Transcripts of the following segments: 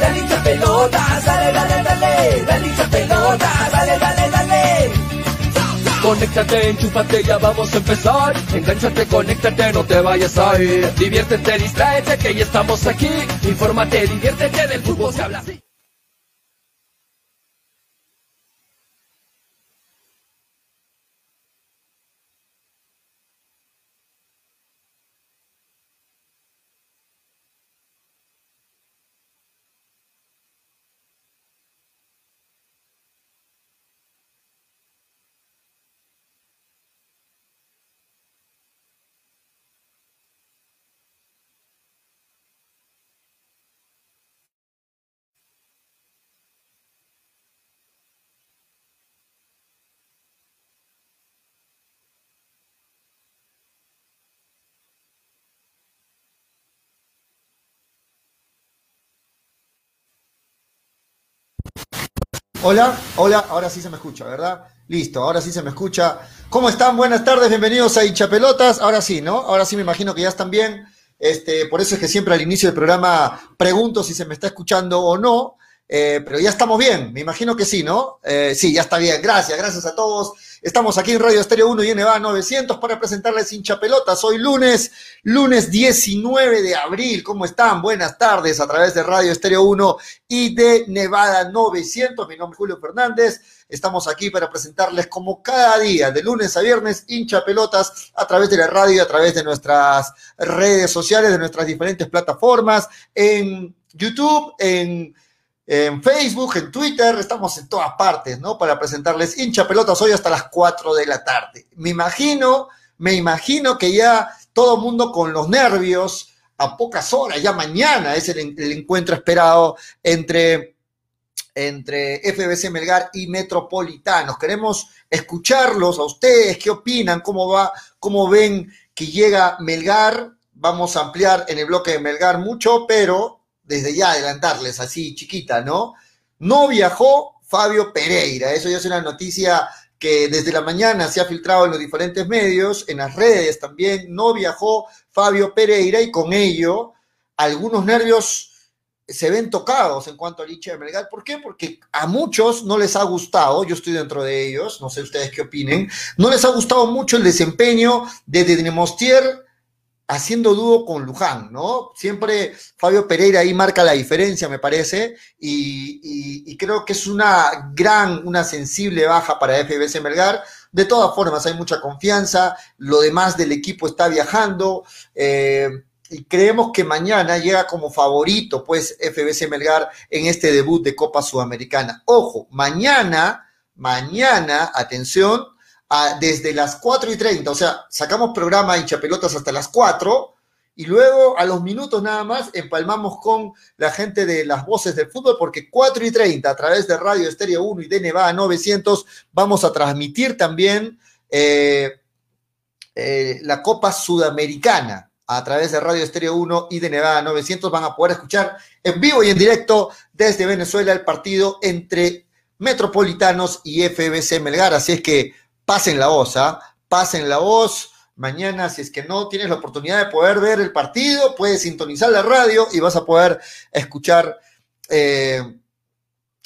dale, hincha pelota, dale, dale, dale, dale hincha pelota, dale, dale, dale. Conéctate, enchúfate, ya vamos a empezar. Engánchate, conéctate, no te vayas a ir. Diviértete, distráete, que ya estamos aquí. Infórmate, diviértete, del fútbol se habla así. Hola, hola, ahora sí se me escucha, ¿verdad? Listo, ahora sí se me escucha. ¿Cómo están? Buenas tardes, bienvenidos a Hinchapelotas. Ahora sí, ¿no? Ahora sí me imagino que ya están bien. Este, por eso es que siempre al inicio del programa pregunto si se me está escuchando o no. Eh, pero ya estamos bien, me imagino que sí, ¿no? Eh, sí, ya está bien. Gracias, gracias a todos. Estamos aquí en Radio Estéreo 1 y NVA 900 para presentarles hincha pelotas. Hoy lunes, lunes 19 de abril. ¿Cómo están? Buenas tardes a través de Radio Estéreo 1 y de Nevada 900. Mi nombre es Julio Fernández. Estamos aquí para presentarles como cada día, de lunes a viernes, hincha pelotas a través de la radio a través de nuestras redes sociales, de nuestras diferentes plataformas, en YouTube, en en Facebook, en Twitter, estamos en todas partes, ¿no? Para presentarles hincha pelotas hoy hasta las 4 de la tarde. Me imagino, me imagino que ya todo mundo con los nervios, a pocas horas, ya mañana es el, el encuentro esperado entre, entre FBC Melgar y Metropolitanos. Queremos escucharlos a ustedes, qué opinan, cómo va, cómo ven que llega Melgar. Vamos a ampliar en el bloque de Melgar mucho, pero desde ya adelantarles así chiquita, ¿no? No viajó Fabio Pereira, eso ya es una noticia que desde la mañana se ha filtrado en los diferentes medios, en las redes también, no viajó Fabio Pereira y con ello algunos nervios se ven tocados en cuanto al hincha de Melgar. ¿Por qué? Porque a muchos no les ha gustado, yo estoy dentro de ellos, no sé ustedes qué opinen, no les ha gustado mucho el desempeño de Denemostier haciendo dúo con Luján, ¿no? Siempre Fabio Pereira ahí marca la diferencia, me parece, y, creo que es una gran, una sensible baja para FBC Melgar. De todas formas, hay mucha confianza, lo demás del equipo está viajando, eh, y creemos que mañana llega como favorito, pues, FBC Melgar en este debut de Copa Sudamericana. Ojo, mañana, mañana, atención, desde las 4 y 30, o sea, sacamos programa hinchapelotas hasta las 4 y luego a los minutos nada más empalmamos con la gente de las voces del fútbol porque 4 y 30 a través de Radio Estéreo 1 y de Nevada 900 vamos a transmitir también eh, eh, la Copa Sudamericana. A través de Radio Estéreo 1 y de Nevada 900 van a poder escuchar en vivo y en directo desde Venezuela el partido entre Metropolitanos y FBC Melgar, así es que pasen la voz, ¿ah? Pasen la voz. Mañana, si es que no tienes la oportunidad de poder ver el partido, puedes sintonizar la radio y vas a poder escuchar eh,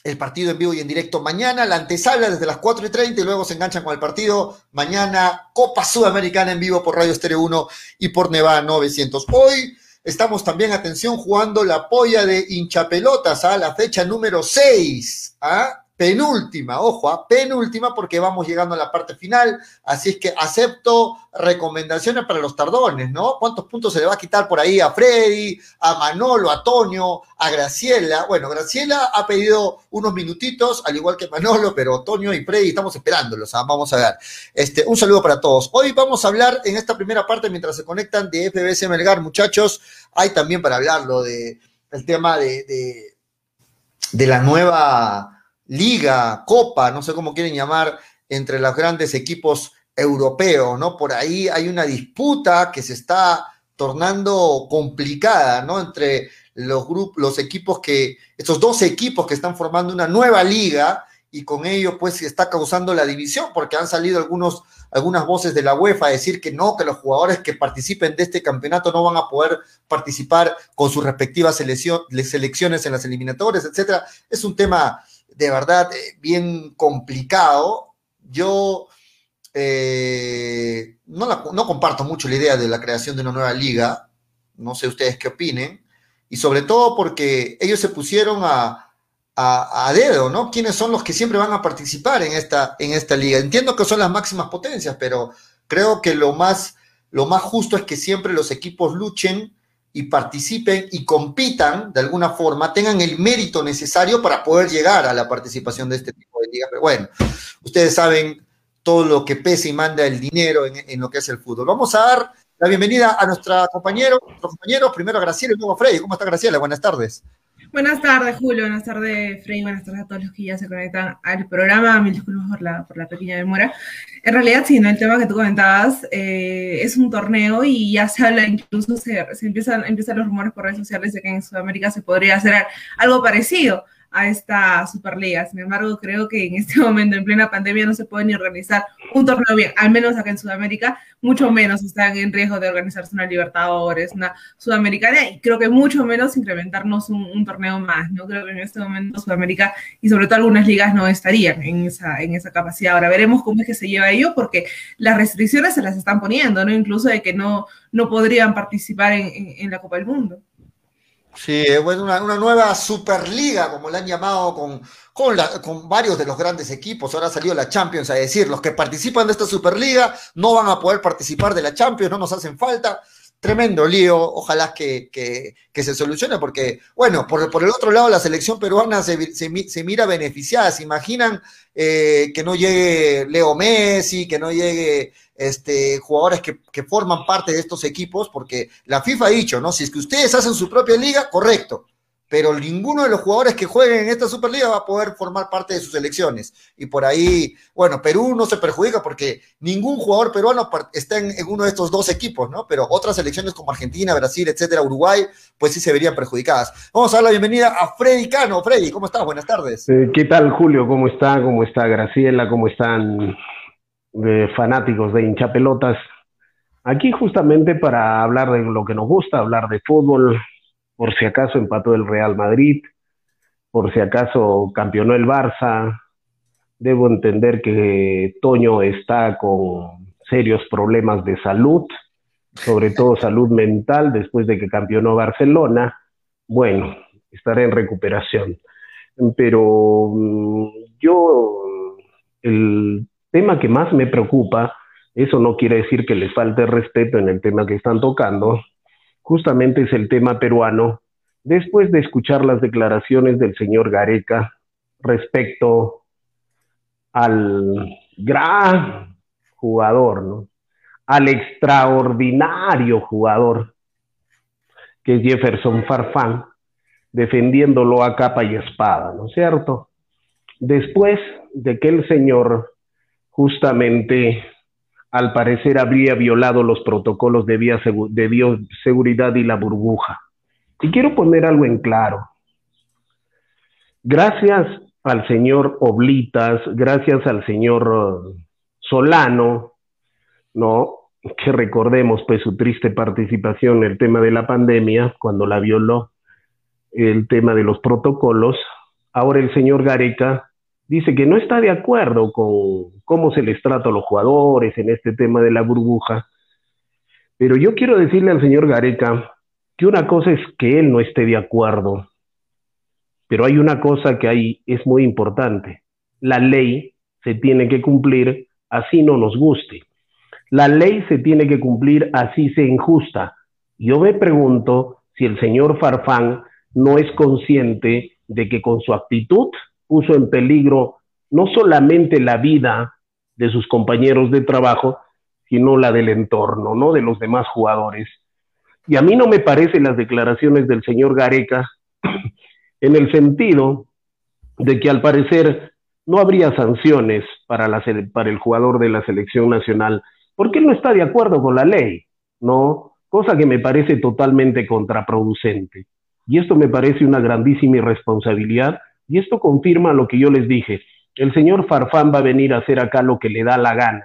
el partido en vivo y en directo mañana. La antesala desde las 4 y 30 y luego se enganchan con el partido. Mañana, Copa Sudamericana en vivo por Radio Estéreo 1 y por Nevada 900. Hoy estamos también, atención, jugando la polla de hinchapelotas a ¿ah? la fecha número 6. ¿ah? Penúltima, ojo, a penúltima porque vamos llegando a la parte final, así es que acepto recomendaciones para los tardones, ¿no? ¿Cuántos puntos se le va a quitar por ahí a Freddy, a Manolo, a Toño, a Graciela? Bueno, Graciela ha pedido unos minutitos, al igual que Manolo, pero Toño y Freddy estamos esperándolos, ¿ah? vamos a ver. Este, un saludo para todos. Hoy vamos a hablar en esta primera parte, mientras se conectan de FBS Melgar, muchachos, hay también para hablarlo de el tema de, de la nueva liga, copa, no sé cómo quieren llamar, entre los grandes equipos europeos, ¿no? Por ahí hay una disputa que se está tornando complicada, ¿no? Entre los grupos, los equipos que, estos dos equipos que están formando una nueva liga y con ello pues está causando la división porque han salido algunos algunas voces de la UEFA a decir que no, que los jugadores que participen de este campeonato no van a poder participar con sus respectivas selecciones en las eliminatorias, etcétera. Es un tema de verdad eh, bien complicado. Yo eh, no, no comparto mucho la idea de la creación de una nueva liga. No sé ustedes qué opinen. Y sobre todo porque ellos se pusieron a, a, dedo, ¿no? ¿Quiénes son los que siempre van a participar en esta, en esta liga? Entiendo que son las máximas potencias, pero creo que lo más, lo más justo es que siempre los equipos luchen y participen y compitan de alguna forma, tengan el mérito necesario para poder llegar a la participación de este tipo de ligas. Pero bueno, ustedes saben todo lo que pesa y manda el dinero en, lo que es el fútbol. Vamos a dar la bienvenida a nuestra compañero, nuestros compañeros, primero a Graciela y luego a Freddy. ¿Cómo está Graciela? Buenas tardes. Buenas tardes, Julio. Buenas tardes, Freddy. Buenas tardes a todos los que ya se conectan al programa. Mil disculpas por la, por la pequeña demora. En realidad, sí, ¿no? el tema que tú comentabas eh, es un torneo y ya se habla, incluso se, se empiezan, empiezan los rumores por redes sociales de que en Sudamérica se podría hacer algo parecido a esta Superliga. Sin embargo, creo que en este momento, en plena pandemia, no se puede ni organizar un torneo bien, al menos acá en Sudamérica, mucho menos están en riesgo de organizarse una Libertadores, una Sudamericana, y creo que mucho menos incrementarnos un, torneo más, ¿no? Creo que en este momento Sudamérica y sobre todo algunas ligas no estarían en esa, en esa capacidad. Ahora veremos cómo es que se lleva ello, porque las restricciones se las están poniendo, ¿no? Incluso de que no, no podrían participar en la Copa del Mundo. Sí, bueno, una, una, nueva Superliga, como la han llamado, con, con, con, varios de los grandes equipos. Ahora ha salido la Champions a decir, los que participan de esta Superliga no van a poder participar de la Champions, no nos hacen falta tremendo lío, ojalá que, que, se solucione, porque, bueno, por, por, el otro lado, la selección peruana se, se, mira beneficiada, se imaginan eh, que no llegue Leo Messi, que no llegue este, jugadores que, que, forman parte de estos equipos, porque la FIFA ha dicho, ¿no? Si es que ustedes hacen su propia liga, correcto, pero ninguno de los jugadores que jueguen en esta Superliga va a poder formar parte de sus selecciones. Y por ahí, bueno, Perú no se perjudica porque ningún jugador peruano está en, uno de estos dos equipos, ¿no? Pero otras selecciones como Argentina, Brasil, etcétera, Uruguay, pues sí se verían perjudicadas. Vamos a dar la bienvenida a Freddy Cano. Freddy, ¿cómo estás? Buenas tardes. Eh, ¿Qué tal, Julio? ¿Cómo está? ¿Cómo está Graciela? ¿Cómo están eh, fanáticos de hinchapelotas? Aquí justamente para hablar de lo que nos gusta, hablar de fútbol, por si acaso empató el Real Madrid, por si acaso campeonó el Barça. Debo entender que Toño está con serios problemas de salud, sobre todo salud mental, después de que campeonó Barcelona. Bueno, estará en recuperación. Pero mm, yo, el tema que más me preocupa, eso no quiere decir que les falte respeto en el tema que están tocando, justamente es el tema peruano, después de escuchar las declaraciones del señor Gareca respecto al gran jugador, ¿no? al extraordinario jugador que es Jefferson Farfán, defendiéndolo a capa y espada, ¿no es cierto? Después de que el señor justamente al parecer habría violado los protocolos de, bioseguridad y la burbuja. Y quiero poner algo en claro. Gracias al señor Oblitas, gracias al señor uh, Solano, ¿no? Que recordemos pues su triste participación en el tema de la pandemia, cuando la violó el tema de los protocolos. Ahora el señor Gareca dice que no está de acuerdo con cómo se les trata a los jugadores en este tema de la burbuja. Pero yo quiero decirle al señor Gareca que una cosa es que él no esté de acuerdo, pero hay una cosa que ahí es muy importante. La ley se tiene que cumplir así no nos guste. La ley se tiene que cumplir así sea injusta. Yo me pregunto si el señor Farfán no es consciente de que con su actitud puso en peligro no solamente la vida de sus compañeros de trabajo, sino la del entorno, ¿no? De los demás jugadores. Y a mí no me parecen las declaraciones del señor Gareca en el sentido de que al parecer no habría sanciones para, el jugador de la selección nacional, porque él no está de acuerdo con la ley, ¿no? Cosa que me parece totalmente contraproducente. Y esto me parece una grandísima irresponsabilidad y esto confirma lo que yo les dije. El señor Farfán va a venir a hacer acá lo que le da la gana.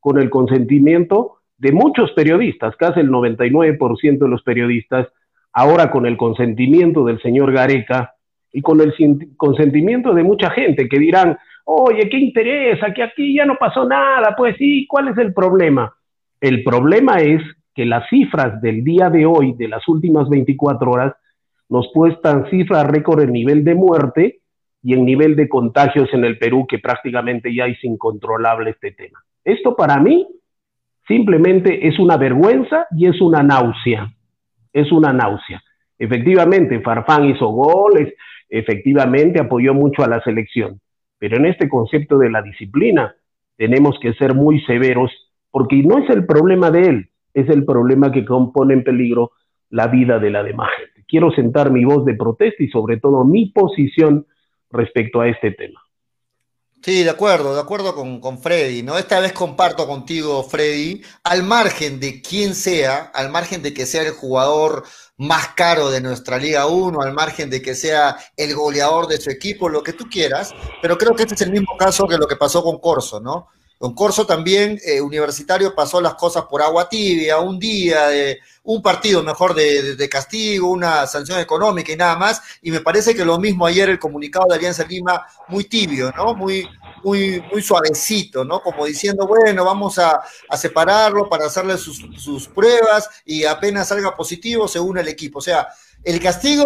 con el consentimiento de muchos periodistas, casi el 99% de los periodistas, ahora con el consentimiento del señor Gareca y con el consentimiento de mucha gente que dirán, oye, ¿qué interesa? Que aquí ya no pasó nada, pues sí, ¿cuál es el problema? El problema es que las cifras del día de hoy, de las últimas 24 horas, nos puestan cifras récord en nivel de muerte y en nivel de contagios en el Perú, que prácticamente ya es incontrolable este tema. Esto para mí simplemente es una vergüenza y es una náusea. Es una náusea. Efectivamente, Farfán hizo goles, efectivamente apoyó mucho a la selección, pero en este concepto de la disciplina tenemos que ser muy severos porque no es el problema de él, es el problema que compone en peligro la vida de la demás gente. Quiero sentar mi voz de protesta y sobre todo mi posición respecto a este tema. Sí, de acuerdo, de acuerdo con, con, Freddy, ¿no? Esta vez comparto contigo, Freddy, al margen de quién sea, al margen de que sea el jugador más caro de nuestra Liga 1, al margen de que sea el goleador de su equipo, lo que tú quieras, pero creo que este es el mismo caso que lo que pasó con Corso, ¿no? Con Corso también, eh, Universitario pasó las cosas por agua tibia, un día, de, un partido mejor de, castigo, una sanción económica y nada más. Y me parece que lo mismo ayer el comunicado de Alianza Lima, muy tibio, ¿no? Muy, muy, muy suavecito, ¿no? Como diciendo, bueno, vamos a, separarlo para hacerle sus, sus pruebas y apenas salga positivo se une el equipo. O sea, el castigo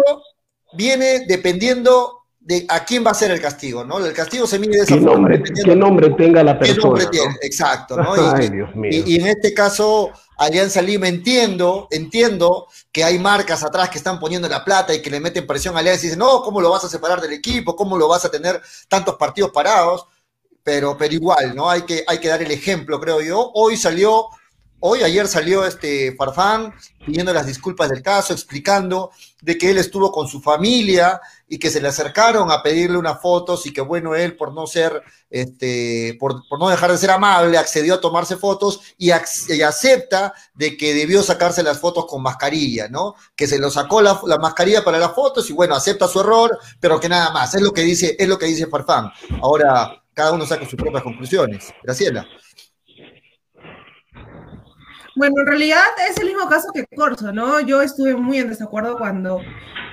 viene dependiendo de a quién va a ser el castigo, ¿no? El castigo se mide de esa ¿Qué Nombre, ¿Qué nombre tenga la persona? Exacto, ¿no? Ay, y, Dios mío. Y, en este caso, Alianza Lima entiendo, entiendo que hay marcas atrás que están poniendo la plata y que le meten presión a Alianza y dicen, no, ¿cómo lo vas a separar del equipo? ¿Cómo lo vas a tener tantos partidos parados? Pero, pero igual, ¿no? Hay que, hay que dar el ejemplo, creo yo. Hoy salió Hoy, ayer salió este Farfán pidiendo las disculpas del caso, explicando de que él estuvo con su familia y que se le acercaron a pedirle unas fotos y que bueno, él por no ser, este, por, no dejar de ser amable, accedió a tomarse fotos y, acepta de que debió sacarse las fotos con mascarilla, ¿no? Que se lo sacó la, la, mascarilla para las fotos y bueno, acepta su error, pero que nada más, es lo que dice, es lo que dice Farfán. Ahora, cada uno saca sus propias conclusiones. Graciela. Bueno, en realidad es el mismo caso que Corso, ¿no? Yo estuve muy en desacuerdo cuando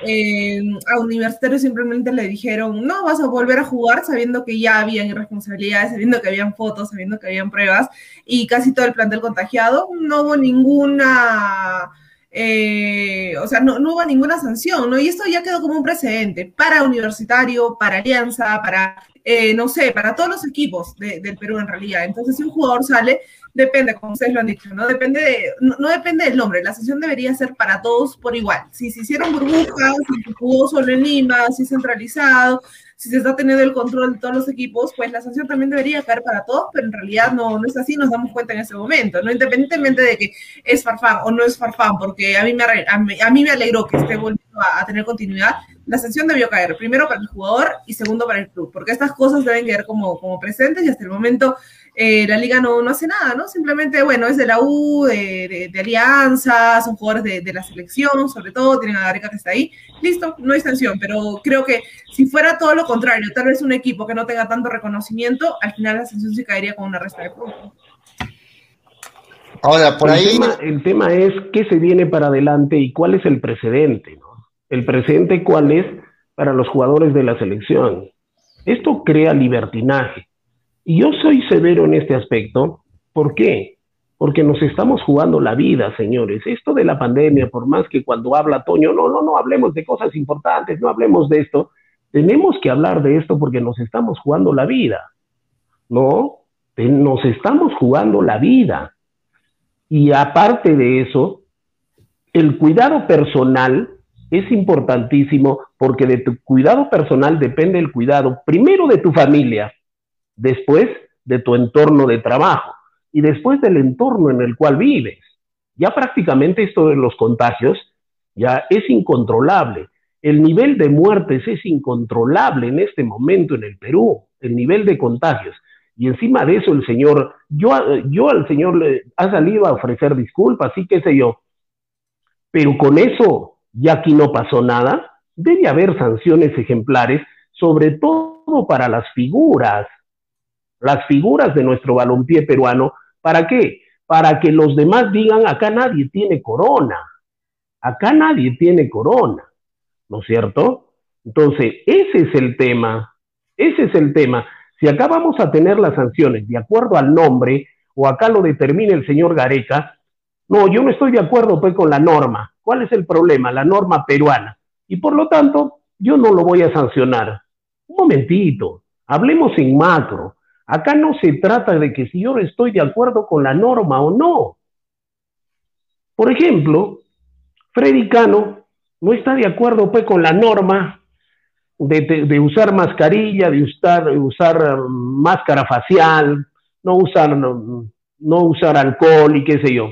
eh, a Universitario simplemente le dijeron, no, vas a volver a jugar sabiendo que ya habían irresponsabilidades, sabiendo que habían fotos, sabiendo que habían pruebas y casi todo el plantel contagiado. No hubo ninguna... Eh, o sea, no, no, hubo ninguna sanción, ¿no? Y esto ya quedó como un precedente para Universitario, para Alianza, para, eh, no sé, para todos los equipos del Perú en realidad. Entonces, si un jugador sale, depende, como ustedes lo han dicho, ¿no? Depende de, no, depende del nombre, la sesión debería ser para todos por igual. Si se hicieron burbujas, si se jugó solo en Lima, si es centralizado, si se está teniendo el control de todos los equipos, pues la sanción también debería caer para todos, pero en realidad no, no es así, nos damos cuenta en ese momento, ¿no? Independientemente de que es Farfán o no es Farfán, porque a mí me, a mí, me alegró que esté volviendo a, tener continuidad, la sanción debió caer, primero para el jugador y segundo para el club, porque estas cosas deben quedar como, como presentes y hasta el momento eh, la liga no, no, hace nada, ¿no? Simplemente, bueno, es de la U, de, Alianza, son jugadores de, la selección, sobre todo, tienen a Gareca que está ahí. Listo, no hay sanción, pero creo que si fuera todo lo contrario, tal vez un equipo que no tenga tanto reconocimiento, al final la sanción se caería con una resta de puntos. Ahora, por ahí. el tema es qué se viene para adelante y cuál es el precedente, ¿no? El precedente, cuál es para los jugadores de la selección. Esto crea libertinaje y yo soy severo en este aspecto. ¿Por qué? Porque nos estamos jugando la vida, señores. Esto de la pandemia, por más que cuando habla Toño, no, no, no hablemos de cosas importantes, no hablemos de esto. Tenemos que hablar de esto porque nos estamos jugando la vida. ¿No? Nos estamos jugando la vida. Y aparte de eso, el cuidado personal es importantísimo porque de tu cuidado personal depende el cuidado primero de tu familia, después de tu entorno de trabajo y después del entorno en el cual vives. Ya prácticamente esto de los contagios ya es incontrolable. El nivel de muertes es incontrolable en este momento en el Perú, el nivel de contagios. Y encima de eso el señor, yo, yo al señor le ha salido a ofrecer disculpas, sí qué sé yo. Pero con eso ya aquí no pasó nada. Debe haber sanciones ejemplares, sobre todo para las figuras, las figuras de nuestro balompié peruano, ¿Para qué? Para que los demás digan, acá nadie tiene corona, acá nadie tiene corona, ¿no es cierto? Entonces, ese es el tema, ese es el tema. Si acá vamos a tener las sanciones de acuerdo al nombre, o acá lo determina el señor Gareca, no, yo no estoy de acuerdo pues con la norma. ¿Cuál es el problema? La norma peruana. Y por lo tanto, yo no lo voy a sancionar. Un momentito, hablemos en macro. Acá no se trata de que si yo estoy de acuerdo con la norma o no. Por ejemplo, Freddy Cano no está de acuerdo pues, con la norma de, usar mascarilla, de usar, um, máscara facial, no usar, no usar alcohol y qué sé yo.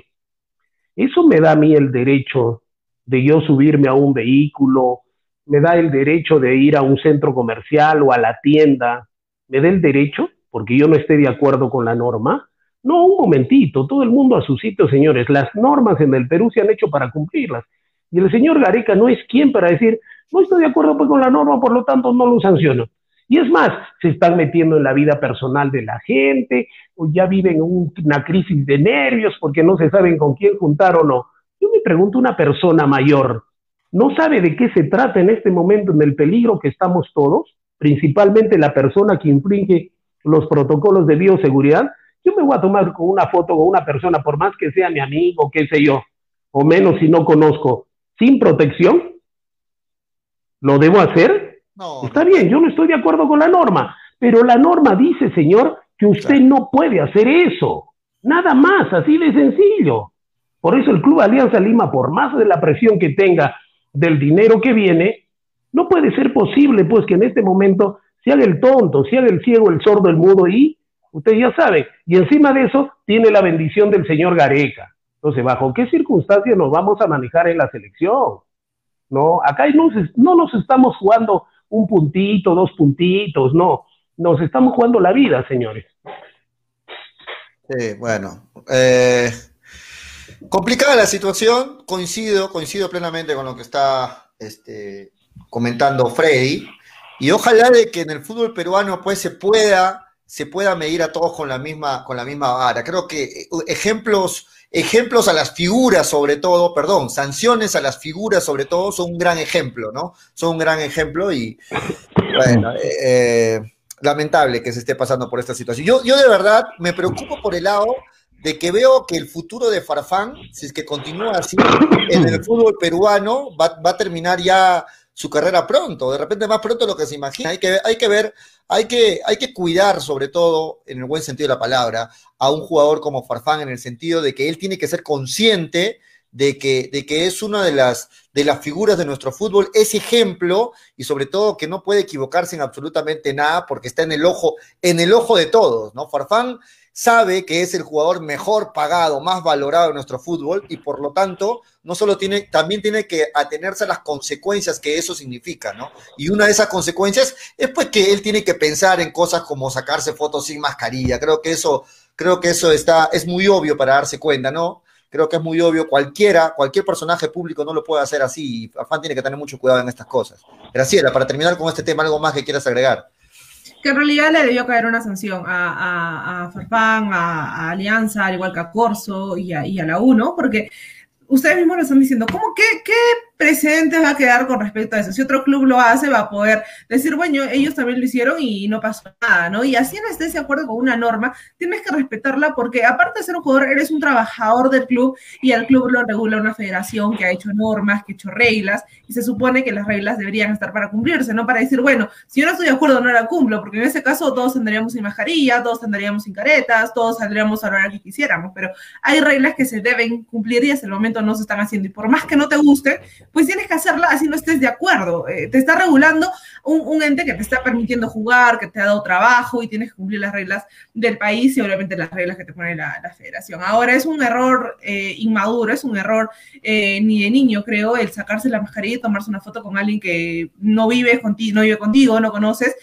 Eso me da a mí el derecho de yo subirme a un vehículo, me da el derecho de ir a un centro comercial o a la tienda, me da el derecho porque yo no esté de acuerdo con la norma. No, un momentito, todo el mundo a su sitio, señores. Las normas en el Perú se han hecho para cumplirlas. Y el señor Gareca no es quien para decir, no estoy de acuerdo pues, con la norma, por lo tanto no lo sanciono. Y es más, se están metiendo en la vida personal de la gente, o ya viven una crisis de nervios porque no se saben con quién juntar o no. Yo me pregunto, una persona mayor, ¿no sabe de qué se trata en este momento, en el peligro que estamos todos? Principalmente la persona que infringe los protocolos de bioseguridad. Yo me voy a tomar con una foto con una persona, por más que sea mi amigo, qué sé yo, o menos si no conozco, sin protección. ¿Lo debo hacer? No, Está bien, yo no estoy de acuerdo con la norma, pero la norma dice, señor, que usted no puede hacer eso. Nada más, así de sencillo. Por eso el Club Alianza Lima, por más de la presión que tenga del dinero que viene, no puede ser posible, pues, que en este momento se haga el tonto, se haga el ciego, el sordo, el mudo y usted ya sabe. Y encima de eso tiene la bendición del señor Gareca. Entonces, ¿bajo qué circunstancias nos vamos a manejar en la selección? No, acá no, no nos estamos jugando un puntito, dos puntitos, no. Nos estamos jugando la vida, señores. Sí, bueno. Eh, complicada la situación, coincido, coincido plenamente con lo que está este, comentando Freddy. Y ojalá de que en el fútbol peruano pues se pueda, se pueda medir a todos con la misma, con la misma vara. Creo que eh, ejemplos, ejemplos a las figuras sobre todo, perdón, sanciones a las figuras sobre todo son un gran ejemplo, ¿no? Son un gran ejemplo y bueno, eh, eh, lamentable que se esté pasando por esta situación. Yo, yo de verdad me preocupo por el lado de que veo que el futuro de Farfán, si es que continúa así, en el fútbol peruano va, va a terminar ya su carrera pronto, de repente más pronto de lo que se imagina. Hay que, hay que ver, hay que, hay que cuidar, sobre todo, en el buen sentido de la palabra, a un jugador como Farfán, en el sentido de que él tiene que ser consciente de que, de que es una de las, de las figuras de nuestro fútbol, es ejemplo y sobre todo que no puede equivocarse en absolutamente nada porque está en el ojo, en el ojo de todos, ¿no? Farfán sabe que es el jugador mejor pagado, más valorado en nuestro fútbol y por lo tanto no solo tiene, también tiene que atenerse a las consecuencias que eso significa, ¿no? Y una de esas consecuencias es pues que él tiene que pensar en cosas como sacarse fotos sin mascarilla. Creo que eso, creo que eso está, es muy obvio para darse cuenta, ¿no? Creo que es muy obvio, cualquiera, cualquier personaje público no lo puede hacer así y tiene que tener mucho cuidado en estas cosas. Graciela, para terminar con este tema, ¿algo más que quieras agregar? que en realidad le debió caer una sanción a, a, Farfán, a, Alianza, al igual que a Corso y a, y a la UNO, porque ustedes mismos lo están diciendo, ¿cómo que, qué precedente va a quedar con respecto a eso? Si otro club lo hace, va a poder decir, bueno, ellos también lo hicieron y no pasó nada, ¿no? Y así no estés de acuerdo con una norma, tienes que respetarla porque aparte de ser un jugador, eres un trabajador del club y el club lo regula una federación que ha hecho normas, que ha hecho reglas y se supone que las reglas deberían estar para cumplirse, no para decir, bueno, si yo no estoy de acuerdo, no la cumplo, porque en ese caso todos tendríamos sin mascarilla, todos tendríamos sin caretas, todos saldríamos a la hora que quisiéramos, pero hay reglas que se deben cumplir y hasta el momento no se están haciendo y por más que no te guste, pues tienes que hacerla así no estés de acuerdo. Eh, te está regulando un, ente que te está permitiendo jugar, que te ha dado trabajo y tienes que cumplir las reglas del país y obviamente las reglas que te pone la, federación. Ahora es un error eh, inmaduro, es un error eh, ni de niño, creo, el sacarse la mascarilla y tomarse una foto con alguien que no vive contigo, no vive contigo, no conoces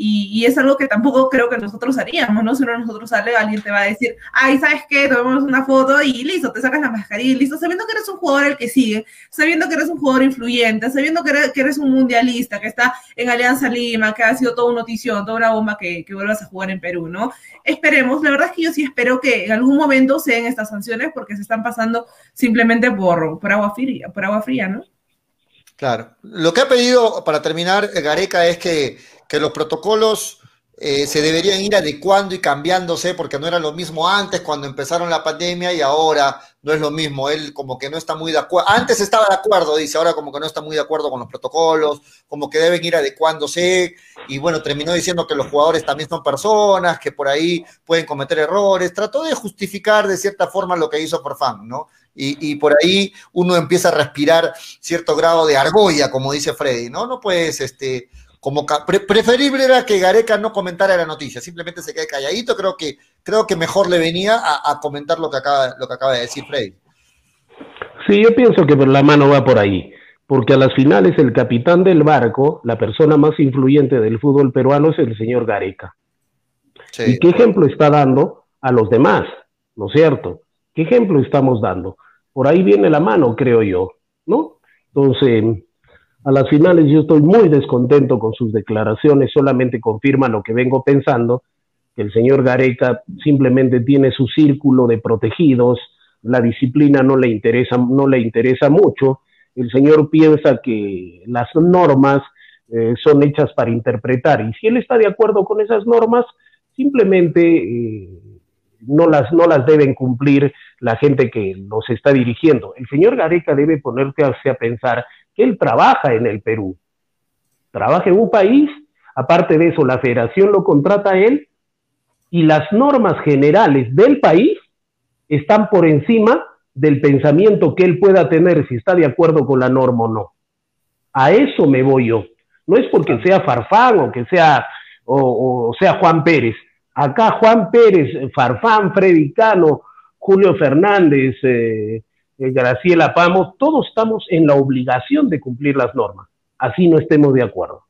y, es algo que tampoco creo que nosotros haríamos, ¿no? Si uno de nosotros sale, alguien te va a decir, ay, ¿sabes qué? Tomemos una foto y listo, te sacas la mascarilla y listo, sabiendo que eres un jugador el que sigue, sabiendo que eres un jugador influyente, sabiendo que eres, un mundialista, que está en Alianza Lima, que ha sido toda una notición, toda una bomba que, que vuelvas a jugar en Perú, ¿no? Esperemos, la verdad es que yo sí espero que en algún momento se den estas sanciones porque se están pasando simplemente por, por agua fría, por agua fría, ¿no? Claro. Lo que ha pedido, para terminar, eh, Gareca, es que, los protocolos eh, se deberían ir adecuando y cambiándose, porque no era lo mismo antes, cuando empezaron la pandemia, y ahora no es lo mismo. Él como que no está muy de acuerdo. Antes estaba de acuerdo, dice, ahora como que no está muy de acuerdo con los protocolos, como que deben ir adecuándose. Y bueno, terminó diciendo que los jugadores también son personas, que por ahí pueden cometer errores. Trató de justificar de cierta forma lo que hizo Forfán, ¿no? y, por ahí uno empieza a respirar cierto grado de argolla, como dice Freddy, ¿no? No puedes, este, como preferible era que Gareca no comentara la noticia, simplemente se quede calladito, creo que, creo que mejor le venía a, comentar lo que, acaba, lo que acaba de decir Freddy. Sí, yo pienso que la mano va por ahí, porque a las finales el capitán del barco, la persona más influyente del fútbol peruano es el señor Gareca. ¿Y qué ejemplo está dando a los demás? ¿No es cierto? ¿Qué ejemplo estamos dando? por ahí viene la mano, creo yo, ¿no? Entonces, a las finales yo estoy muy descontento con sus declaraciones, solamente confirma lo que vengo pensando, que el señor Gareca simplemente tiene su círculo de protegidos, la disciplina no le interesa, no le interesa mucho, el señor piensa que las normas eh, son hechas para interpretar, y si él está de acuerdo con esas normas, simplemente eh, no, las, no las deben cumplir la gente que los está dirigiendo. El señor Gareca debe ponerse a pensar él trabaja en el Perú, trabaja en un país, aparte de eso, la federación lo contrata a él y las normas generales del país están por encima del pensamiento que él pueda tener si está de acuerdo con la norma o no. A eso me voy yo. No es porque sea Farfán o que sea o, sea Juan Pérez. Acá Juan Pérez, Farfán, Freddy Cano, Julio Fernández, eh, eh, Graciela Pamo, todos estamos en la obligación de cumplir las normas, así no estemos de acuerdo,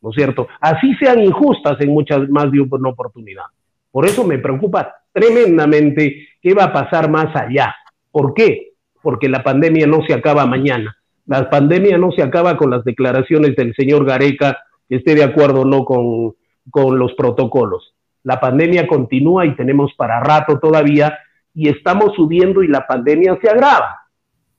¿no es cierto? Así sean injustas en muchas más de una oportunidad. Por eso me preocupa tremendamente qué va a pasar más allá. ¿Por qué? Porque la pandemia no se acaba mañana. La pandemia no se acaba con las declaraciones del señor Gareca, que esté de acuerdo o no con, con los protocolos. La pandemia continúa y tenemos para rato todavía y estamos subiendo y la pandemia se agrava.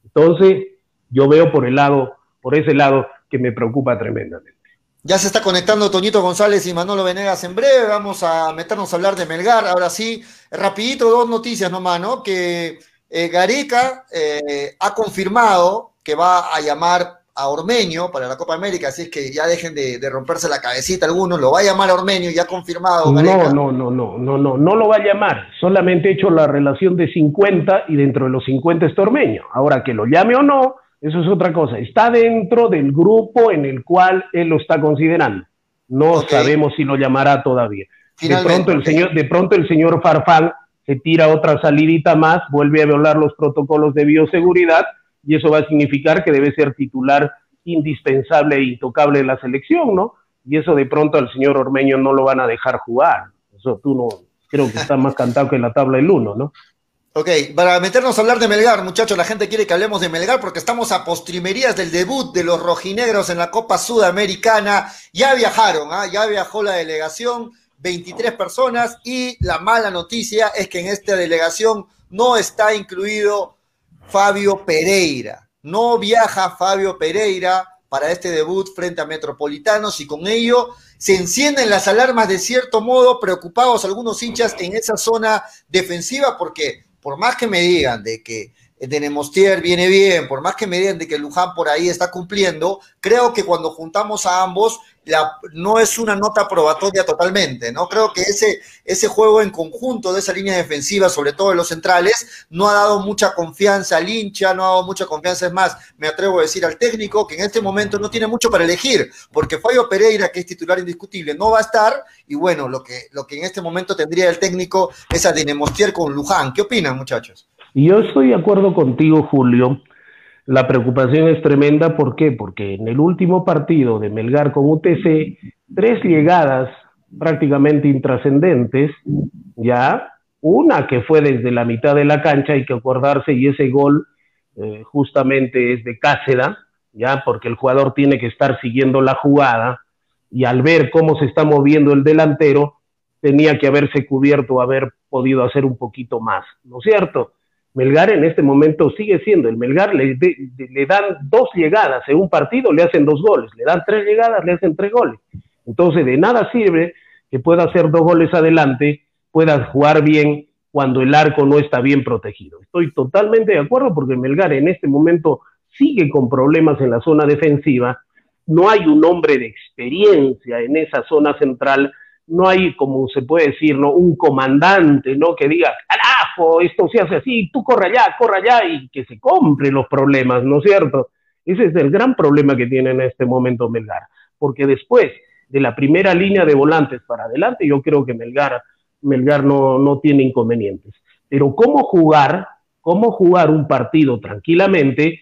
Entonces, yo veo por el lado, por ese lado, que me preocupa tremendamente. Ya se está conectando Toñito González y Manolo Venegas en breve. Vamos a meternos a hablar de Melgar. Ahora sí, rapidito, dos noticias nomás, ¿no? Que eh, Gareca eh, ha confirmado que va a llamar a Ormeño para la Copa América, así es que ya dejen de, romperse la cabecita algunos, lo va a llamar a Ormeño, ya confirmado. No, no, no, no, no, no, no lo va a llamar, solamente he hecho la relación de 50 y dentro de los 50 está Ormeño. Ahora que lo llame o no, eso es otra cosa, está dentro del grupo en el cual él lo está considerando. No sabemos si lo llamará todavía. de pronto, el señor, de pronto el señor Farfán se tira otra salidita más, vuelve a violar los protocolos de bioseguridad y eso va a significar que debe ser titular indispensable e intocable de la selección, ¿no? Y eso de pronto al señor Ormeño no lo van a dejar jugar. Eso tú no, creo que está más cantado que la tabla del uno, ¿no? Ok, para meternos a hablar de Melgar, muchachos, la gente quiere que hablemos de Melgar porque estamos a postrimerías del debut de los rojinegros en la Copa Sudamericana. Ya viajaron, ¿ah? ya viajó la delegación, 23 personas y la mala noticia es que en esta delegación no está incluido Fabio Pereira. No viaja Fabio Pereira para este debut frente a Metropolitanos y con ello se encienden las alarmas de cierto modo, preocupados algunos hinchas en esa zona defensiva, porque por más que me digan de que de Nemostier viene bien, por más que me digan de que Luján por ahí está cumpliendo, creo que cuando juntamos a ambos la, no es una nota probatoria totalmente, ¿no? Creo que ese, ese juego en conjunto de esa línea defensiva, sobre todo de los centrales, no ha dado mucha confianza al hincha, no ha dado mucha confianza, es más, me atrevo a decir al técnico que en este momento no tiene mucho para elegir, porque Fabio Pereira, que es titular indiscutible, no va a estar, y bueno, lo que, lo que en este momento tendría el técnico es a Dinemostier con Luján. ¿Qué opinan, muchachos? Yo estoy de acuerdo contigo, Julio, la preocupación es tremenda, ¿por qué? Porque en el último partido de Melgar con UTC, tres llegadas prácticamente intrascendentes, ya, una que fue desde la mitad de la cancha, hay que acordarse, y ese gol eh, justamente es de Cáceda, ya, porque el jugador tiene que estar siguiendo la jugada, y al ver cómo se está moviendo el delantero, tenía que haberse cubierto, haber podido hacer un poquito más, ¿no es cierto? Melgar en este momento sigue siendo, el Melgar le, le dan dos llegadas en un partido, le hacen dos goles, le dan tres llegadas, le hacen tres goles. Entonces, de nada sirve que pueda hacer dos goles adelante, pueda jugar bien cuando el arco no está bien protegido. Estoy totalmente de acuerdo porque Melgar en este momento sigue con problemas en la zona defensiva, no hay un hombre de experiencia en esa zona central, no hay, como se puede decir, ¿no? un comandante ¿no? que diga, carajo, esto se hace así, tú corre allá, corre allá y que se compre los problemas, ¿no es cierto? Ese es el gran problema que tiene en este momento Melgar, porque después de la primera línea de volantes para adelante, yo creo que Melgar, Melgar no, no tiene inconvenientes. Pero ¿cómo jugar, cómo jugar un partido tranquilamente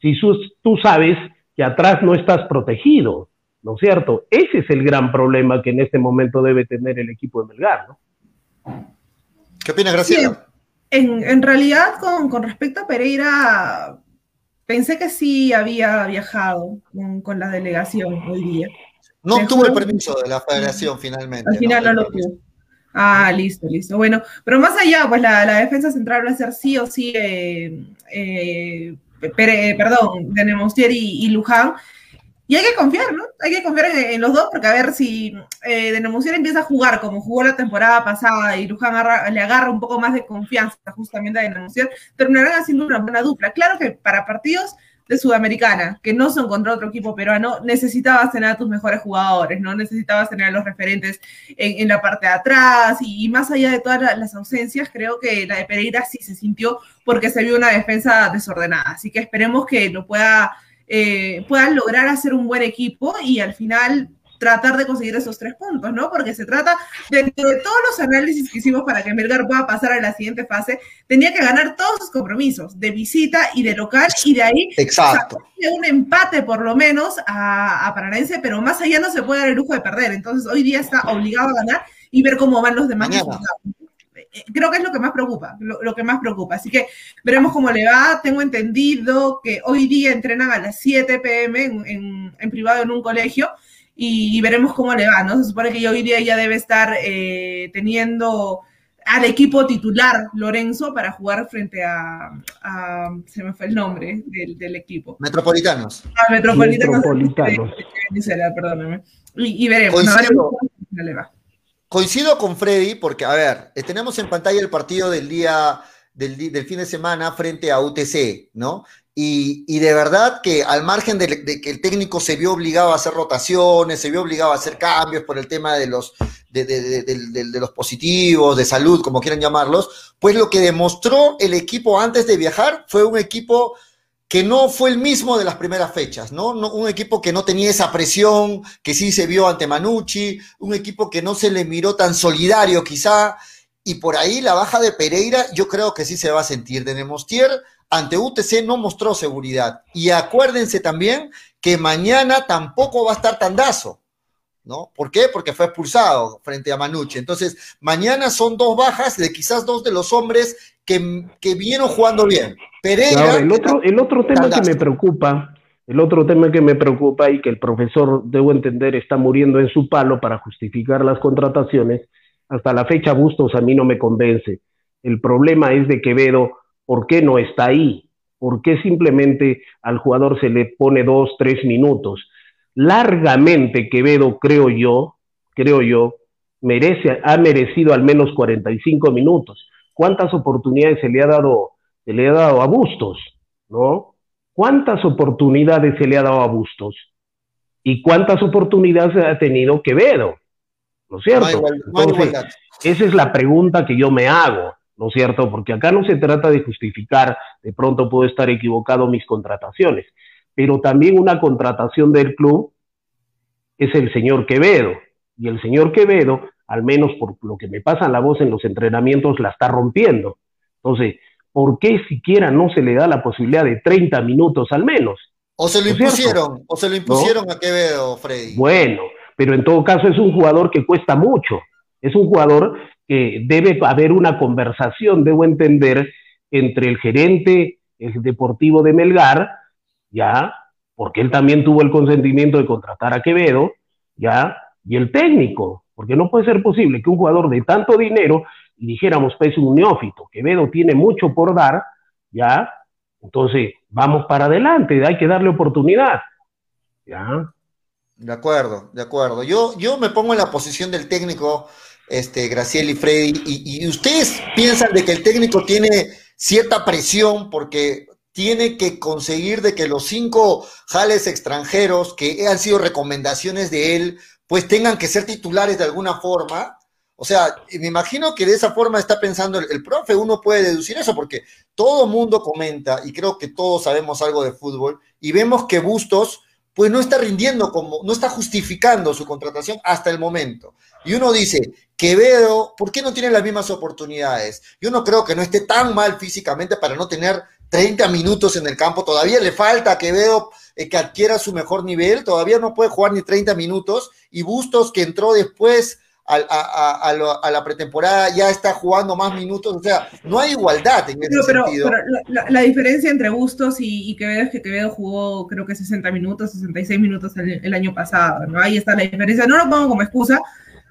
si tú sabes que atrás no estás protegido? ¿No es cierto? Ese es el gran problema que en este momento debe tener el equipo de Melgar, ¿no? ¿Qué opinas, Graciela? en, en, realidad, con, con respecto a Pereira, pensé que sí había viajado con, con la delegación hoy día. No tuvo el permiso de la federación finalmente. Al final no, lo tuvo. Ah, listo, listo. Bueno, pero más allá, pues la, la defensa central va a ser sí o sí, eh, eh, perdón, de Nemostier y, y, Luján. Y hay que confiar, ¿no? Hay que confiar en, los dos, porque a ver si eh, de Nemostier empieza a jugar como jugó la temporada pasada y Luján agarra, le agarra un poco más de confianza justamente a Nemostier, terminarán haciendo una buena dupla. Claro que para partidos de Sudamericana, que no son contra otro equipo peruano, necesitabas tener a tus mejores jugadores, ¿no? Necesitabas tener a los referentes en, en la parte de atrás y, y, más allá de todas las ausencias, creo que la de Pereira sí se sintió porque se vio una defensa desordenada. Así que esperemos que lo pueda, eh, puedan lograr hacer un buen equipo y al final tratar de conseguir esos tres puntos, ¿no? Porque se trata, dentro de todos los análisis que hicimos para que Melgar pueda pasar a la siguiente fase, tenía que ganar todos sus compromisos, de visita y de local, y de ahí Exacto. un empate por lo menos a, a Paranaense, pero más allá no se puede dar el lujo de perder. Entonces hoy día está obligado a ganar y ver cómo van los demás creo que es lo que más preocupa, lo, lo, que más preocupa. Así que veremos cómo le va. Tengo entendido que hoy día entrenan a las 7 pm en, en, en privado en un colegio y, y, veremos cómo le va, ¿no? Se supone que hoy día ya debe estar eh, teniendo al equipo titular Lorenzo para jugar frente a, a se me fue el nombre del, del equipo. Metropolitanos. Ah, Metropolitanos. Metropolitanos. Perdóname. Y, y veremos, ¿no? veremos cómo le va. Coincido con Freddy porque, a ver, tenemos en pantalla el partido del día del, del fin de semana frente a UTC, ¿no? Y, y, de verdad que al margen de, que el técnico se vio obligado a hacer rotaciones, se vio obligado a hacer cambios por el tema de los, de, los positivos, de salud, como quieran llamarlos, pues lo que demostró el equipo antes de viajar fue un equipo que no fue el mismo de las primeras fechas, ¿no? Un equipo que no tenía esa presión que sí se vio ante Manucci, un equipo que no se le miró tan solidario quizá, y por ahí la baja de Pereira yo creo que sí se va a sentir. De Nemostier ante UTC no mostró seguridad. Y acuérdense también que mañana tampoco va a estar Tandazo, ¿no? ¿Por qué? Porque fue expulsado frente a Manucci. Entonces, mañana son dos bajas de quizás dos de los hombres que, que vinieron jugando bien. Pereira. El, otro, el otro tema que me preocupa, el otro tema que me preocupa y que el profesor, debo entender, está muriendo en su palo para justificar las contrataciones, hasta la fecha Bustos a mí no me convence. El problema es de Quevedo ¿Por qué no está ahí? ¿Por qué simplemente al jugador se le pone dos, tres minutos? Largamente Quevedo, creo yo, creo yo, merece, ha merecido al menos 45 minutos. ¿Cuántas oportunidades se le ha dado, se le ha dado a Bustos? ¿No? ¿Cuántas oportunidades se le ha dado a Bustos? ¿Y cuántas oportunidades ha tenido Quevedo? ¿No es cierto? No igual, no Entonces, esa es la pregunta que yo me hago. ¿no es cierto? Porque acá no se trata de justificar, de pronto puedo estar equivocado mis contrataciones, pero también una contratación del club es el señor Quevedo, y el señor Quevedo, al menos por lo que me pasa la voz en los entrenamientos, la está rompiendo. Entonces, ¿por qué siquiera no se le da la posibilidad de 30 minutos al menos? O se lo impusieron, o se lo impusieron ¿no? a Quevedo, Freddy. Bueno, pero en todo caso es un jugador que cuesta mucho, es un jugador que debe haber una conversación, debo entender, entre el gerente el deportivo de Melgar, ya, porque él también tuvo el consentimiento de contratar a Quevedo, ya, y el técnico, porque no puede ser posible que un jugador de tanto dinero, y dijéramos, pues un neófito, Quevedo tiene mucho por dar, ya, entonces vamos para adelante, hay que darle oportunidad, ya. De acuerdo, de acuerdo. Yo, yo me pongo en la posición del técnico, este, Graciela y Freddy, y, ustedes piensan de que el técnico tiene cierta presión porque tiene que conseguir de que los cinco jales extranjeros que han sido recomendaciones de él, pues tengan que ser titulares de alguna forma. O sea, me imagino que de esa forma está pensando el, profe, uno puede deducir eso, porque todo mundo comenta, y creo que todos sabemos algo de fútbol, y vemos que Bustos, pues no está rindiendo como, no está justificando su contratación hasta el momento. Y uno dice, Quevedo, ¿por qué no tiene las mismas oportunidades? Yo no creo que no esté tan mal físicamente para no tener 30 minutos en el campo. Todavía le falta a Quevedo eh, que adquiera su mejor nivel. Todavía no puede jugar ni 30 minutos. Y Bustos, que entró después a, la pretemporada, ya está jugando más minutos. O sea, no hay igualdad en ese sentido. Pero la, diferencia entre Bustos y, Quevedo es que Quevedo jugó, creo que 60 minutos, 66 minutos el, año pasado. ¿no? Ahí está la diferencia. No lo pongo como excusa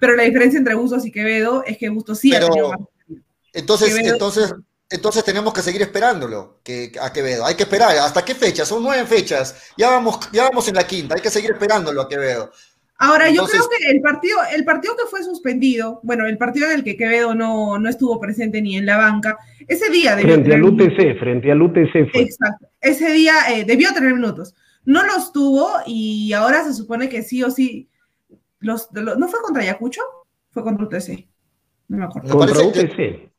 pero la diferencia entre Bustos y Quevedo es que Bustos sí ha tenido más. Entonces, entonces, entonces tenemos que seguir esperándolo que, a Quevedo. Hay que esperar. ¿Hasta qué fecha? Son nueve fechas. Ya vamos, ya vamos en la quinta. Hay que seguir esperándolo a Quevedo. Ahora, yo creo que el partido, el partido que fue suspendido, bueno, el partido en el que Quevedo no, no estuvo presente ni en la banca, ese día debió Frente al UTC, frente al UTC fue. Exacto. Ese día eh, debió tener minutos. No los tuvo y ahora se supone que sí o sí los, ¿No fue contra Ayacucho? Fue contra UTC. No me acuerdo. contra UTC.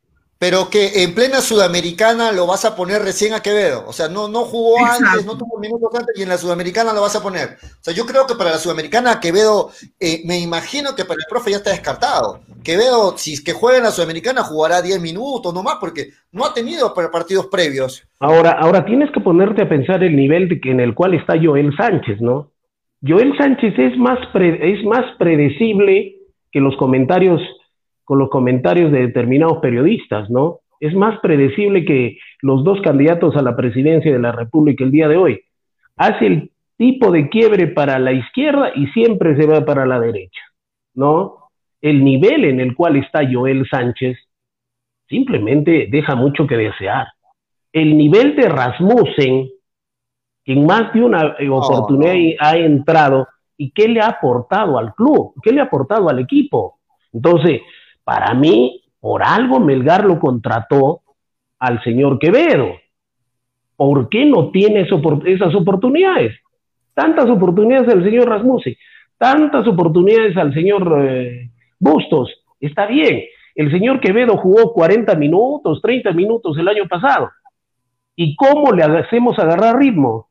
Pero que en plena Sudamericana lo vas a poner recién a Quevedo. O sea, no, no jugó antes, no tuvo minutos antes y en la Sudamericana lo vas a poner. O sea, yo creo que para la Sudamericana Quevedo, eh, me imagino que para el profe ya está descartado. Quevedo, si es que juega en la Sudamericana, jugará 10 minutos nomás porque no ha tenido partidos previos. Ahora, ahora tienes que ponerte a pensar el nivel de que, en el cual está Joel Sánchez, ¿no? Joel Sánchez es más, es más predecible que los comentarios, con los comentarios de determinados periodistas, ¿no? Es más predecible que los dos candidatos a la presidencia de la República el día de hoy. Hace el tipo de quiebre para la izquierda y siempre se va para la derecha, ¿no? El nivel en el cual está Joel Sánchez simplemente deja mucho que desear. El nivel de Rasmussen, que en más de una eh, oportunidad ha entrado y qué le ha aportado al club, qué le ha aportado al equipo. Entonces, para mí, por algo Melgar lo contrató al señor Quevedo. ¿Por qué no tiene esas oportunidades? Tantas oportunidades al señor Rasmussen, tantas oportunidades al señor eh, Bustos. Está bien, el señor Quevedo jugó 40 minutos, 30 minutos el año pasado. ¿Y cómo le hacemos agarrar ritmo?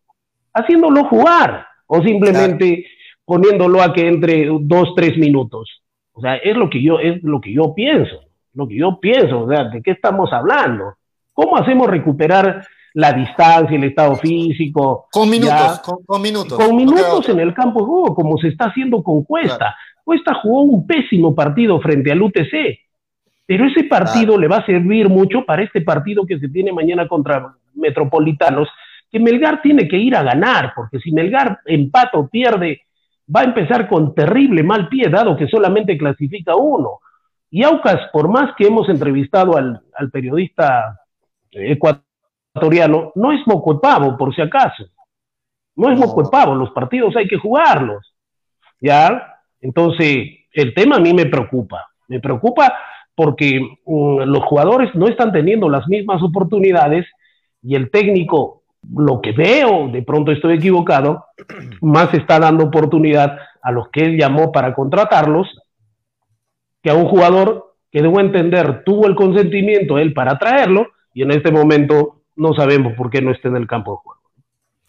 haciéndolo jugar o simplemente poniéndolo a que entre dos, tres minutos. O sea, es lo que yo, es lo que yo pienso, lo que yo pienso, o sea, ¿de qué estamos hablando? ¿Cómo hacemos recuperar la distancia, el estado físico? Con minutos, con, minutos. Con minutos en el campo de juego, como se está haciendo con Cuesta. Cuesta jugó un pésimo partido frente al UTC, pero ese partido le va a servir mucho para este partido que se tiene mañana contra Metropolitanos, que Melgar tiene que ir a ganar, porque si Melgar empata o pierde, va a empezar con terrible mal pie, dado que solamente clasifica uno. Y Aucas, por más que hemos entrevistado al, periodista ecuatoriano, no es moco de pavo, por si acaso. No es moco de pavo, los partidos hay que jugarlos. ¿Ya? Entonces, el tema a mí me preocupa. Me preocupa porque mm, los jugadores no están teniendo las mismas oportunidades y el técnico lo que veo, de pronto estoy equivocado, más está dando oportunidad a los que él llamó para contratarlos que a un jugador que debo entender tuvo el consentimiento él para traerlo y en este momento no sabemos por qué no está en el campo de juego.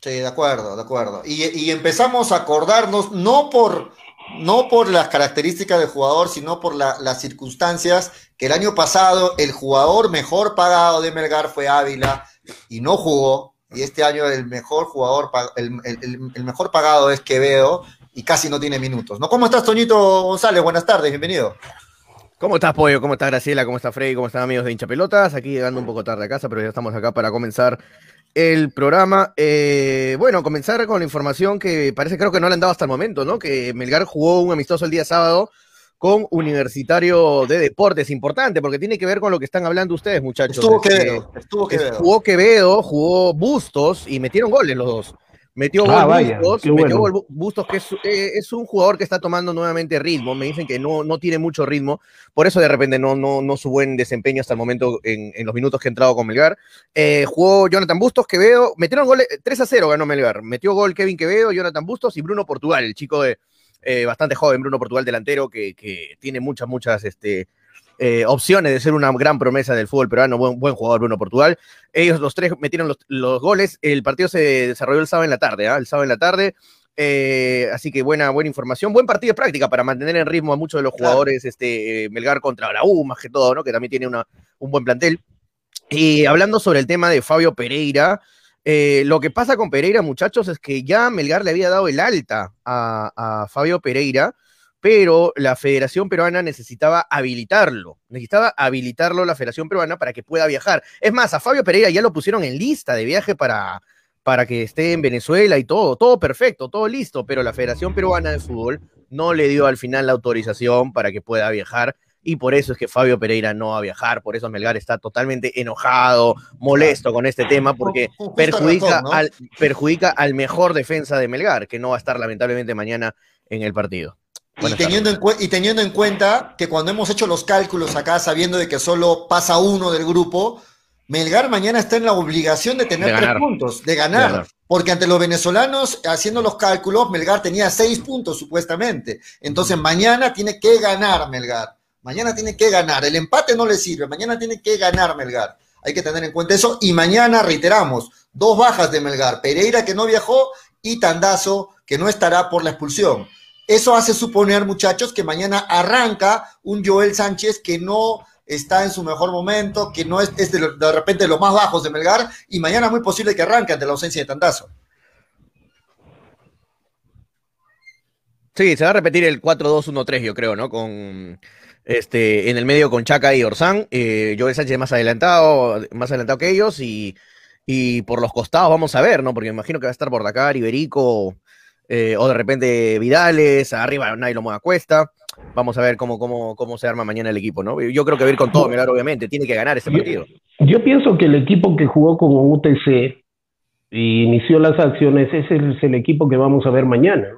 Sí, de acuerdo, de acuerdo. Y, empezamos a acordarnos, no por, no por las características del jugador, sino por las circunstancias, que el año pasado el jugador mejor pagado de Melgar fue Ávila y no jugó, y este año el mejor jugador, el, mejor pagado es Quevedo, y casi no tiene minutos. ¿no? ¿Cómo estás, Toñito González? Buenas tardes, bienvenido. ¿Cómo estás, Pollo? ¿Cómo está Graciela? ¿Cómo está Freddy? ¿Cómo están amigos de hincha pelotas? Aquí llegando un poco tarde a casa, pero ya estamos acá para comenzar el programa. Eh, bueno, comenzar con la información que parece creo que no le han dado hasta el momento, ¿no? Que Melgar jugó un amistoso el día sábado con Universitario de Deportes, importante, porque tiene que ver con lo que están hablando ustedes, muchachos. Estuvo este, Quevedo, estuvo Quevedo. Jugó Quevedo, jugó Bustos y metieron goles los dos. Metió ah, Bustos, metió Bustos, que eh, es, un jugador que está tomando nuevamente ritmo. Me dicen que no, no tiene mucho ritmo, por eso de repente no, no, no su buen desempeño hasta el momento en, los minutos que ha entrado con Melgar. Eh, jugó Jonathan Bustos, Quevedo, metieron goles 3 a 0 ganó Melgar. Metió gol Kevin Quevedo, Jonathan Bustos y Bruno Portugal, el chico de eh, bastante joven, Bruno Portugal delantero, que, que tiene muchas, muchas este, eh, opciones de ser una gran promesa del fútbol peruano, buen, buen jugador Bruno Portugal. Ellos los tres metieron los, goles. El partido se desarrolló el sábado en la tarde, ¿ah? el sábado en la tarde. Eh, así que buena, buena información. Buen partido de práctica para mantener en ritmo a muchos de los jugadores. Este, Melgar contra la U, más que todo, ¿no? que también tiene una, un buen plantel. Y hablando sobre el tema de Fabio Pereira, eh, lo que pasa con Pereira, muchachos, es que ya Melgar le había dado el alta a, a Fabio Pereira pero la Federación Peruana necesitaba habilitarlo, necesitaba habilitarlo la Federación Peruana para que pueda viajar. Es más, a Fabio Pereira ya lo pusieron en lista de viaje para, para que esté en Venezuela y todo, todo perfecto, todo listo, pero la Federación Peruana de Fútbol no le dio al final la autorización para que pueda viajar y por eso es que Fabio Pereira no va a viajar, por eso Melgar está totalmente enojado, molesto con este tema, porque perjudica, al, perjudica al mejor defensa de Melgar, que no va a estar lamentablemente mañana en el partido. Y teniendo, en y teniendo, en cuenta que cuando hemos hecho los cálculos acá, sabiendo de que solo pasa uno del grupo, Melgar mañana está en la obligación de tener tres puntos, de ganar. Porque ante los venezolanos, haciendo los cálculos, Melgar tenía seis puntos supuestamente. Entonces mañana tiene que ganar Melgar. Mañana tiene que ganar. El empate no le sirve. Mañana tiene que ganar Melgar. Hay que tener en cuenta eso. Y mañana, reiteramos, dos bajas de Melgar. Pereira que no viajó y Tandazo que no estará por la expulsión. Eso hace suponer, muchachos, que mañana arranca un Joel Sánchez que no está en su mejor momento, que no es, de, repente de los más bajos de Melgar, y mañana es muy posible que arranque ante la ausencia de Tandazo. Sí, se va a repetir el 4-2-1-3, yo creo, ¿no? Con este, en el medio con Chaca y Orsán. Eh, Joel Sánchez más adelantado, más adelantado que ellos, y, y, por los costados vamos a ver, ¿no? Porque me imagino que va a estar Bordacar, Iberico, eh, o de repente Vidales, arriba Nailo Moda Cuesta. Vamos a ver cómo, cómo, cómo se arma mañana el equipo, ¿no? Yo creo que va a ir con todo, Melgar, obviamente, tiene que ganar ese partido. Yo, pienso que el equipo que jugó como UTC y inició las acciones, ese es el equipo que vamos a ver mañana.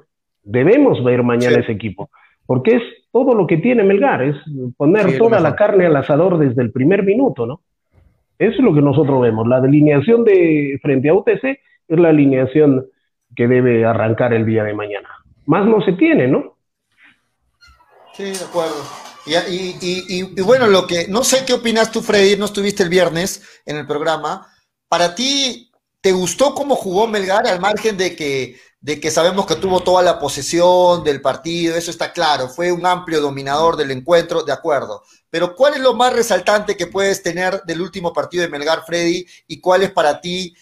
Debemos ver mañana ese equipo, porque es todo lo que tiene Melgar, es poner toda la carne al asador desde el primer minuto, ¿no? Eso es lo que nosotros vemos. La delineación de frente a UTC es la alineación que debe arrancar el día de mañana. Más no se tiene, ¿no? Sí, de acuerdo. Y, bueno, lo que no sé qué opinas tú, Freddy, no estuviste el viernes en el programa. Para ti, ¿te gustó cómo jugó Melgar al margen de que, de que sabemos que tuvo toda la posesión del partido? Eso está claro, fue un amplio dominador del encuentro, de acuerdo. Pero ¿cuál es lo más resaltante que puedes tener del último partido de Melgar, Freddy? ¿Y cuál es para ti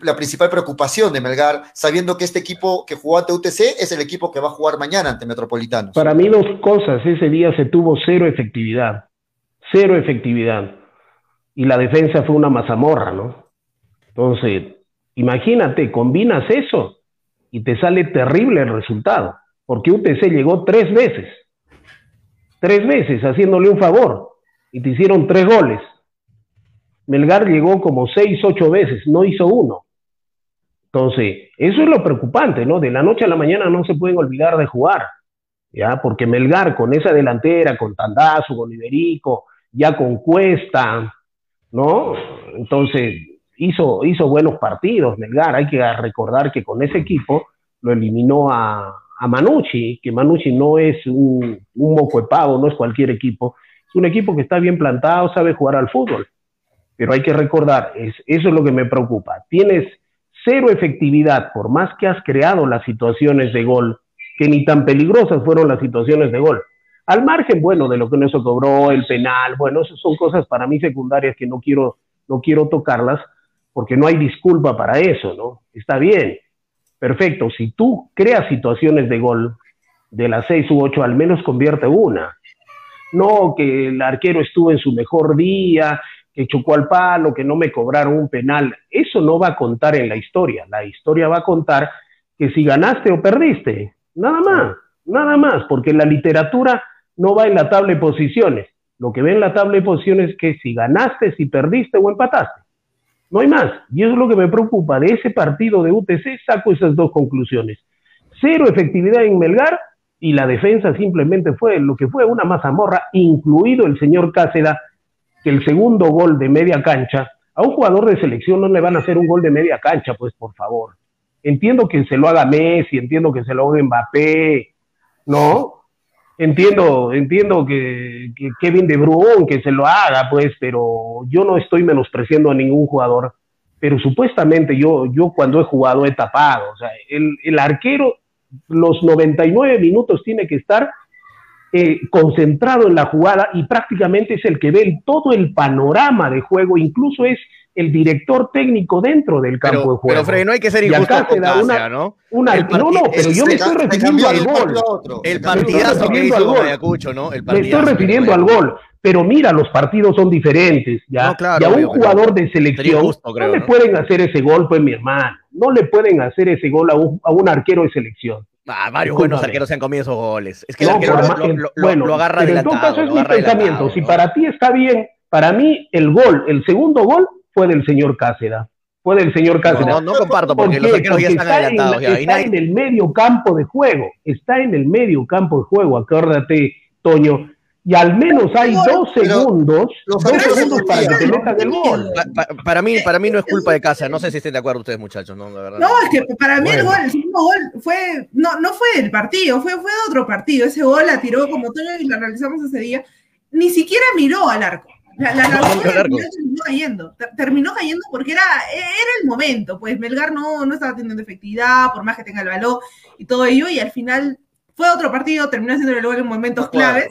la principal preocupación de Melgar, sabiendo que este equipo que jugó ante UTC es el equipo que va a jugar mañana ante Metropolitanos. Para mí dos cosas, ese día se tuvo cero efectividad, cero efectividad, y la defensa fue una mazamorra, ¿no? Entonces, imagínate, combinas eso y te sale terrible el resultado, porque UTC llegó tres veces, tres veces haciéndole un favor, y te hicieron tres goles Melgar llegó como seis, ocho veces, no hizo uno. Entonces, eso es lo preocupante, ¿no? De la noche a la mañana no se pueden olvidar de jugar, ¿ya? Porque Melgar con esa delantera, con Tandazo, con Iberico, ya con Cuesta, ¿no? Entonces, hizo, buenos partidos Melgar. Hay que recordar que con ese equipo lo eliminó a, a Manucci, que Manucci no es un, un moco de pavo, no es cualquier equipo. Es un equipo que está bien plantado, sabe jugar al fútbol. Pero hay que recordar, es, eso es lo que me preocupa. Tienes cero efectividad, por más que has creado las situaciones de gol, que ni tan peligrosas fueron las situaciones de gol. Al margen, bueno, de lo que no se cobró, el penal, bueno, esas son cosas para mí secundarias que no quiero, no quiero tocarlas, porque no hay disculpa para eso, ¿no? Está bien. perfecto, si tú creas situaciones de gol, de las seis u ocho, al menos convierte una. No que el arquero estuvo en su mejor día, que chocó al palo, que no me cobraron un penal. Eso no va a contar en la historia. La historia va a contar que si ganaste o perdiste. Nada más, nada más, porque la literatura no va en la tabla de posiciones. Lo que ve en la tabla de posiciones es que si ganaste, si perdiste o empataste. No hay más. Y eso es lo que me preocupa. De ese partido de UTC saco esas dos conclusiones. Cero efectividad en Melgar y la defensa simplemente fue lo que fue una mazamorra, incluido el señor Cáceda, que el segundo gol de media cancha, a un jugador de selección no le van a hacer un gol de media cancha, pues por favor. Entiendo que se lo haga Messi, entiendo que se lo haga Mbappé, ¿no? Entiendo, entiendo que, Kevin De Bruyne que se lo haga, pues, pero yo no estoy menospreciando a ningún jugador. Pero supuestamente yo, yo cuando he jugado he tapado. O sea, el, el arquero los 99 minutos tiene que estar eh, concentrado en la jugada y prácticamente es el que ve todo el panorama de juego, incluso es el director técnico dentro del campo de juego. Pero Freddy, no hay que ser injusto con una, ¿no? Una, no, no, pero yo me estoy refiriendo al gol. El partidazo que hizo Ayacucho, ¿no? El me estoy refiriendo al gol. Pero mira, los partidos son diferentes, ¿ya? y a un jugador de selección no le pueden hacer ese gol, pues mi hermano. No le pueden hacer ese gol a un, a un arquero de selección. Ah, varios buenos arqueros se han comido esos goles. Es que el arquero lo, bueno, lo, agarra pero adelantado. es mi pensamiento. Si para ti está bien, para mí el gol, el segundo gol, fue del señor Cáceres. Fue del señor Cáceres. No, no, comparto, porque los arqueros ya están adelantados. ya. Está en el medio campo de juego. Está en el medio campo de juego. Acuérdate, Toño, y al menos hay dos segundos, dos segundos para que te metan el gol. para, mí, para mí no es culpa de casa, no sé si estén de acuerdo ustedes, muchachos, no, verdad. No, es que para mí el gol, el segundo gol fue, no, no fue del partido, fue, fue de otro partido. Ese gol la tiró como todo y la realizamos ese día, ni siquiera miró al arco. La, la, terminó cayendo, terminó cayendo porque era, era el momento, pues Melgar no, no estaba teniendo efectividad, por más que tenga el balón y todo ello, y al final fue otro partido, terminó haciendo el gol en momentos claves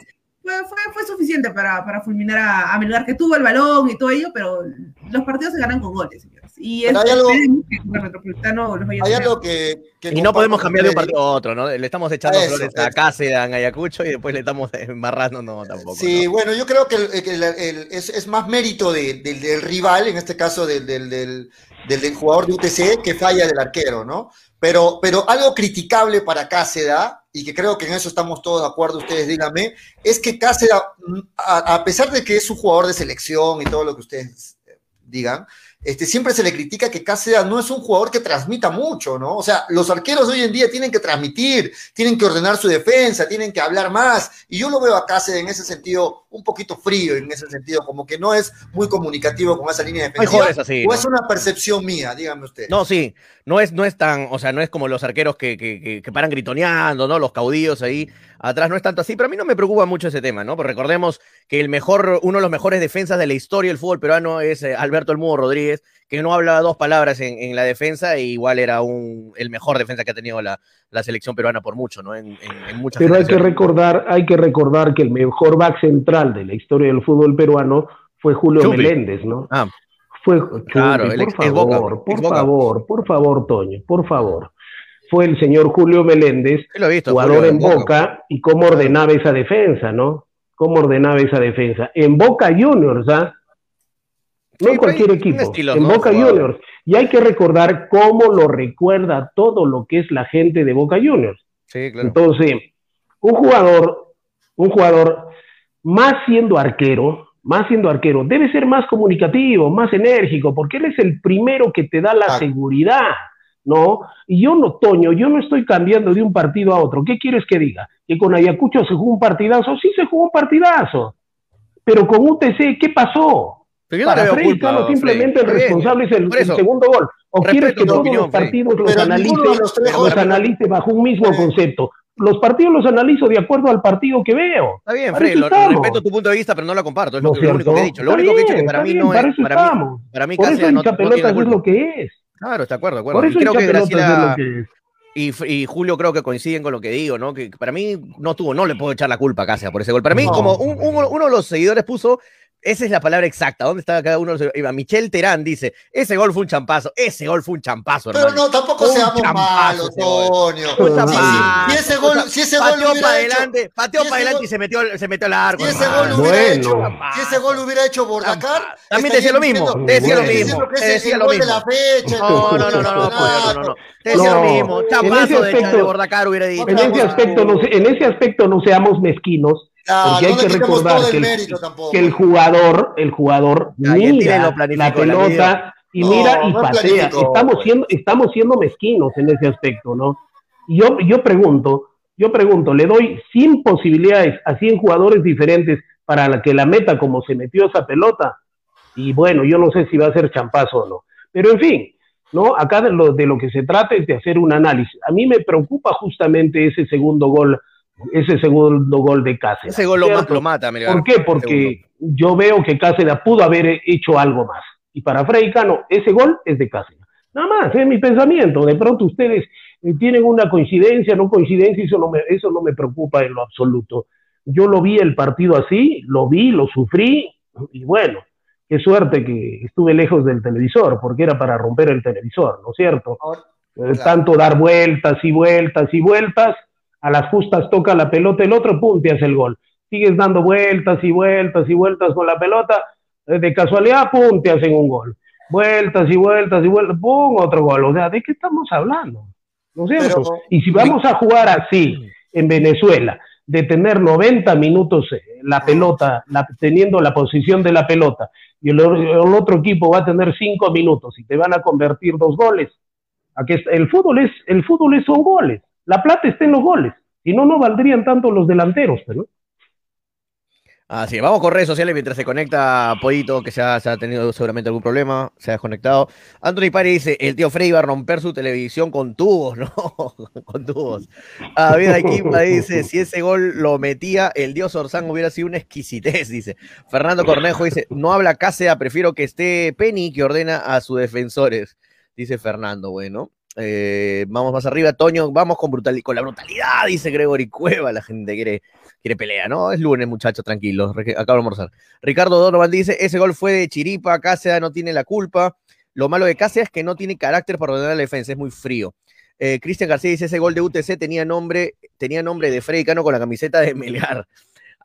fue, fue, suficiente para, para fulminar a, a, Melgar, que tuvo el balón y todo ello, pero los partidos se ganan con goles, señores. Y es, hay algo, hay algo que, Y no podemos cambiar de un partido a otro, ¿no? Le estamos echando flores a Cáceres, a Ayacucho y después le estamos embarrando, no, tampoco. Sí, bueno, yo creo que, es, es, más mérito del rival, en este caso del, del, del, jugador de UTC, que falla del arquero, ¿no? Pero, pero algo criticable para Cáceres y que creo que en eso estamos todos de acuerdo, ustedes díganme, es que Cáceres, a, pesar de que es un jugador de selección y todo lo que ustedes eh, digan, este, siempre se le critica que Cáceres no es un jugador que transmita mucho, ¿no? O sea, los arqueros hoy en día tienen que transmitir, tienen que ordenar su defensa, tienen que hablar más, y yo lo veo a Cáceres en ese sentido un poquito frío, en ese sentido, como que no es muy comunicativo con esa línea defensiva. Es así, o es una percepción mía, dígame usted. No, sí, no es, no es tan, o sea, no es como los arqueros que, que, que, paran gritoneando, ¿no? Los caudillos ahí atrás, no es tanto así, pero a mí no me preocupa mucho ese tema, ¿no? Porque recordemos que el mejor, uno de los mejores defensas de la historia del fútbol peruano es eh, Alberto El Mudo Rodríguez, que no hablaba dos palabras en, la defensa e igual era un, el mejor defensa que ha tenido la, selección peruana por mucho, ¿no? En, muchas Pero hay que recordar, hay que recordar que el mejor back central de la historia del fútbol peruano fue Julio Meléndez, ¿no? Ah. Fue claro, por favor, por favor, por favor, Toño, por favor. Fue el señor Julio Meléndez, jugador en Boca, y cómo ordenaba esa defensa, ¿no? Cómo ordenaba esa defensa. En Boca Juniors, ¿ah? no en cualquier equipo, en Boca Juniors. Y hay que recordar cómo lo recuerda todo lo que es la gente de Boca Juniors. Sí, claro. Entonces, un jugador, un jugador, más siendo arquero, más siendo arquero, debe ser más comunicativo, más enérgico, porque él es el primero que te da la seguridad, ¿no? Y yo no, Toño, yo no estoy cambiando de un partido a otro. ¿Qué quieres que diga? ¿Que con Ayacucho se jugó un partidazo? Sí, se jugó un partidazo. Pero con UTC, ¿qué pasó? Pero Para Freddy simplemente el responsable es el, segundo gol. ¿O quieres que todos los partidos los analice, los, analice bajo un mismo concepto? Los partidos los analizo de acuerdo al partido que veo. Está bien, Freddy, respeto tu punto de vista, pero no lo comparto. Es lo, único que he dicho. Lo único que he dicho es que para mí no es. Para mí, para mí, Por eso no, pelota es lo que es. Claro, está de acuerdo, acuerdo. Por eso creo que Graciela y, y, Julio creo que coinciden con lo que digo, ¿no? Que para mí no tuvo, no le puedo echar la culpa a Cáceres por ese gol. Para mí, como un, uno de los seguidores puso, Esa es la palabra exacta. ¿Dónde está cada uno? Michelle Terán dice, ese gol fue un champazo. Ese gol fue un champazo, hermano. Pero no, tampoco seamos malos, Antonio. Si ese gol, si ese gol pateó para adelante, pateó para adelante y se metió, se metió al arco. Si ese gol hubiera hecho, si ese gol hubiera hecho Bordacar, también decía lo mismo, decía lo mismo, decía lo mismo. No, no, no, no, no, no, no. Te decía lo mismo, champazo de Bordacar hubiera dicho. En ese aspecto, en ese aspecto no seamos mezquinos porque hay que recordar que el, jugador, el jugador mira la pelota y mira y patea. Estamos siendo, estamos siendo mezquinos en ese aspecto, ¿no? Y yo, yo pregunto, yo pregunto, le doy 100 posibilidades a 100 jugadores diferentes para que la meta como se metió esa pelota. Y bueno, yo no sé si va a ser champazo o no. Pero en fin, ¿no? Acá de lo, de lo que se trata es de hacer un análisis. A mí me preocupa justamente ese segundo gol ese segundo gol de Cáceres. Ese gol lo, más lo mata, ¿Por qué? Porque yo veo que Cáceres pudo haber hecho algo más. Y para Freddy Cano, ese gol es de Cáceres. Nada más, es mi pensamiento. De pronto ustedes eh, tienen una coincidencia, no coincidencia, eso no, me, eso no me preocupa en lo absoluto. Yo lo vi el partido así, lo vi, lo sufrí, y bueno, qué suerte que estuve lejos del televisor, porque era para romper el televisor, ¿no es cierto? Eh, tanto dar vueltas y vueltas y vueltas, a las justas toca la pelota el otro, pum, te hace el gol. Sigues dando vueltas y vueltas y vueltas con la pelota, eh, de casualidad, pum, te hacen un gol. Vueltas y vueltas y vueltas, pum, otro gol. O sea, ¿de qué estamos hablando? ¿No es cierto? y si vamos a jugar así en Venezuela, de tener 90 minutos eh, la pelota, teniendo la posición de la pelota, y el, otro equipo va a tener 5 minutos y te van a convertir dos goles. Aquí el fútbol es, el fútbol es son goles. La plata está en los goles. Si no, no valdrían tanto los delanteros, ¿no? Así, vamos con redes sociales mientras se conecta Pollito, que se ha, tenido seguramente algún problema, se ha desconectado. Anthony Pari dice, el tío Frey iba a romper su televisión con tubos, ¿no? con tubos. David Kimba dice, si ese gol lo metía, el dios Orsán hubiera sido una exquisitez, dice. Fernando Cornejo dice, no habla Cáceres, prefiero que esté Penny que ordena a sus defensores, dice Fernando, bueno. Eh, vamos más arriba, Toño, vamos con, brutal, con la brutalidad, dice Gregory Cueva, la gente quiere, quiere pelea, ¿no? Es lunes, muchachos, tranquilos, acabo de almorzar. Ricardo Donovan dice, ese gol fue de Chiripa, Cáceres no tiene la culpa. Lo malo de Cáceres es que no tiene carácter para ordenar la defensa, es muy frío. Eh, Cristian García dice, ese gol de UTC tenía nombre, tenía nombre de Freddy Cano con la camiseta de Melgar.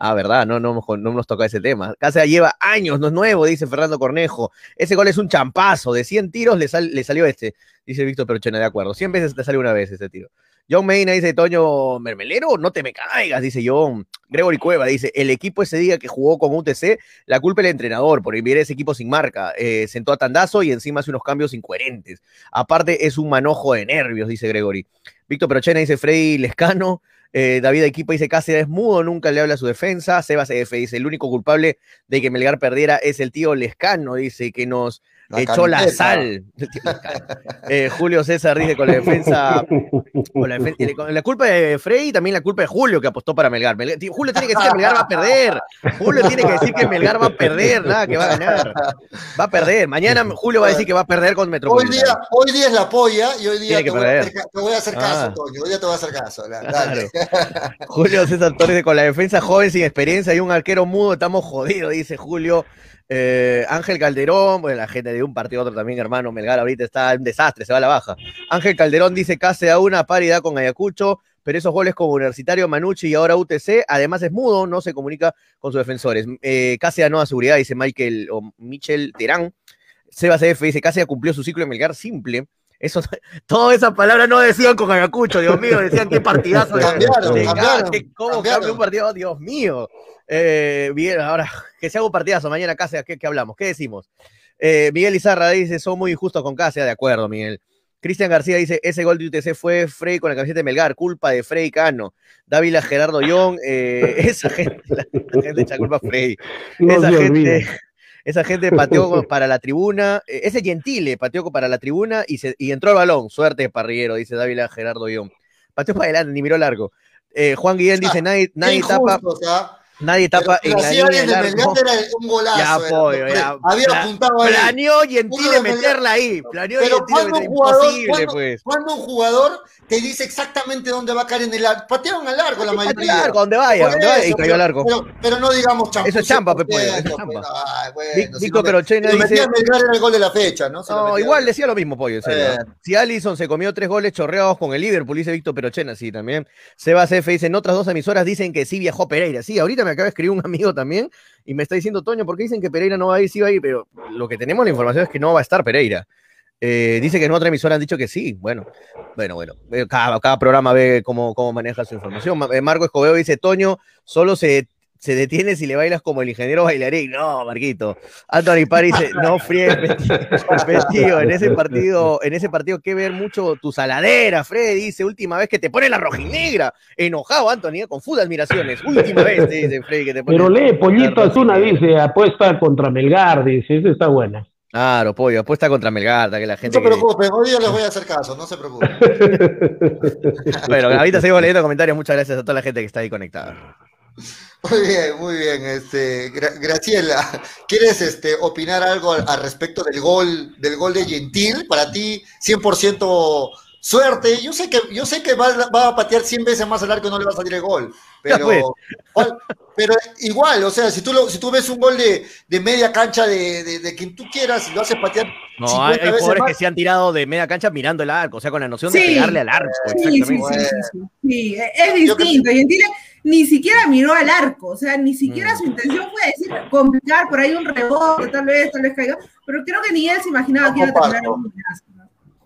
Ah, verdad, no, no, no nos toca ese tema. Cáceres lleva años, no es nuevo, dice Fernando Cornejo. Ese gol es un champazo, de 100 tiros le, salió este, dice Víctor Perochena, de acuerdo. 100 veces te sale una vez ese tiro. John Medina dice, Toño Mermelero, no te me caigas, dice John. Gregory Cueva dice, el equipo ese día que jugó con UTC, la culpa del entrenador por enviar ese equipo sin marca. Eh, sentó a Tandazo y encima hace unos cambios incoherentes. Aparte es un manojo de nervios, dice Gregory. Víctor Perochena dice, Freddy Lescano, eh, David Equipa dice Cáceres es mudo, nunca le habla a su defensa. Sebas F dice, el único culpable de que Melgar perdiera es el tío Lescano, dice que nos echó la sal. Eh, Julio César dice con la defensa. Con la, culpa de Frey y también la culpa de Julio que apostó para Melgar. Julio tiene que decir que Melgar va a perder. Julio tiene que decir que Melgar va a perder, nada, que va a ganar. Va a perder. Mañana Julio va a decir que va a perder con Metropolitano. Hoy día, hoy día es la polla y hoy día te voy, a hacer caso, ah. Toño. Hoy día te voy a hacer caso. Julio César Torres con la defensa joven sin experiencia y un arquero mudo, estamos jodidos, dice Julio. Eh, Ángel Calderón, bueno, la gente de un partido a otro también, hermano. Melgar ahorita está un desastre, se va a la baja. Ángel Calderón dice casi a una paridad con Ayacucho, pero esos goles como Universitario, Manucci y ahora UTC, además es mudo, no se comunica con sus defensores. Eh, casi a nueva seguridad, dice Michael o Michel Terán. Sebas F dice, casi cumplió su ciclo en Melgar simple. Eso, todas esas palabras no decían con Ayacucho, Dios mío, decían qué partidazo. ¿Cómo cambia un partido? Dios mío. Eh, bien, ahora que se haga un partidazo mañana, Cáceres, ¿qué, hablamos? ¿Qué decimos? Eh, Miguel Izarra dice, son muy injustos con Cáceres, de acuerdo, Miguel. Cristian García dice, ese gol de UTC fue Frey con la camiseta de Melgar, culpa de Frey Cano. Dávila Gerardo Young, eh, esa gente, la, gente echa culpa a Frey. esa gente, esa gente pateó para la tribuna, ese Gentile pateó para la tribuna y, se, y entró el balón. Suerte parrillero, dice Dávila Gerardo Young. Pateó para adelante, ni miró largo. Juan Guillén dice, nadie, nadie tapa. Nadie tapa en la línea era un golazo. Ya, pollo, ya. Había apuntado ahí. Planeó Gentile meterla ahí. Planeó Gentile meterla. Imposible, pues. Cuando un jugador te dice exactamente dónde va a caer en el arco. Patearon al largo la mayoría. Al largo, donde vaya, donde vaya y cayó al largo. Pero, no digamos champa. Eso es champa, Pepe. Eso es champa. Nico Perochena dice. el gol de la fecha, ¿no? No, igual decía lo mismo, pollo. Si Allison se comió tres goles chorreados con el Liverpool, dice Víctor Perochena, sí, también. Sebas F dice, en otras dos emisoras dicen que sí viajó Pereira. Sí, ahorita me acaba de escribir un amigo también y me está diciendo, Toño, ¿por qué dicen que Pereira no va a ir? Sí va a ir, pero lo que tenemos la información es que no va a estar Pereira. Eh, dice que en otra emisora han dicho que sí. Bueno, bueno, bueno. Eh, cada, cada programa ve cómo, cómo maneja su información. Eh, Marco Escobedo dice, Toño, solo se, se detiene si le bailas como el ingeniero bailarín. No, Marquito. Anthony Pari dice, no fríes, vestido. En ese partido, en ese partido que ver mucho tu saladera, Fred. Dice, última vez que te pone la rojinegra. Enojado, Anthony, con full admiraciones. Última vez, dice Fred, que te pone Pero lee, Pollito Azuna dice, apuesta contra Melgar, dice, esa está buena. Claro, pollo, apuesta contra Melgarta, que la gente. No se preocupen, hoy día les voy a hacer caso, no se preocupen. bueno, ahorita seguimos leyendo comentarios, muchas gracias a toda la gente que está ahí conectada. Muy bien, muy bien. Este, Graciela, ¿quieres este, opinar algo al, respecto del gol, del gol de Gentil? Para ti, 100% suerte. Yo sé que, yo sé que va, a patear 100 veces más al arco y no le va a salir el gol. Pero, pero igual, o sea, si tú, lo, si tú ves un gol de, de media cancha de, de, quien tú quieras y lo haces patear. No, hay, jugadores que se han tirado de media cancha mirando el arco, o sea, con la noción de pegarle al arco. Sí, sí, sí, es distinto. Y ni siquiera miró al arco, o sea, ni siquiera mm. su intención fue decir complicar por ahí un rebote, tal vez, tal vez caiga, pero creo que ni él se imaginaba que iba a terminar un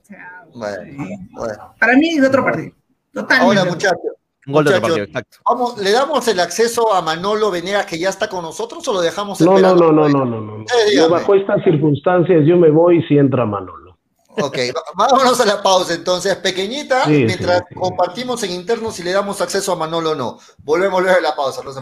o sea, Para mí es otro partido. Totalmente. Ahora, muchachos. Un gol de otro partido, exacto. Vamos, ¿Le damos el acceso a Manolo Venegas que ya está con nosotros o lo dejamos no, no, no, no, no, no, no, no. bajo estas circunstancias yo me voy si entra Manolo. Ok, vámonos a la pausa entonces, pequeñita, mientras compartimos en interno si le damos acceso a Manolo o no. Volvemos luego a la pausa, no se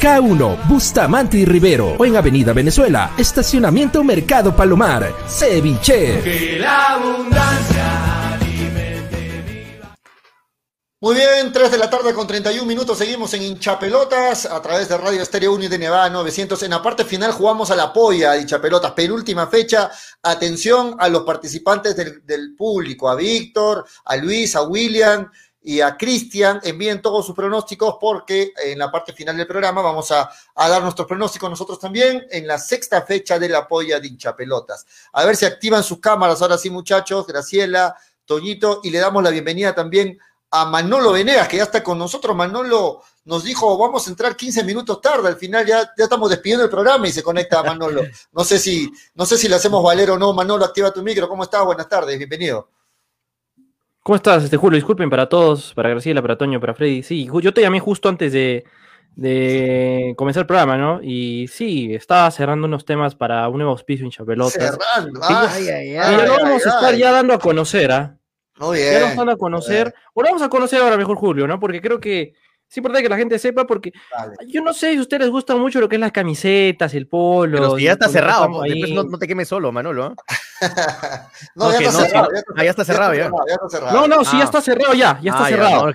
K1, Bustamante y Rivero o en Avenida Venezuela, Estacionamiento Mercado Palomar, Ceviche. Que la abundancia muy bien, 3 de la tarde con 31 minutos, seguimos en hinchapelotas a través de Radio Estéreo Uni de Nevada 900. En la parte final jugamos a la polla, hinchapelotas, penúltima fecha. Atención a los participantes del, del público, a Víctor, a Luis, a William, y a Cristian envíen todos sus pronósticos porque en la parte final del programa vamos a, dar nuestros pronósticos nosotros también en la sexta fecha de la polla de hinchapelotas. A ver si activan sus cámaras ahora sí, muchachos, Graciela, Toñito, y le damos la bienvenida también a Manolo Venegas, que ya está con nosotros. Manolo nos dijo, vamos a entrar 15 minutos tarde, al final ya, estamos despidiendo el programa y se conecta a Manolo. No sé si, no sé si le hacemos valer o no. Manolo, activa tu micro. ¿Cómo estás? Buenas tardes, bienvenido. ¿Cómo estás, este Julio? Disculpen para todos, para Graciela, para Toño, para Freddy. Sí, yo te llamé justo antes de, comenzar el programa, ¿no? Y sí, estaba cerrando unos temas para un nuevo auspicio en Chapelotas. Cerrando, ay, ay, ay. Y lo vamos a estar ya dando a conocer, ¿ah? Muy bien. Ya nos dando a conocer. O lo vamos a conocer ahora mejor, Julio, ¿no? Porque creo que es importante que la gente sepa porque yo no sé si a ustedes les gusta mucho lo que es las camisetas, el polo. Pero si ya está cerrado, después no, te quemes solo, Manolo. no, ya, está cerrado, ya, está cerrado, ya. No, no, sí, ya está cerrado, ya, ya está cerrado.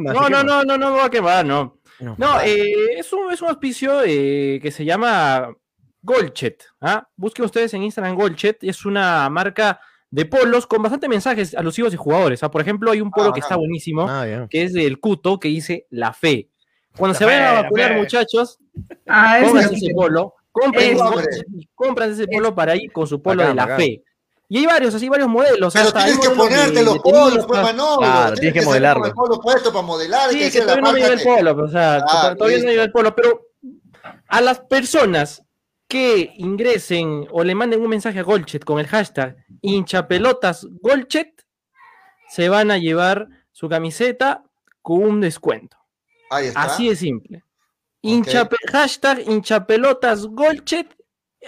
No, no, no, no, no, me va a quemar, no. No, eh, es, un, es un auspicio eh, que se llama Golchet. ¿ah? Busquen ustedes en Instagram Golchet, es una marca de polos con bastante mensajes alusivos de jugadores. ¿ah? Por ejemplo, hay un polo ah, que está buenísimo, ah, que es del Cuto, que dice la fe. Cuando se vayan a vacunar, muchachos, pongan ese polo, compren, ese polo para ir con su polo de la fe. Y hay varios, así varios modelos. Pero tienes que ponerte los polos, pues, Manolo. Claro, tienes que, modelarlo. El polo puesto para modelar. Sí, que, todavía no me el polo, o sea, todavía no llega el polo, pero a las personas que ingresen o le manden un mensaje a Golchet con el hashtag hinchapelotas Golchet, se van a llevar su camiseta con un descuento. Ahí está. Así de simple. hashtag hinchapelotas Golchet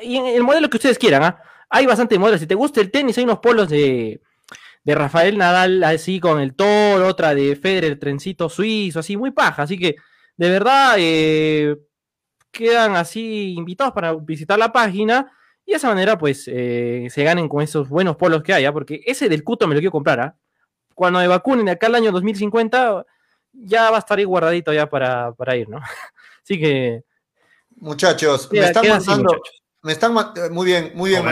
y en el modelo que ustedes quieran. ¿ah? Hay bastante modelos. Si te gusta el tenis, hay unos polos de, de Rafael Nadal así con el toro, otra de Federer, trencito suizo, así muy paja. Así que, de verdad, eh, quedan así invitados para visitar la página y de esa manera pues eh, se ganen con esos buenos polos que haya, porque ese del Cuto me lo quiero comprar. ¿ah? Cuando me vacunen acá al año 2050 ya va a estar ahí guardadito ya para, ir, ¿no? Así que... Muchachos, me están mandando... me están eh, muy bien, muy bien.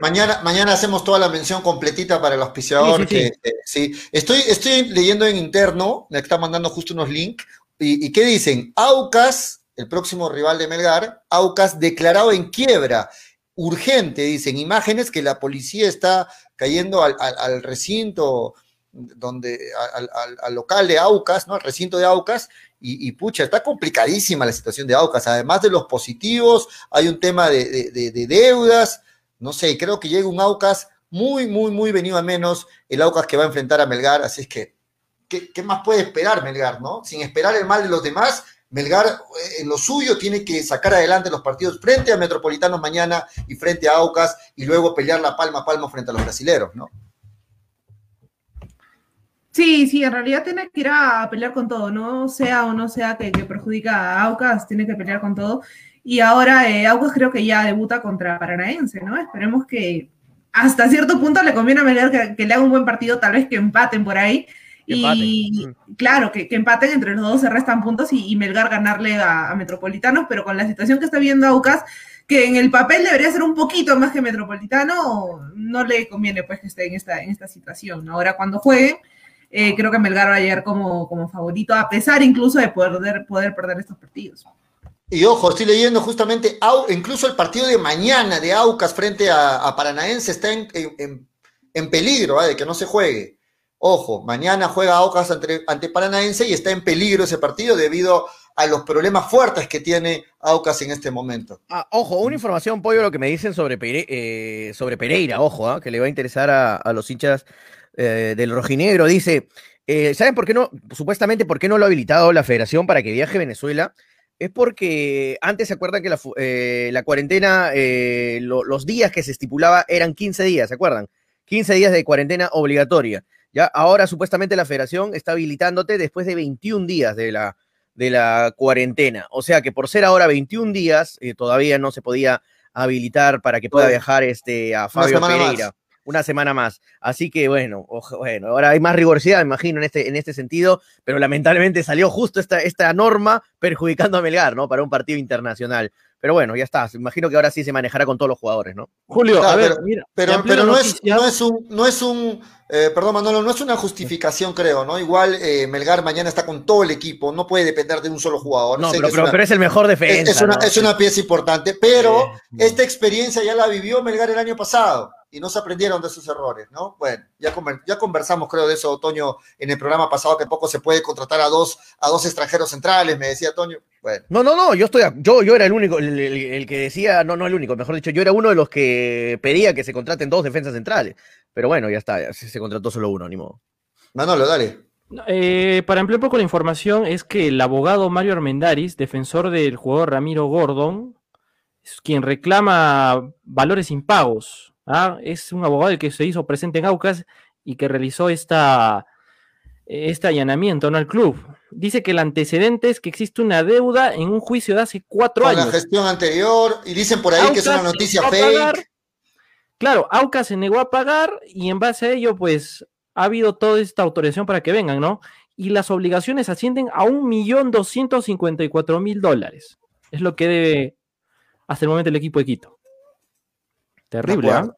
Mañana, mañana hacemos toda la mención completita para el auspiciador. Sí, sí, Estoy, estoy leyendo en interno, me están mandando justo unos links. ¿Y, y qué dicen? Aucas el próximo rival de Melgar, Aucas declarado en quiebra. Urgente, dicen, imágenes que la policía está cayendo al, recinto donde al, local de Aucas, ¿no? Al recinto de Aucas, y, pucha, está complicadísima la situación de Aucas. Además de los positivos, hay un tema de, deudas, no sé, creo que llega un Aucas muy, muy, muy venido a menos, el Aucas que va a enfrentar a Melgar, así es que, ¿qué, qué más puede esperar Melgar, no? Sin esperar el mal de los demás, Melgar eh, en lo suyo tiene que sacar adelante los partidos frente a Metropolitanos mañana y frente a Aucas y luego pelear la palma a palma frente a los brasileros, ¿no? Sí, sí, en realidad tiene que ir a pelear con todo, no sea o no sea que, perjudica a Aucas, tiene que pelear con todo. Y ahora eh, Aucas creo que ya debuta contra Paranaense, ¿no? Esperemos que hasta cierto punto le conviene a Melgar que, que le haga un buen partido, tal vez que empaten por ahí y mm. claro, que, empaten entre los dos, se restan puntos y, Melgar ganarle a, Metropolitanos, pero con la situación que está viendo Aucas, que en el papel debería ser un poquito más que Metropolitano, no le conviene pues que esté en esta, en esta situación. Ahora cuando jueguen, eh, creo que Melgar va a llegar como, como favorito, a pesar incluso de poder, poder perder estos partidos. Y ojo, estoy leyendo justamente, incluso el partido de mañana de Aucas frente a, Paranaense está en, en, peligro ¿eh? de que no se juegue. Ojo, mañana juega Aucas ante, Paranaense y está en peligro ese partido debido a los problemas fuertes que tiene Aucas en este momento. Ah, ojo, una información, Pollo, lo que me dicen sobre, eh, sobre Pereira, ojo, ah, que le va a interesar a, los hinchas eh, del rojinegro. Dice, eh, ¿saben por qué no? Supuestamente, ¿por qué no lo ha habilitado la federación para que viaje a Venezuela? Es porque antes se acuerdan que la, cuarentena, los días que se estipulaba eran 15 días, ¿se acuerdan? 15 días de cuarentena obligatoria. Ya ahora supuestamente la federación está habilitándote después de 21 días de la, de la cuarentena. O sea que por ser ahora 21 días, eh, todavía no se podía habilitar para que pueda viajar este, a Fabio Pereira. Una semana más. Así que bueno, bueno, ahora hay más rigurosidad, me imagino, en este, en este sentido, pero lamentablemente salió justo esta, esta norma perjudicando a Melgar, ¿no? Para un partido internacional. Pero bueno, ya está. Imagino que ahora sí se manejará con todos los jugadores, ¿no? Julio, a ver, pero, mira, pero, pero no, es, no, es, un, no es un, eh, perdón Manolo, no es una justificación, creo, ¿no? Igual eh, Melgar mañana está con todo el equipo, no puede depender de un solo jugador. No, pero, es pero, es el mejor defensa. Es, una, es una, pieza importante, pero esta experiencia ya la vivió Melgar el año pasado y no se aprendieron de sus errores, ¿no? Bueno, ya, ya conversamos, creo, de eso, Otoño, en el programa pasado, que poco se puede contratar a dos, a dos extranjeros centrales, me decía Toño. Bueno. No, no, no, yo estoy, yo, yo era el único, el, que decía, no, no el único, mejor dicho, yo era uno de los que pedía que se contraten dos defensas centrales. Pero bueno, ya está, ya se contrató solo uno, ni modo. Manolo, dale. Eh, para ampliar un poco la información, es que el abogado Mario Armendaris, defensor del jugador Ramiro Gordon, es quien reclama valores impagos ¿ah? Es un abogado que se hizo presente en Aucas y que realizó esta, este allanamiento ¿no? al club. Dice que el antecedente es que existe una deuda en un juicio de hace cuatro años. la gestión anterior, y dicen por ahí que es una noticia fake. claro, Aucas se negó a pagar y en base a ello, pues, ha habido toda esta autorización para que vengan, ¿no? Y las obligaciones ascienden a un millón doscientos cincuenta y cuatro mil dólares. Es lo que debe hasta el momento el equipo de Quito. Terrible, ¿ah?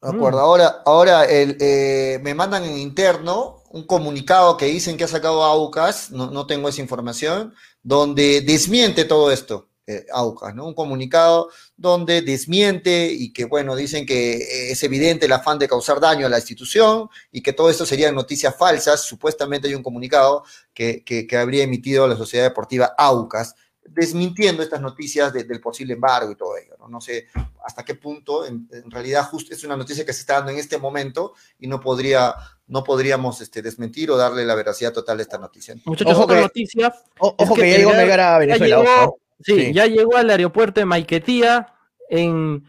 De acuerdo. Mm. Ahora, ahora eh, me mandan en interno un comunicado que dicen que ha sacado Aucas, no, no tengo esa información, donde desmiente todo esto. Eh, Aucas, ¿no? Un comunicado donde desmiente y que, bueno, dicen que eh, es evidente el afán de causar daño a la institución y que todo esto serían noticias falsas. Supuestamente hay un comunicado que, que habría emitido la Sociedad Deportiva Aucas desmintiendo estas noticias del posible embargo y todo ello. No, no sé hasta qué punto, en, realidad justo es una noticia que se está dando en este momento y no podría no podríamos este, desmentir o darle la veracidad total a esta noticia. Muchachos, ojo otra noticia. ojo que, ya llegó a Venezuela. sí, ya llegó al aeropuerto de Maiquetía en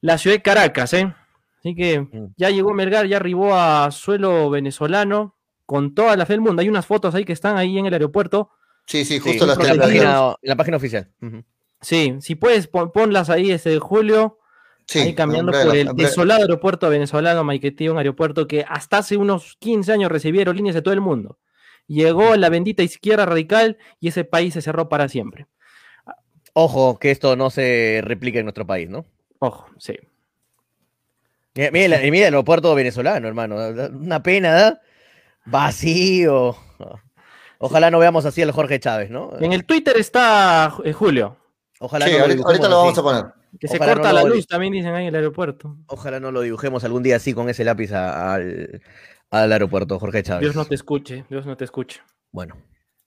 la ciudad de Caracas, ¿eh? Así que mm. ya llegó Melgar, ya arribó a suelo venezolano con toda la fe del mundo. Hay unas fotos ahí que están ahí en el aeropuerto Sí, sí, justo las en la, página, la página oficial. Sí, si puedes, ponlas ahí ese julio. Sí, ahí cambiando por el desolado aeropuerto venezolano Maiquetí, un aeropuerto que hasta hace unos 15 años recibieron líneas de todo el mundo. Llegó la bendita izquierda radical y ese país se cerró para siempre. Ojo, que esto no se replique en nuestro país, ¿no? Ojo, sí. Mira, mira el aeropuerto venezolano, hermano. Una pena, ¿eh? Vacío. Ojalá no veamos así al Jorge Chávez, ¿no? En el Twitter está eh, Julio. Ojalá sí, ahorita, lo vamos a poner. Que se corta la luz, también dicen ahí en el aeropuerto. Ojalá no lo dibujemos algún día así con ese lápiz al, aeropuerto, Jorge Chávez. Dios no te escuche, Dios no te escuche. Bueno.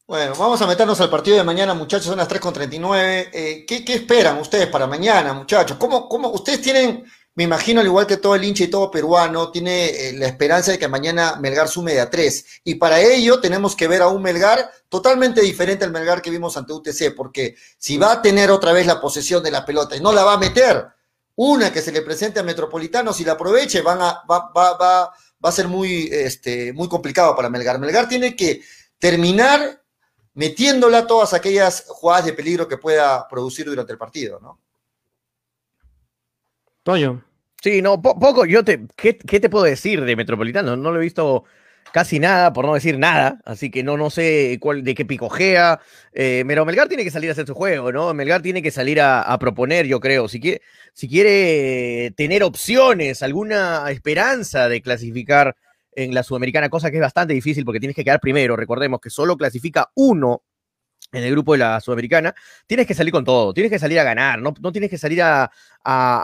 Bueno, vamos a meternos al partido de mañana, muchachos, son las 3.39. Eh, ¿qué, ¿Qué esperan ustedes para mañana, muchachos? ¿Cómo, cómo ustedes tienen me imagino, al igual que todo el hincha y todo peruano, tiene eh, la esperanza de que mañana Melgar sume de a tres. Y para ello tenemos que ver a un Melgar totalmente diferente al Melgar que vimos ante UTC, porque si va a tener otra vez la posesión de la pelota y no la va a meter, una que se le presente a Metropolitano, si la aproveche, van a, va, va, va, va a ser muy, este, muy complicado para Melgar. Melgar tiene que terminar metiéndola todas aquellas jugadas de peligro que pueda producir durante el partido, ¿no? Toño. Sí, no, poco, yo te, ¿qué, te puedo decir de Metropolitano? No lo he visto casi nada, por no decir nada, así que no, no sé cuál, de qué picojea, eh, pero Melgar tiene que salir a hacer su juego, ¿no? Melgar tiene que salir a, proponer, yo creo, si quiere, si quiere tener opciones, alguna esperanza de clasificar en la Sudamericana, cosa que es bastante difícil porque tienes que quedar primero, recordemos que solo clasifica uno en el grupo de la Sudamericana, tienes que salir con todo, tienes que salir a ganar, no, no tienes que salir a,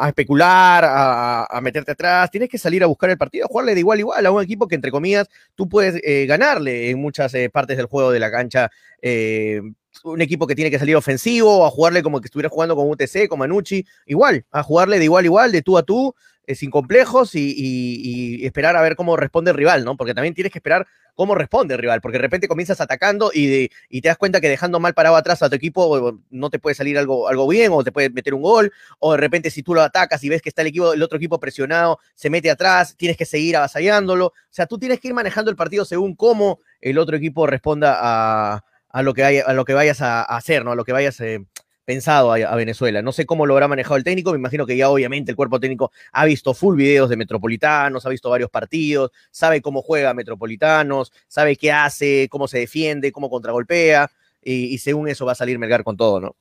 especular, a, meterte atrás, tienes que salir a buscar el partido, a jugarle de igual a igual a un equipo que, entre comillas, tú puedes eh, ganarle en muchas eh, partes del juego de la cancha. Eh, un equipo que tiene que salir ofensivo, a jugarle como que estuviera jugando con UTC, con Manucci, igual, a jugarle de igual a igual, de tú a tú, sin complejos y, esperar a ver cómo responde el rival, ¿no? Porque también tienes que esperar cómo responde el rival, porque de repente comienzas atacando y, te das cuenta que dejando mal parado atrás a tu equipo no te puede salir algo, algo bien o te puede meter un gol, o de repente si tú lo atacas y ves que está el, equipo, el otro equipo presionado, se mete atrás, tienes que seguir avasallándolo. O sea, tú tienes que ir manejando el partido según cómo el otro equipo responda a, lo, que hay, a lo que vayas a, hacer, ¿no? A lo que vayas... Eh, pensado a, Venezuela. No sé cómo lo habrá manejado el técnico, me imagino que ya obviamente el cuerpo técnico ha visto full videos de Metropolitanos, ha visto varios partidos, sabe cómo juega Metropolitanos, sabe qué hace, cómo se defiende, cómo contragolpea, y, según eso va a salir Melgar con todo, ¿no?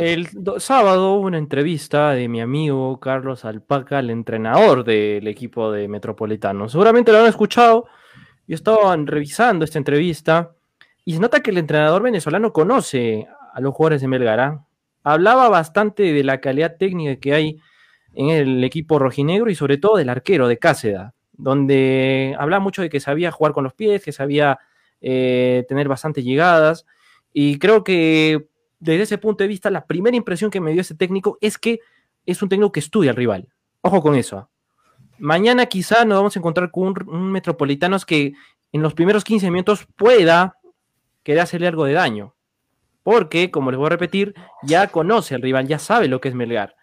El sábado hubo una entrevista de mi amigo Carlos Alpaca, el entrenador del equipo de Metropolitanos. Seguramente lo han escuchado. Yo estaba revisando esta entrevista y se nota que el entrenador venezolano conoce a los jugadores de Melgar. Hablaba bastante de la calidad técnica que hay en el equipo rojinegro y sobre todo del arquero de Cáceda, donde hablaba mucho de que sabía jugar con los pies, que sabía eh, tener bastantes llegadas. Y creo que desde ese punto de vista, la primera impresión que me dio ese técnico es que es un técnico que estudia al rival. Ojo con eso. ¿ah? Mañana quizá nos vamos a encontrar con un, un Metropolitanos que en los primeros 15 minutos pueda querer hacerle algo de daño porque, como les voy a repetir, ya conoce al rival, ya sabe lo que es Melgar.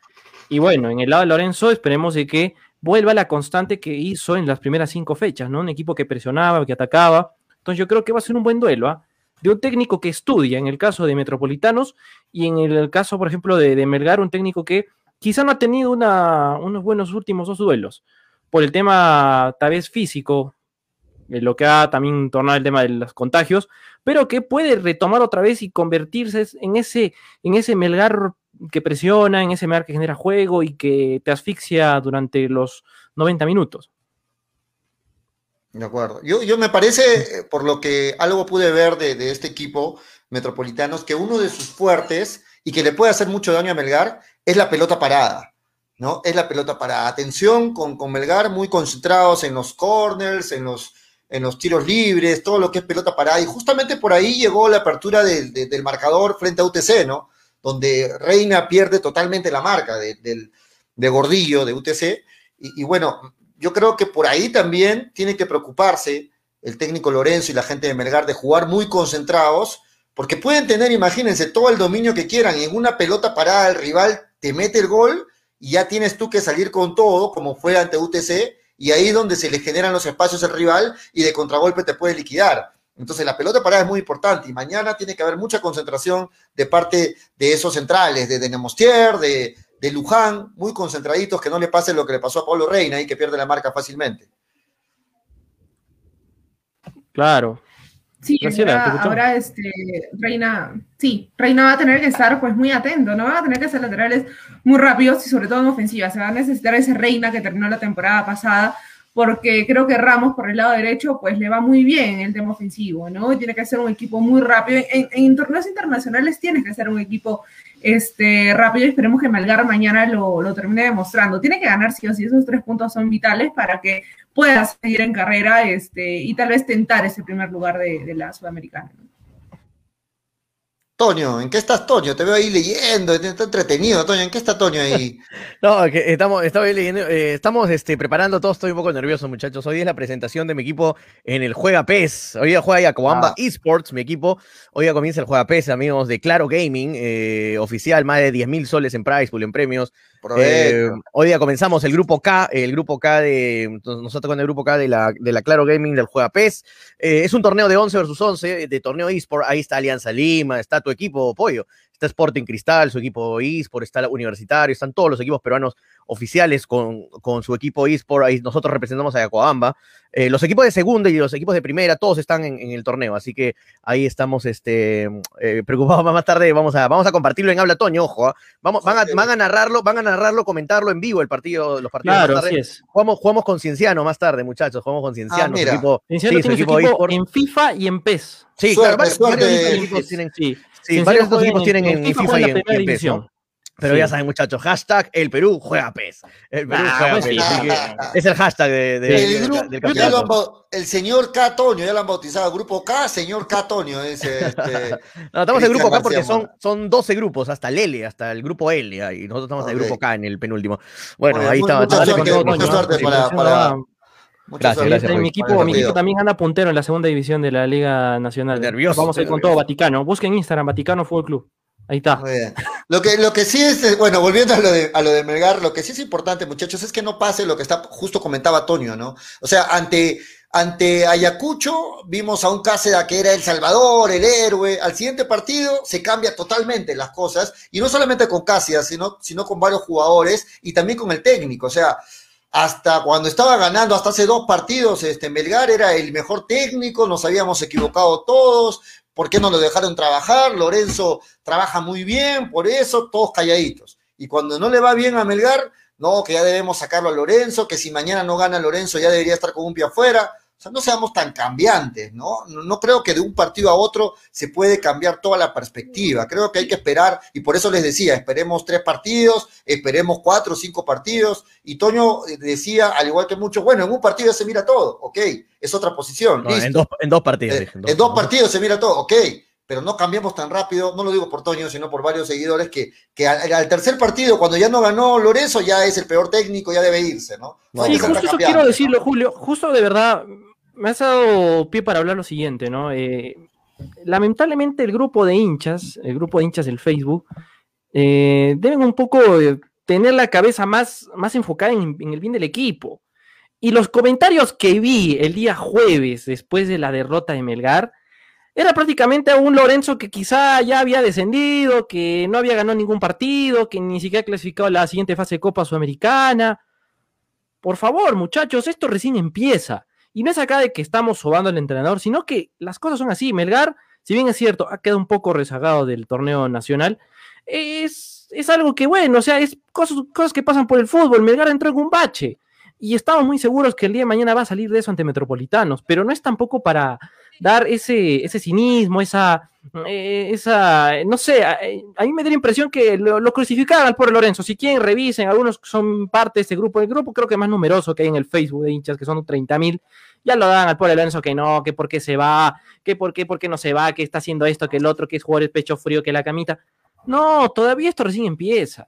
Y bueno, en el lado de Lorenzo esperemos de que vuelva la constante que hizo en las primeras cinco fechas, ¿no? Un equipo que presionaba, que atacaba. Entonces yo creo que va a ser un buen duelo, ¿ah? De un técnico que estudia, en el caso de Metropolitanos, y en el caso, por ejemplo, de, Melgar, un técnico que quizá no ha tenido unos buenos últimos dos duelos, por el tema tal vez físico, lo que ha también tornado el tema de los contagios, pero que puede retomar otra vez y convertirse en ese, en ese Melgar que presiona, en ese Melgar que genera juego y que te asfixia durante los 90 minutos. De acuerdo. Yo, yo me parece, eh, por lo que algo pude ver de, de este equipo metropolitanos, que uno de sus fuertes y que le puede hacer mucho daño a Melgar es la pelota parada. ¿no? Es la pelota para atención con, con Melgar, muy concentrados en los corners, en los, en los tiros libres, todo lo que es pelota parada. Y justamente por ahí llegó la apertura del, marcador frente a UTC, ¿no? Donde Reina pierde totalmente la marca de, de Gordillo, de UTC. Y, y, bueno, yo creo que por ahí también tiene que preocuparse el técnico Lorenzo y la gente de Melgar de jugar muy concentrados, porque pueden tener, imagínense, todo el dominio que quieran y en una pelota parada el rival te mete el gol y ya tienes tú que salir con todo, como fue ante UTC, y ahí es donde se le generan los espacios al rival y de contragolpe te puede liquidar. Entonces la pelota parada es muy importante y mañana tiene que haber mucha concentración de parte de esos centrales, de, de Nemostier, de, de Luján, muy concentraditos, que no le pase lo que le pasó a Pablo Reina y que pierde la marca fácilmente. Claro, Sí, ahora, ahora, este, Reina, sí, Reina va a tener que estar pues muy atento, ¿no? Va a tener que ser laterales muy rápidos y sobre todo en ofensiva. Se va a necesitar ese Reina que terminó la temporada pasada, porque creo que Ramos por el lado derecho pues le va muy bien el tema ofensivo, ¿no? Tiene que ser un equipo muy rápido. En, en torneos internacionales tienes que ser un equipo este, rápido y esperemos que Malgar mañana lo, lo, termine demostrando. Tiene que ganar sí o sí, esos tres puntos son vitales para que pueda seguir en carrera este, y tal vez tentar ese primer lugar de, la Sudamericana. Toño, ¿en qué estás, Toño? Te veo ahí leyendo, está entretenido, Toño. ¿En qué está Toño ahí? no, que estamos, leyendo, eh, estamos este, preparando todo, estoy un poco nervioso, muchachos. Hoy es la presentación de mi equipo en el Juega PES. Hoy día juega Yacoamba ah. Esports, mi equipo. Hoy ya comienza el Juega PES, amigos de Claro Gaming, eh, oficial, más de 10 mil soles en price pool, en premios. Eh, hoy día comenzamos el grupo K, el grupo K de nosotros con el grupo K de la, de la Claro Gaming del Juega PES. Eh, es un torneo de 11 versus 11, de torneo eSport. Ahí está Alianza Lima, está tu equipo Pollo, está Sporting Cristal, su equipo eSport, está Universitario, están todos los equipos peruanos oficiales con, con su equipo eSport. Ahí nosotros representamos a Yacoamba. Eh, los equipos de segunda y los equipos de primera, todos están en, en el torneo, así que ahí estamos este, eh, preocupados. Más tarde vamos a, vamos a compartirlo en Habla Toño, ojo. ¿eh? Vamos, van, a, van a narrarlo, van a narrarlo, comentarlo en vivo el partido, los partidos. Claro, tarde. así es. Jugamos, jugamos con Cienciano más tarde, muchachos, jugamos con Cienciano. Ah, mira. Su equipo, Cienciano sí, tiene su equipo, su equipo en FIFA y en PES. Sí, suerte, claro, varios, suerte. varios equipos tienen, sí, sí varios equipos tienen en, FIFA y en, en PES. ¿no? Pero sí. ya saben, muchachos, hashtag el Perú juega PES. El Perú ah, juega pues PES. Sí. Es el hashtag de, de, el, de, grupo, del campeonato. El señor K. Toño, ya lo han bautizado. Grupo K, señor K. Toño. Es, este, no, estamos en el grupo K porque son, son 12 grupos, hasta el L, hasta el grupo L. Y nosotros estamos okay. en el grupo K, en el penúltimo. Bueno, Oye, ahí estamos. Mucha, suerte, mucha suerte para, para, Muchas gracias, gracias. Mi equipo, mi equipo también anda puntero en la segunda división de la Liga Nacional. Nervioso. Vamos a ir con todo Vaticano. Busquen Instagram, Vaticano Fútbol Club. Ahí está. Muy bien. Lo que, lo que sí es, bueno, volviendo a lo, de, a lo de Melgar, lo que sí es importante, muchachos, es que no pase lo que está, justo comentaba Toño, ¿no? O sea, ante, ante Ayacucho vimos a un Cáceres que era el salvador, el héroe. Al siguiente partido se cambia totalmente las cosas, y no solamente con Cáceres, sino, sino con varios jugadores y también con el técnico. O sea, hasta cuando estaba ganando, hasta hace dos partidos, este Melgar era el mejor técnico, nos habíamos equivocado todos, ¿Por qué no lo dejaron trabajar? Lorenzo trabaja muy bien, por eso todos calladitos. Y cuando no le va bien a Melgar, no, que ya debemos sacarlo a Lorenzo, que si mañana no gana Lorenzo ya debería estar con un pie afuera. Sea, no seamos tan cambiantes, ¿no? No creo que de un partido a otro se puede cambiar toda la perspectiva. Creo que hay que esperar, y por eso les decía, esperemos tres partidos, esperemos cuatro o cinco partidos. Y Toño decía, al igual que muchos, bueno, en un partido se mira todo, ok, es otra posición. No, en, dos, en, dos, partidos. Eh, en, dos, en dos partidos se mira todo, ok, pero no cambiemos tan rápido, no lo digo por Toño, sino por varios seguidores, que, que al, al, tercer partido, cuando ya no ganó Lorenzo, ya es el peor técnico, ya debe irse, ¿no? no sí, justo eso quiero decirlo, Julio, justo de verdad, me has dado pie para hablar lo siguiente, ¿no? Eh, lamentablemente el grupo de hinchas, el grupo de hinchas del Facebook, eh, deben un poco eh, tener la cabeza más, más enfocada en, el bien del equipo. Y los comentarios que vi el día jueves, después de la derrota de Melgar, era prácticamente a un Lorenzo que quizá ya había descendido, que no había ganado ningún partido, que ni siquiera ha clasificado a la siguiente fase de Copa Sudamericana. Por favor, muchachos, esto recién empieza. Y no es acá de que estamos sobando al entrenador, sino que las cosas son así. Melgar, si bien es cierto, ha quedado un poco rezagado del torneo nacional, es, es algo que, bueno, o sea, es cosas, cosas que pasan por el fútbol. Melgar entró en un bache y estamos muy seguros que el día de mañana va a salir de eso ante Metropolitanos, pero no es tampoco para dar ese, ese cinismo, esa, eh, esa, no sé, a, mí me da la impresión que lo, crucificaron al pobre Lorenzo. Si quieren, revisen, algunos son parte de ese grupo, el grupo creo que más numeroso que hay en el Facebook de hinchas, que son 30 mil, ya lo dan al pobre Lorenzo que no, que por qué se va, que por qué, por qué no se va, que está haciendo esto, que el otro, que es jugar el pecho frío, que la camita. No, todavía esto recién empieza.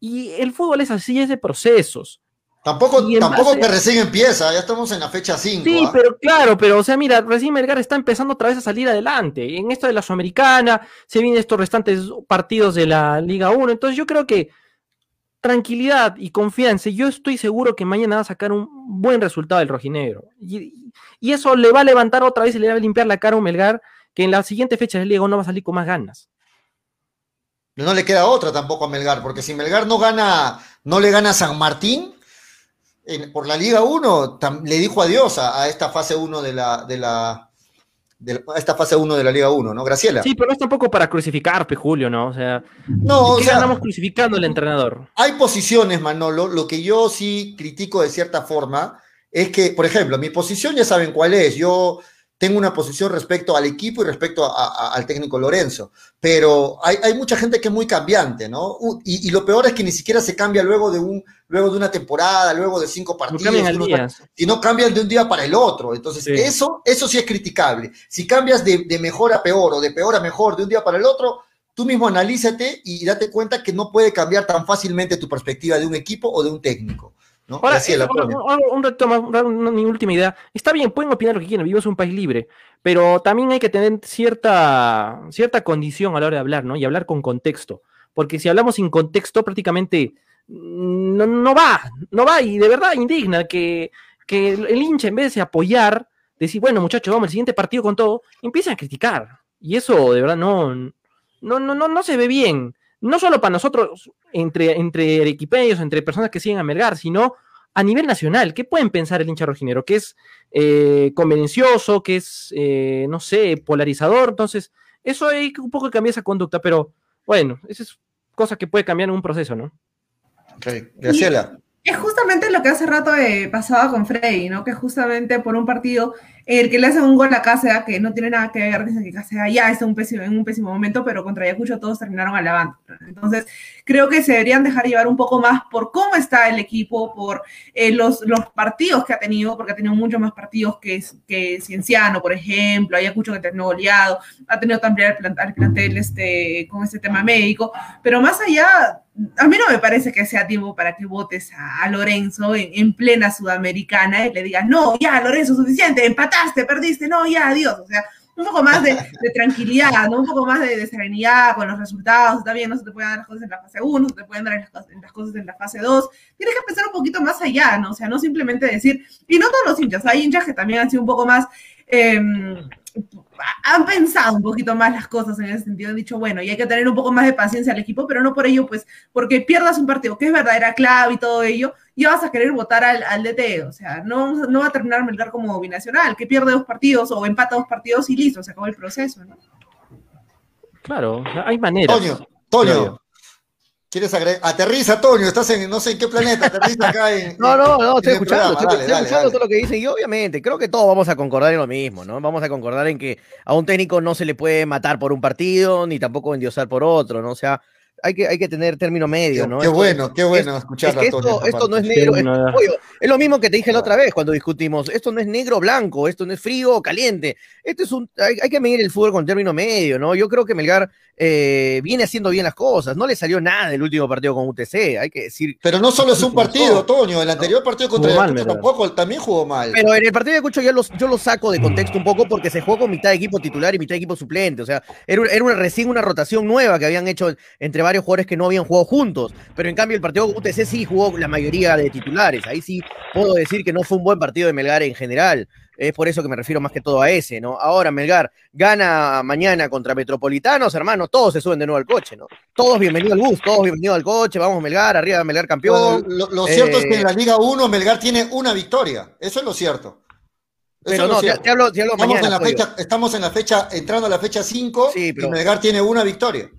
Y el fútbol es así, es de procesos. Tampoco, tampoco que recién empieza, ya estamos en la fecha 5. Sí, ¿ah? pero claro, pero o sea, mira, recién Melgar está empezando otra vez a salir adelante. En esto de la Sudamericana, se vienen estos restantes partidos de la Liga 1. Entonces yo creo que tranquilidad y confianza. Yo estoy seguro que mañana va a sacar un buen resultado el rojinegro. Y, y eso le va a levantar otra vez y le va a limpiar la cara a un Melgar que en la siguiente fecha de Liga 1 va a salir con más ganas. No le queda otra tampoco a Melgar, porque si Melgar no gana, no le gana a San Martín, por la Liga 1 le dijo adiós a, esta fase 1 de la, de la esta fase 1 de la Liga 1, ¿no? Graciela. Sí, pero no es tampoco para crucificar, Julio, ¿no? O sea, no, o sea, andamos crucificando al entrenador? Hay posiciones, Manolo, lo que yo sí critico de cierta forma es que, por ejemplo, mi posición ya saben cuál es. Yo tengo una posición respecto al equipo y respecto al técnico Lorenzo, pero hay, mucha gente que es muy cambiante, ¿no? Y, lo peor es que ni siquiera se cambia luego de, un, luego de una temporada, luego de cinco partidos, y no cambian de un día para el otro. Entonces, eso, eso sí es criticable. Si cambias de, de mejor a peor o de peor a mejor de un día para el otro, tú mismo analízate y date cuenta que no puede cambiar tan fácilmente tu perspectiva de un equipo o de un técnico. Ahora, eh, un, reto más, mi última idea. Está bien, pueden opinar lo que quieran, vivimos en un país libre, pero también hay que tener cierta, cierta condición a la hora de hablar, ¿no? Y hablar con contexto. Porque si hablamos sin contexto, prácticamente mm, no, va, no va, y de verdad indigna que, que el hincha, en vez de apoyar, decir, bueno, muchachos, vamos al siguiente partido con todo, empiezan a criticar. Y eso de verdad no, no, no, no, no se ve bien no solo para nosotros, entre, entre equipeños, entre personas que siguen a Melgar, sino a nivel nacional. ¿Qué pueden pensar el hincha rojinero? Que es eh, convenencioso, que es, eh, no sé, polarizador. Entonces, eso hay que un poco cambiar esa conducta, pero bueno, esa es cosa que puede cambiar en un proceso, ¿no? Ok, Graciela. Es justamente lo que hace rato eh, pasaba con Freddy, ¿no? Que justamente por un partido el que le hace un gol a Cáceres, que no tiene nada que ver, dicen que Cáceres ya está un pésimo, en un pésimo momento, pero contra Ayacucho todos terminaron alabando. Entonces, creo que se deberían dejar llevar un poco más por cómo está el equipo, por eh, los, los partidos que ha tenido, porque ha tenido muchos más partidos que, que Cienciano, por ejemplo, Ayacucho que terminó goleado, ha tenido que ampliar el plantel este, con este tema médico, pero más allá a mí no me parece que sea tiempo para que votes a, Lorenzo en, plena sudamericana y le digas, no, ya, Lorenzo, suficiente, empataste, perdiste, no, ya, adiós. O sea, un poco más de, tranquilidad, ¿no? un poco más de, serenidad con los resultados. Bien, no se te pueden dar las cosas en la fase 1, no se te pueden dar las, cosas en la fase 2. Tienes que pensar un poquito más allá, ¿no? O sea, no simplemente decir, y no todos los hinchas, hay hinchas que también han sido un poco más... Em, han pensado un poquito más las cosas en ese sentido, han dicho, bueno, y hay que tener un poco más de paciencia al equipo, pero no por ello, pues, porque pierdas un partido que es verdadera clave y todo ello, ya vas a querer votar al, al DT, o sea, no, no va a terminar Melgar como binacional, que pierde dos partidos o empata dos partidos y listo, se acabó el proceso, ¿no? Claro, hay maneras. Toño, Toño, ¿Quieres agregar? Aterriza, Toño, estás en no sé en qué planeta, aterriza acá en. no, no, no, estoy escuchando, estoy, escuchando todo lo que dicen y obviamente creo que todos vamos a concordar en lo mismo, ¿no? Vamos a concordar en que a un técnico no se le puede matar por un partido, ni tampoco endiosar por otro, ¿no? O sea, hay que, hay que tener término medio, ¿no? Qué bueno, qué bueno escuchar esto, esto no es negro, es, lo mismo que te dije la otra vez cuando discutimos, esto no es negro o blanco, esto no es frío o caliente, esto es un, hay, hay, que medir el fútbol con término medio, ¿no? Yo creo que Melgar eh, viene haciendo bien las cosas. No le salió nada el último partido con UTC, hay que decir. Pero no solo es un partido, Toño. El anterior partido contra Ayacucho tampoco también jugó mal. Pero en el partido de Ayacucho ya yo lo saco de contexto un poco porque se jugó con mitad de equipo titular y mitad de equipo suplente. O sea, era, era una, recién una rotación nueva que habían hecho entre varios jugadores que no habían jugado juntos. Pero en cambio, el partido con UTC sí jugó la mayoría de titulares. Ahí sí puedo decir que no fue un buen partido de Melgar en general. Es por eso que me refiero más que todo a ese, ¿no? Ahora Melgar gana mañana contra Metropolitanos, hermano, todos se suben de nuevo al coche, ¿no? Todos bienvenidos al bus, todos bienvenidos al coche, vamos Melgar, arriba Melgar campeón. lo, cierto es que en la Liga 1 Melgar tiene una victoria, eso es lo cierto. pero no, te, hablo, estamos, en la fecha, estamos en la fecha, entrando a la fecha 5 y Melgar tiene una victoria.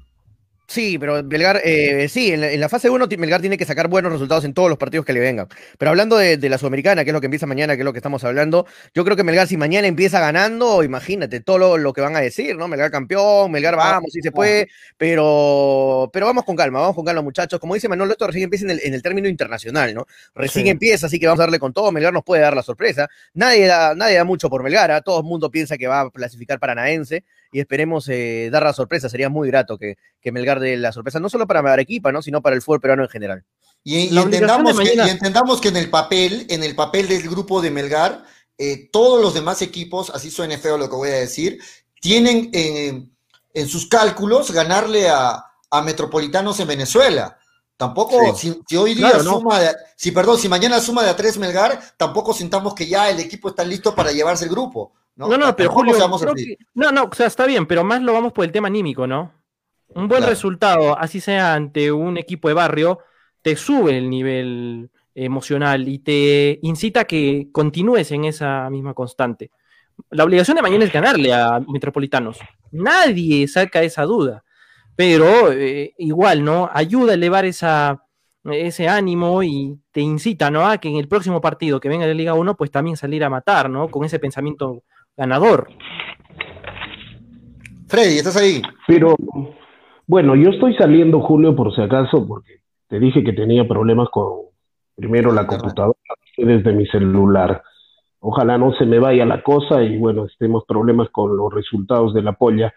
Sí, pero Melgar, eh, sí, en la, fase 1 Melgar tiene que sacar buenos resultados en todos los partidos que le vengan. Pero hablando de, la Sudamericana, que es lo que empieza mañana, que es lo que estamos hablando, yo creo que Melgar, si mañana empieza ganando, imagínate todo lo, que van a decir, ¿no? Melgar campeón, Melgar ah, vamos, sí se puede, pero, pero vamos con calma, vamos con calma, muchachos. Como dice Manuel, esto recién empieza en el, término internacional, ¿no? Recién empieza, así que vamos a darle con todo. Melgar nos puede dar la sorpresa. Nadie da, nadie da mucho por Melgar, ¿ah? todo el mundo piensa que va a clasificar Paranaense y esperemos eh, dar la sorpresa. Sería muy grato que, que Melgar dé la sorpresa, no solo para Arequipa, ¿no? sino para el fútbol peruano en general. Y, entendamos, que, entendamos que en el papel, en el papel del grupo de Melgar, eh, todos los demás equipos, así suene feo lo que voy a decir, tienen en sus cálculos ganarle a, Metropolitanos en Venezuela. Tampoco, si, hoy día suma, si perdón, si mañana suma de a tres Melgar, tampoco sintamos que ya el equipo está listo para llevarse el grupo. No, no, pero Julio, no, no, o sea, está bien, pero más lo vamos por el tema anímico, ¿no? Un buen resultado, así sea ante un equipo de barrio, te sube el nivel emocional y te incita a que continúes en esa misma constante. La obligación de mañana es ganarle a Metropolitanos. Nadie saca esa duda, pero eh, igual, ¿no? Ayuda a elevar esa, ese ánimo y te incita, ¿no? A que en el próximo partido que venga de Liga 1, pues también salir a matar, ¿no? Con ese pensamiento ganador. Freddy, ¿estás ahí? Pero, bueno, yo estoy saliendo, Julio, por si acaso, porque te dije que tenía problemas con, primero, la computadora desde mi celular. Ojalá no se me vaya la cosa y, bueno, estemos problemas con los resultados de la polla.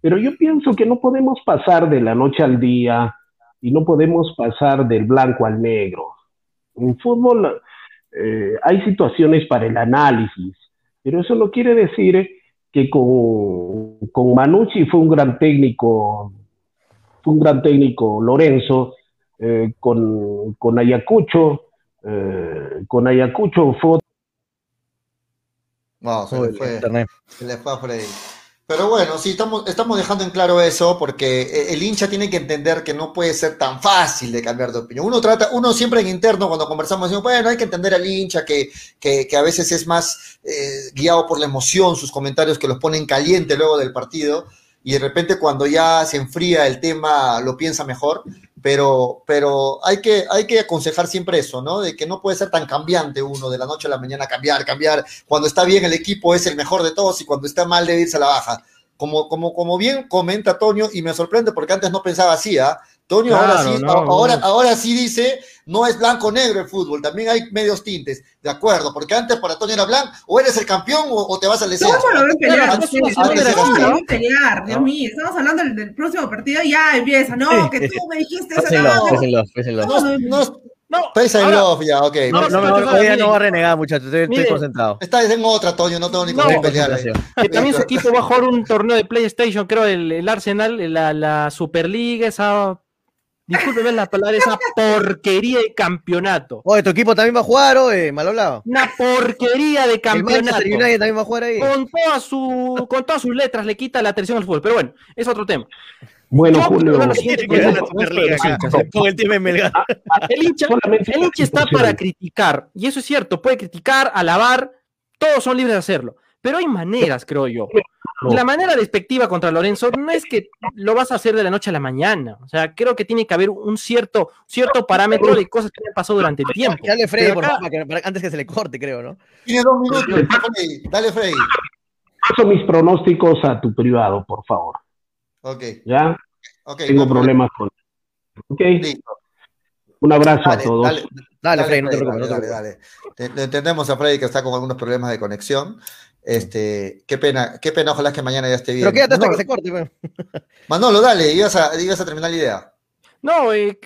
Pero yo pienso que no podemos pasar de la noche al día y no podemos pasar del blanco al negro. En fútbol eh, hay situaciones para el análisis, pero eso no quiere decir que con, con Manucci fue un gran técnico, fue un gran técnico Lorenzo, eh, con, con, Ayacucho, eh, con Ayacucho fue... No, se, le fue, se le fue a Freddy. Pero bueno, sí, estamos, estamos dejando en claro eso porque eh, el hincha tiene que entender que no puede ser tan fácil de cambiar de opinión. Uno trata, uno siempre en interno cuando conversamos decimos, bueno, hay que entender al hincha que, que, a veces es más eh, guiado por la emoción, sus comentarios que los ponen caliente luego del partido y de repente cuando ya se enfría el tema lo piensa mejor, pero, pero hay, que, hay que aconsejar siempre eso, ¿no? De que no puede ser tan cambiante uno de la noche a la mañana, cambiar, cambiar. Cuando está bien el equipo es el mejor de todos y cuando está mal debe irse a la baja. Como, como, como bien comenta Toño, y me sorprende porque antes no pensaba así, ¿ah? Toño ahora sí, ahora, ahora sí dice, no es blanco-negro el fútbol, también hay medios tintes, de acuerdo, porque antes para Toño era blanco, o eres el campeón o, te vas al descenso. ¿Cómo lo ven pelear? ¿Cómo lo pelear? Dios mío, estamos hablando del, próximo partido y ya empieza, no, que tú me dijiste eso. No, no, no, no, Pesa en love ya, ok. No, no, no, todavía no va a renegar, muchachos. Estoy, concentrado. Está en otra, Toño, no tengo ni con no, pelear. Que también su equipo va a jugar un torneo de PlayStation, creo, el, el Arsenal, la, la Superliga, esa discúlpeme la palabra, esa porquería de campeonato. Oye, tu equipo también va a jugar, oye, mal hablado. Una porquería de campeonato. El United también va a jugar ahí. Con, su, con todas sus letras le quita la atención al fútbol, pero bueno, es otro tema. Bueno, Julio. el, hincha, el hincha está para criticar, y eso es cierto, puede criticar, alabar, todos son libres de hacerlo, pero hay maneras, creo yo. La manera despectiva contra Lorenzo no es que lo vas a hacer de la noche a la mañana. O sea, creo que tiene que haber un cierto, cierto parámetro de cosas que han pasado durante el tiempo. Dale, Freddy, por favor, antes que se le corte, creo, ¿no? Tiene dos minutos. Dale, Freddy. Paso mis pronósticos a tu privado, por favor. Ok. ¿Ya? Okay, Tengo problemas con. Ok. Listo. Un abrazo a todos. Dale, dale, Freddy, no te preocupes. Dale, dale, dale. Entendemos a Freddy que está con algunos problemas de conexión. Este, qué pena, qué pena, ojalá que mañana ya esté bien. Pero quédate hasta que se corte. Bueno. Manolo, dale, ibas a, ibas a terminar la idea. No, eh,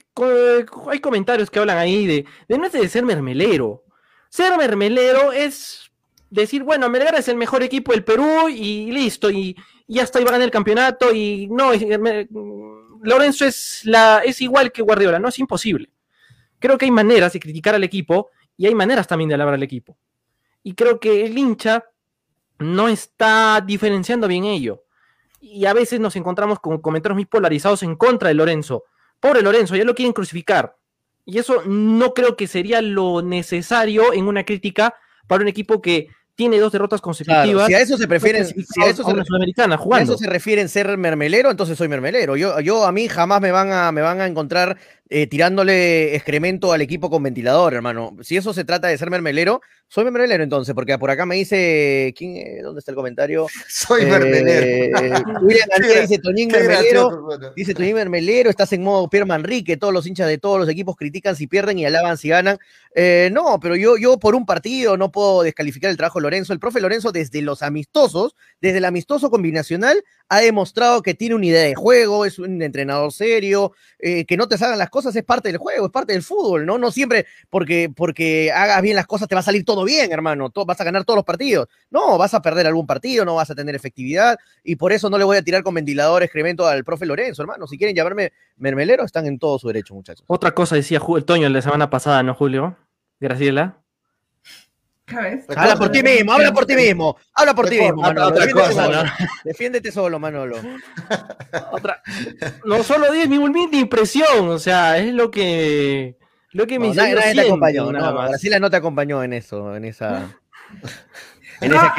hay comentarios que hablan ahí de, de no es de ser mermelero. Ser mermelero es decir, bueno, Melgar es el mejor equipo del Perú y listo, y, y hasta iba a ganar el campeonato y no, Lorenzo es, la, es igual que Guardiola, no es imposible. Creo que hay maneras de criticar al equipo y hay maneras también de alabar al equipo. Y creo que el hincha no está diferenciando bien ello. Y a veces nos encontramos con comentarios muy polarizados en contra de Lorenzo. Pobre Lorenzo, ya lo quieren crucificar. Y eso no creo que sería lo necesario en una crítica para un equipo que tiene dos derrotas consecutivas. si a eso se prefieren, si a eso se, sudamericana jugando. eso se refieren ser mermelero, entonces soy mermelero. Yo, yo a mí jamás me van a, me van a encontrar eh, tirándole excremento al equipo con ventilador, hermano. Si eso se trata de ser mermelero, soy mermelero entonces, porque por acá me dice, ¿quién, ¿dónde está el comentario? Soy eh, mermelero. William dice, Toñín mermelero, dice Toñín mermelero, estás en modo Pierre Manrique, todos los hinchas de todos los equipos critican si pierden y alaban si ganan. Eh, no, pero yo, yo por un partido no puedo descalificar el trabajo de Lorenzo. El profe Lorenzo desde los amistosos, desde el amistoso combinacional, ha demostrado que tiene una idea de juego, es un entrenador serio, que no te salgan las cosas es parte del juego, es parte del fútbol, ¿no? No siempre porque, porque hagas bien las cosas te va a salir todo bien, hermano, vas a ganar todos los partidos. No, vas a perder algún partido, no vas a tener efectividad y por eso no le voy a tirar con ventilador excremento al profe Lorenzo, hermano. Si quieren llamarme mermelero, están en todo su derecho, muchachos. Otra cosa decía el Toño la semana pasada, ¿no, Julio? Graciela. Habla por ti mismo, habla por ti mismo, habla por ti mismo, Manolo. Defiéndete, solo. Defiéndete solo, Manolo. Otra. No solo 10 mi de impresión, o sea, es lo que lo que me no, nadie, nadie te acompañó, no, Brasilia no te acompañó en eso, en esa en no, ese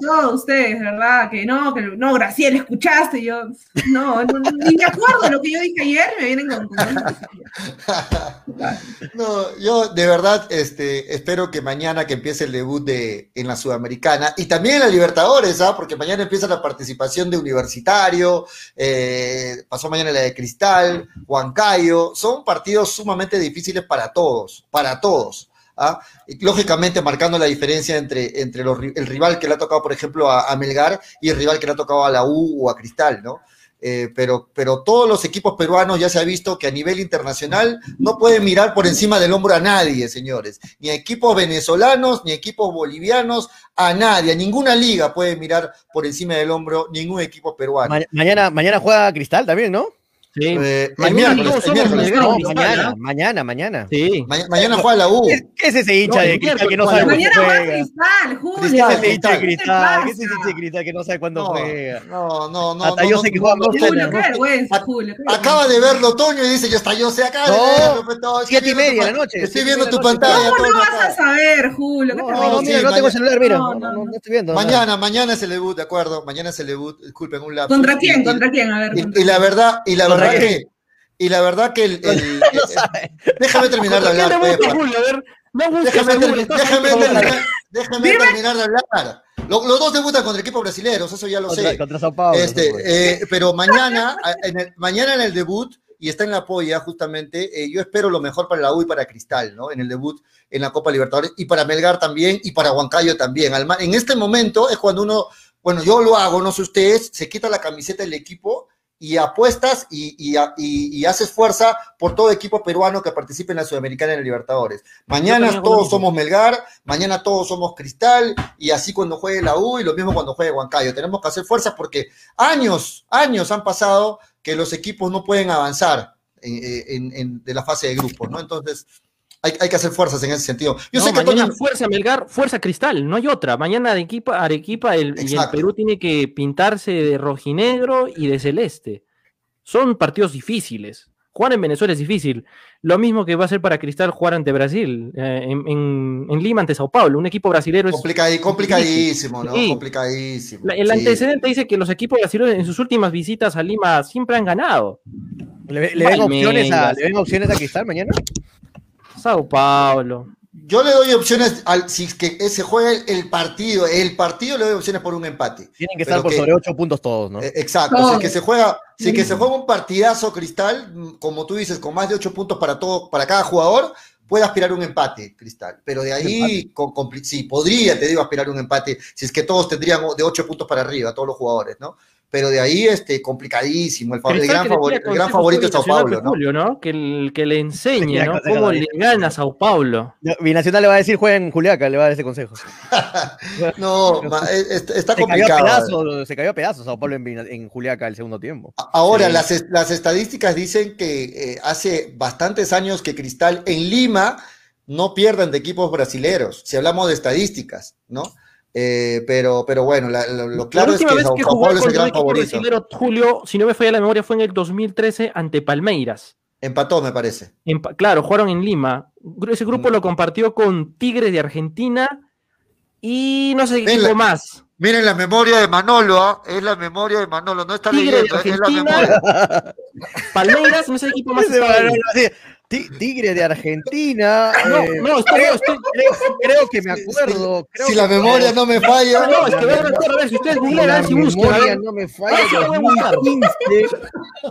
todos ustedes, ¿verdad? Que no, que no, Graciela, escuchaste. yo, no, ni me acuerdo lo que yo dije ayer, me vienen con. no, yo de verdad este, espero que mañana que empiece el debut de, en la Sudamericana y también en la Libertadores, ¿ah? Porque mañana empieza la participación de Universitario, eh, pasó mañana la de Cristal, Huancayo. Son partidos sumamente difíciles para todos, para todos. ¿Ah? lógicamente marcando la diferencia entre, entre el rival que le ha tocado, por ejemplo, a, Melgar y el rival que le ha tocado a la U o a Cristal, ¿no? Eh, pero, pero todos los equipos peruanos ya se ha visto que a nivel internacional no pueden mirar por encima del hombro a nadie, señores. Ni a equipos venezolanos, ni a equipos bolivianos, a nadie. A ninguna liga puede mirar por encima del hombro ningún equipo peruano. mañana, mañana juega Cristal también, ¿no? Eh, mañana, mañana, mañana, Sí. mañana juega la U. ¿Qué, es ese hincha de cristal que no sabe Mañana juega Cristal, Julio. ¿Qué es ese hincha de cristal? ¿Qué es ese hincha de cristal que no sabe cuándo juega? No, no, no. Hasta yo sé que juega Julio, qué vergüenza, Julio. Acaba de verlo Toño y dice, yo hasta yo sé, acá no, Siete y media de la noche. Estoy viendo tu pantalla. ¿Cómo no vas a saber, Julio? No, mira, no tengo celular, mira. No, estoy viendo. Mañana, mañana es el debut, de acuerdo. Mañana es el debut. Disculpen, un lapso. ¿Contra quién? ¿Contra quién? A ver. Y la verdad, y la verdad que y la verdad que el. el, déjame terminar de hablar. Déjame, terminar, déjame terminar de hablar. Los, dos debutan contra equipos brasileños, eso ya lo sé. Contra Sao Paulo. Este, eh, pero mañana, en el, mañana en el debut, y está en la polla justamente, eh, yo espero lo mejor para la U y para Cristal, ¿no? En el debut en la Copa Libertadores, y para Melgar también, y para Huancayo también. En este momento es cuando uno, bueno, yo lo hago, no sé ustedes, se quita la camiseta del equipo y apuestas y, y, haces fuerza por todo equipo peruano que participe en la Sudamericana en el Libertadores. Mañana todos somos Melgar, mañana todos somos Cristal, y así cuando juegue la U y lo mismo cuando juegue Huancayo. Tenemos que hacer fuerza porque años, años han pasado que los equipos no pueden avanzar en, de la fase de grupos, ¿no? Entonces, hay, que hacer fuerzas en ese sentido. Yo sé que mañana fuerza Melgar, fuerza Cristal, no hay otra. Mañana Arequipa, Arequipa el, y el Perú tiene que pintarse de rojinegro y de celeste. Son partidos difíciles. Jugar en Venezuela es difícil. Lo mismo que va a ser para Cristal jugar ante Brasil, eh, en, Lima ante Sao Paulo. Un equipo brasilero es. complicadísimo, ¿no? Complicadísimo. el antecedente dice que los equipos brasileños en sus últimas visitas a Lima siempre han ganado. ¿Le, ven, opciones a, ¿Le ven opciones a Cristal mañana? Sao Paulo. Yo le doy opciones al si que se juega el, partido, el partido le doy opciones por un empate. Tienen que estar por sobre ocho puntos todos, ¿no? Eh, exacto, si que se juega, si que se juega un partidazo Cristal, como tú dices, con más de ocho puntos para todo, para cada jugador, puede aspirar un empate, Cristal. Pero de ahí, con, sí, podría, te digo, aspirar un empate, si es que todos tendrían de ocho puntos para arriba, todos los jugadores, ¿no? Pero de ahí este, complicadísimo. El, gran, favorito, el gran favorito es Sao Paulo. ¿no? Que, el, que le enseñe ¿no? cómo le gana a Sao Paulo. Binacional le va a decir juega en Juliaca, le va a dar ese consejo. no, está complicado. se cayó a pedazos Sao Paulo en, en Juliaca el segundo tiempo. Ahora, las, las estadísticas dicen que eh, hace bastantes años que Cristal en Lima no pierdan de equipos brasileros, si hablamos de estadísticas, ¿no? Eh, pero, pero bueno, lo, claro es que Sao, Paulo es el gran favorito. Julio, si no me falla la memoria, fue en el 2013 ante Palmeiras. Empató, me parece. claro, jugaron en Lima. Ese grupo mm. lo compartió con Tigres de Argentina Y no sé qué equipo más. Miren la memoria de Manolo, ¿ah? es la memoria de Manolo, no está leyendo, es la memoria. Palmeiras, no sé qué equipo más. Tigre de Argentina. No, eh, no, creo, creo, que me acuerdo. si la memoria no me falla. No, es que voy a a ver si ustedes googlean, si buscan. La memoria no me falla. 2015.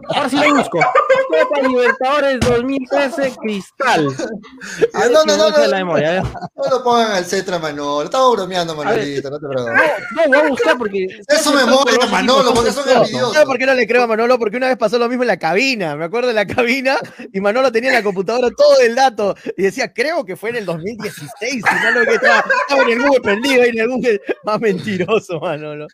Ahora sí lo busco. Copa Libertadores 2013, Cristal. no, no, no, no, la memoria, no lo pongan al Cetra, Manolo. Estaba bromeando, Manolito, no te preocupes. No, no, voy a buscar porque. Es su memoria, Manolo, porque son envidiosos. ¿Sabes por qué no le creo a Manolo? Porque una vez pasó lo mismo en la cabina. Me acuerdo de la cabina y Manolo tenía la computadora todo el dato y decía, creo que fue en el 2016, si no lo que estaba, estaba en el Google prendido en el Google, más mentiroso, Manolo.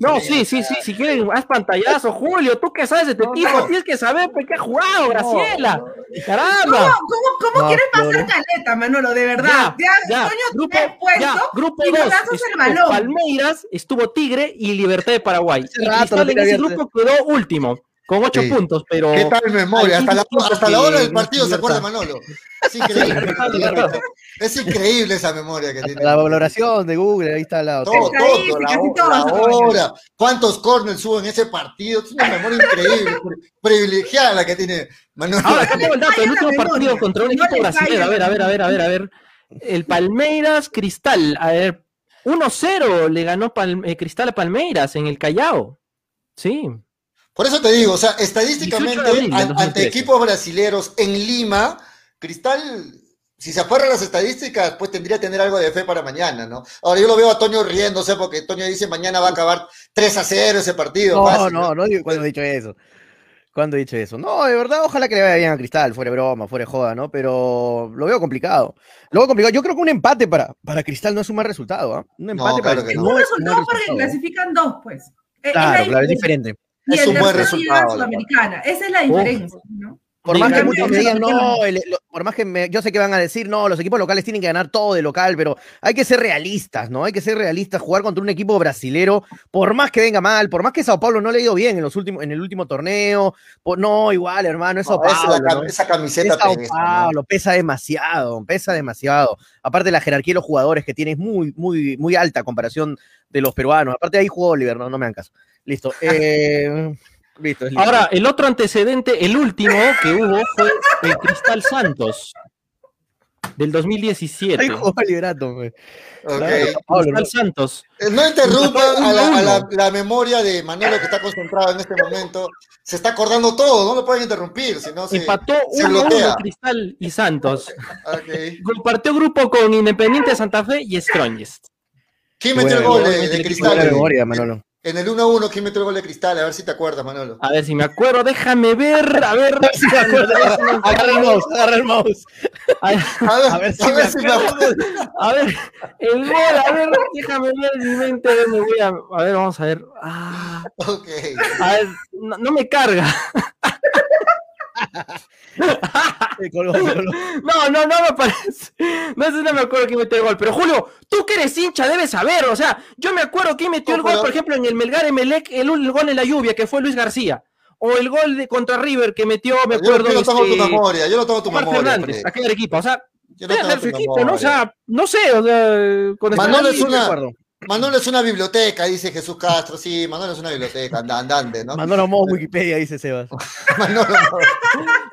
No, sí, sí, sí, si quieres, haz pantallazo, Julio, tú que sabes de tu equipo, tienes que saber por qué ha jugado, Graciela. Caramba. ¿Cómo, cómo, quieres pasar caleta, Manolo? De verdad. Ya, ya, grupo, puesto grupo y 2 Palmeiras, estuvo Tigre y Libertad de Paraguay. y en ese grupo quedó último con ocho puntos, pero. ¿Qué tal memoria? Hasta la, hasta la hora del partido se acuerda Manolo. Es increíble. es increíble esa memoria que tiene. La valoración de Google, ahí está al lado. Todo, todo, la, hora. ¿Cuántos corners hubo en ese partido? Es una memoria increíble, privilegiada la que tiene Manolo. Ahora, acá tengo el dato, el último partido contra un equipo brasileño. A ver, a ver, a ver, a ver, a ver. El Palmeiras Cristal. A ver, 1-0 le ganó eh, Cristal a Palmeiras en el Callao. Sí. Por eso te digo, o sea, estadísticamente, ante equipos brasileros en Lima, Cristal, si se aferra a las estadísticas, pues tendría que tener algo de fe para mañana, ¿no? Ahora yo lo veo a Toño riéndose porque Toño dice mañana va a acabar 3 a 0 ese partido. No, no, no, digo cuando he dicho eso. Cuando he dicho eso. No, de verdad, ojalá que le vaya bien a Cristal, fuera broma, fuera joda, ¿no? Pero lo veo complicado. Lo veo complicado. Yo creo que un empate para, para Cristal no es un mal resultado, ¿ah? Un empate para Cristal. No, un resultado porque clasifican dos, pues. Claro, claro, es diferente es un buen resultado. Sudamericana. Esa es la diferencia, ¿no? Por más que muchos me digan, no, por más que me, yo sé que van a decir, no, los equipos locales tienen que ganar todo de local, pero hay que ser realistas, ¿no? Hay que ser realistas, jugar contra un equipo brasilero, por más que venga mal, por más que Sao Paulo no le ha ido bien en, los últimos, en el último torneo, no, igual, hermano, es Sao Paulo. Esa, camiseta es Sao Paulo, pesa demasiado, pesa demasiado. Aparte la jerarquía de los jugadores que tiene es muy, muy, muy alta comparación de los peruanos. Aparte ahí jugó Oliver, no, no me hagan caso. Listo. Eh, listo, Ahora, el otro antecedente, el último que hubo fue el Cristal Santos del 2017. Ahí jugó Liberato. Cristal Santos. Eh, no interrumpan a, la, memoria de Manolo que está concentrado en este momento. Se está acordando todo, no lo pueden interrumpir. Si no se, Empató uno, uno Cristal y Santos. Compartió grupo con Independiente Santa Fe y Strongest. ¿Quién metió el gol de, de Cristal? memoria, Manolo. En el 1-1, ¿quién metió el gol de cristal? A ver si te acuerdas, Manolo. A ver si me acuerdo, déjame ver, a ver si me acuerdo. agarra el mouse, agarra el mouse. A ver, a ver, si, me acuerdo. A ver, el gol, a ver, déjame ver en mi mente, me voy a, a ver, vamos a ver. Ah, ok. A ver, no, no me carga. no, no, no me parece. No sé, no me acuerdo quién metió el gol. Pero Julio, tú que eres hincha debes saber. O sea, yo me acuerdo quién metió el gol, por ejemplo, en el Melgar Emelec, el, el, gol en la lluvia, que fue Luis García. O el gol de contra River que metió, me acuerdo. Yo, lo tengo tu este, memoria, yo lo tengo tu memoria. Fernández, aquel equipo. O sea, yo no equipo, ¿no? O sea, no sé, o sea, con Manolo es una, Manolo es una biblioteca, dice Jesús Castro. Sí, Manolo es una biblioteca, andante, ¿no? Manolo Mo Wikipedia, dice Sebas. Manolo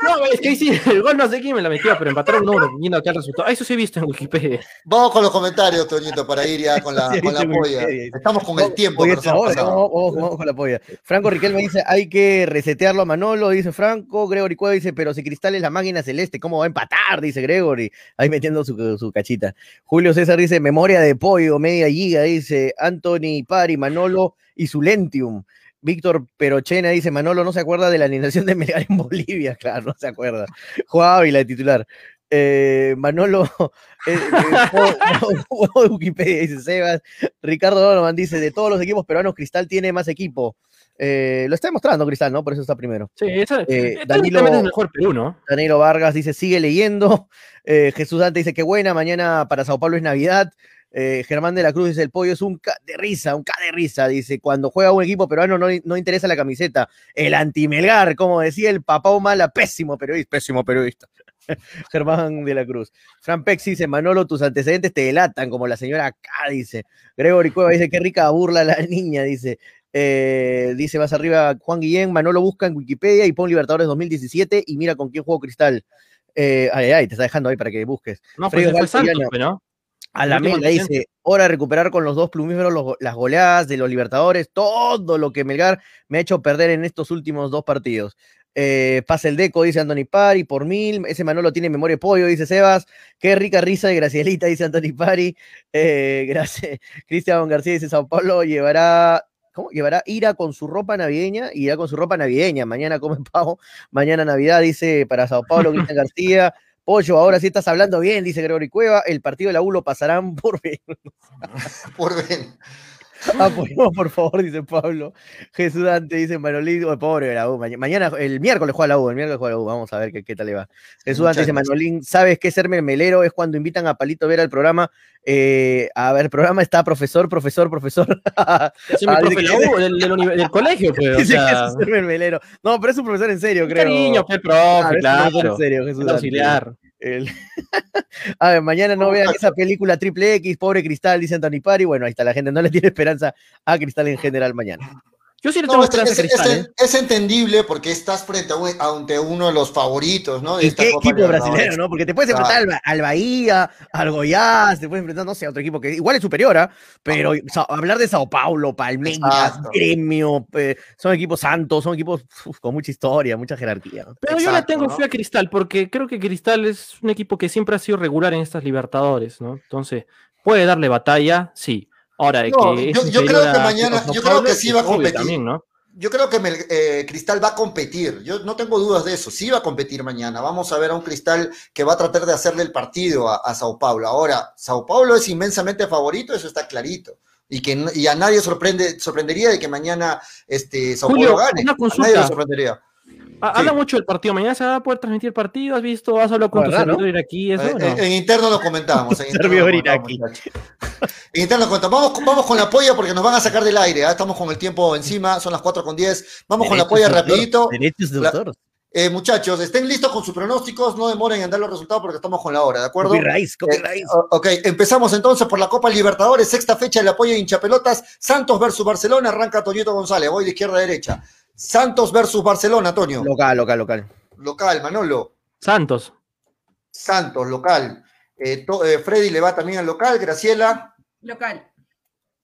No, es que sí, el gol no sé quién me la metió, pero empataron uno, viendo acá el resultado. Ah, eso sí he visto en Wikipedia. Vamos con los comentarios, Toñito, para ir ya con la, con la polla. Estamos con el tiempo. Oye, vamos, vamos, con la polla. Franco Riquel me dice, hay que resetearlo a Manolo, dice Franco. Gregory Cueva dice, pero si Cristal es la máquina celeste, ¿cómo va a empatar? Dice Gregory, ahí metiendo su, su cachita. Julio César dice, memoria de pollo, media giga, dice Anthony Pari, Manolo y su Lentium. Víctor Perochena dice, Manolo no se acuerda de la alineación de Melgar en Bolivia, claro, no se acuerda. Jugaba y la titular. Eh, Manolo, eh, eh, Wikipedia dice Sebas, Ricardo Donovan dice, de todos los equipos peruanos, Cristal tiene más equipo. lo está demostrando Cristal, ¿no? Por eso está primero. Sí, esa, Danilo, es mejor Perú, ¿no? Danilo Vargas dice, sigue leyendo. Jesús Dante dice, qué buena, mañana para Sao Paulo es Navidad. Eh, Germán de la Cruz dice, el pollo es un de risa, un ca de risa, dice, cuando juega un equipo peruano no, no interesa la camiseta. El antimelgar, como decía el papá Humala, pésimo periodista, pésimo periodista. Germán de la Cruz. Fran Pex dice, Manolo, tus antecedentes te delatan, como la señora acá, dice. Gregory Cueva dice, qué rica burla la niña, dice. Eh, dice más arriba Juan Guillén, Manolo busca en Wikipedia y pon Libertadores 2017 y mira con quién jugó Cristal. Eh, ay, ay, te está dejando ahí para que busques. No, pues Santos, ¿no? A la Melga dice, hora de recuperar con los dos plumíferos las goleadas de los Libertadores, todo lo que Melgar me ha hecho perder en estos últimos dos partidos. Eh, pasa el deco, dice Anthony Pari, por mil. Ese Manolo tiene memoria de pollo, dice Sebas. Qué rica risa de Gracielita, dice Anthony Pari. Eh, gracias. Cristian García dice Sao Paulo llevará. ¿Cómo? Llevará ira con su ropa navideña, irá con su ropa navideña. Mañana come pavo, mañana Navidad, dice para Sao Paulo, Cristian García. Pollo, ahora sí estás hablando bien, dice Gregory Cueva. El partido de la U lo pasarán por bien. por bien. Apoyemos, por favor, dice Pablo. Jesús Dante dice Manolín, oh, pobre la U. Mañana, el miércoles juega la U, el miércoles juega la U. Vamos a ver qué, qué tal le va. Jesús Dante dice Manolín, ¿sabes qué ser mermelero? Es cuando invitan a Palito a ver el programa. Eh, a ver, el programa está profesor, profesor, profesor. Es mi profe la U, del, del, colegio, pero. Dice o sea... que es ser mermelero. No, pero es un profesor en serio, creo. Cariño, qué profe, ah, claro. En serio, Jesús auxiliar. A ver, mañana no vean esa película triple X, pobre Cristal, dice Anthony Pari. Bueno, ahí está, la gente no le tiene esperanza a Cristal en general mañana. Yo sí le tengo esperanza es, a Cristal. Es, ¿eh? es, entendible porque estás frente a, ante uno de los favoritos, ¿no? De ¿Y qué equipo brasileño, no? Porque te puedes enfrentar al, al, Bahía, al Goiás, te puedes enfrentar, no sé, a otro equipo que igual es superior, ¿eh? pero hablar de Sao Paulo, Palmeiras, Gremio, eh, son equipos santos, son equipos uf, con mucha historia, mucha jerarquía. ¿no? Pero Exacto, yo le tengo ¿no? fe a Cristal porque creo que Cristal es un equipo que siempre ha sido regular en estas Libertadores, ¿no? Entonces, puede darle batalla, sí. Ahora, no, que yo, yo creo que mañana, yo creo que sí va a competir. También, ¿no? Yo creo que eh, Cristal va a competir, yo no tengo dudas de eso, sí va a competir mañana. Vamos a ver a un Cristal que va a tratar de hacerle el partido a, a Sao Paulo. Ahora, Sao Paulo es inmensamente favorito, eso está clarito. Y que y a nadie sorprende, sorprendería de que mañana este, Sao Julio, Paulo gane. Una A consulta. nadie le sorprendería. Habla sí. mucho del partido. Mañana se va a poder transmitir el partido. ¿Has visto? ¿Has hablado con tu servidor ¿no? aquí? Eso, eh, ¿no? en, en, interno lo comentamos. En servidor Iraqi. En interno lo comentamos. Vamos, vamos con la polla porque nos van a sacar del aire. ¿eh? Estamos con el tiempo encima. Son las 4 con 10. Vamos Derechos con la polla rapidito. Derechos de autor. Eh, muchachos, estén listos con sus pronósticos, no demoren en dar los resultados porque estamos con la hora, ¿de acuerdo? Copyright, copyright. Eh, ok, empezamos entonces por la Copa Libertadores, sexta fecha del apoyo de hinchapelotas, Santos versus Barcelona, arranca Toñito González, voy de izquierda a derecha. Santos versus Barcelona, Toño. Local, local, local. Local, Manolo. Santos. Santos, local. Eh, to, eh, Freddy le va también al local, Graciela. Local.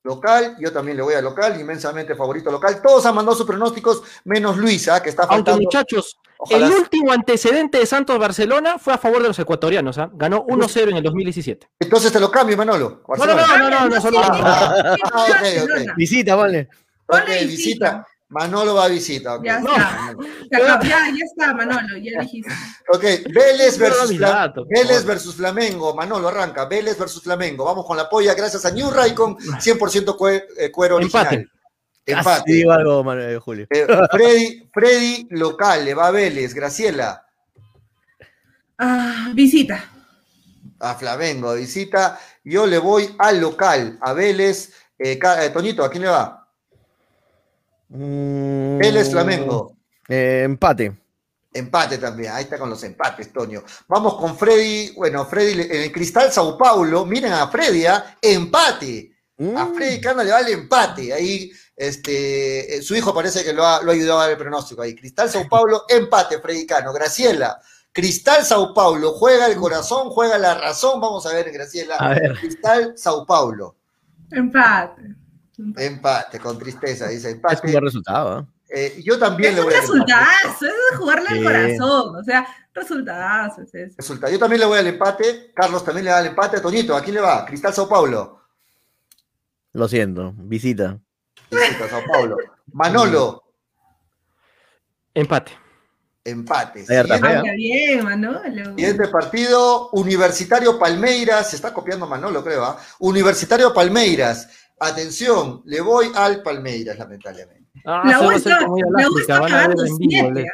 Local, yo también le voy al local, inmensamente favorito local. Todos han mandado sus pronósticos, menos Luisa, que está faltando. Aunque muchachos, Ojalá. el último antecedente de Santos Barcelona fue a favor de los ecuatorianos, ¿eh? ganó 1-0 en el 2017. Entonces te lo cambio, Manolo. No, no, no, no, no, no, no, ah, ah, vale. Ok, visita. Manolo va a visita. Okay. Ya está. Ya, ya, está, Manolo, ya dijiste. Ok, Vélez versus, dato, Vélez versus Flamengo. Manolo, arranca. Vélez versus Flamengo. Vamos con la polla gracias a New Raycon, 100% cue eh, cuero original. Empate. Empate. Digo algo, Manuel, Julio. Eh, Freddy, Freddy, local, le va a Vélez. Graciela. Uh, visita. A Flamengo, visita. Yo le voy al local, a Vélez. Eh, Toñito, ¿a quién le va? Mm, Vélez Flamengo. Eh, empate. Empate también, ahí está con los empates, Toño. Vamos con Freddy, bueno, Freddy en el Cristal Sao Paulo, miren a Freddy, ¿eh? empate. Mm. A Freddy Cano le vale empate. Ahí, este, su hijo parece que lo ha, lo ha ayudado a dar el pronóstico ahí. Cristal Sao Paulo, empate, Freddy Cano. Graciela, Cristal Sao Paulo, juega el corazón, juega la razón. Vamos a ver, Graciela. A ver. Cristal Sao Paulo. Empate. Empate, con tristeza, dice empate. Es un buen resultado, ¿eh? Eh, yo también es le voy a resultazo, es jugarle al corazón, o sea, resultazo es eso. Resulta. Yo también le voy al empate, Carlos también le da el empate, Toñito, ¿a quién le va? Cristal Sao Paulo. Lo siento, visita. Visita Sao Paulo. Manolo. Empate. Empate. Siguiente, bien, Manolo. Siguiente partido, Universitario Palmeiras, se está copiando Manolo, creo, ¿eh? Universitario Palmeiras. Atención, le voy al Palmeiras, lamentablemente. Ah, la U está, la U está pagando siete. ¿eh?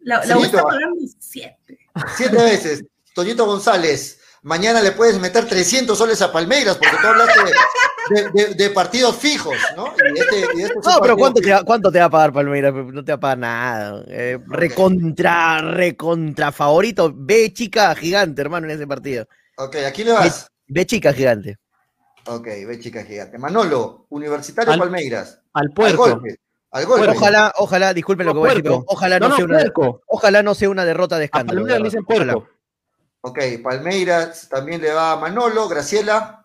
La, la U está pagando siete. Siete veces. Toñito González, mañana le puedes meter 300 soles a Palmeiras, porque tú hablaste, de, partidos fijos, ¿no? Este, este no, pero ¿cuánto te, va, ¿cuánto te, va, a pagar Palmeiras? No te va a pagar nada. Eh, recontra, recontra favorito. B chica gigante, hermano, en ese partido. Ok, aquí le vas. B, chica gigante. Ok, B chica gigante. Manolo, Universitario Palmeiras. Al puerco. Al golpe. ojalá, ojalá, disculpen lo que voy a decir, ojalá no, sea una, ojalá no sea una derrota de escándalo. Palmeiras le dicen puerco. Ok, Palmeiras también le va a Manolo, Graciela.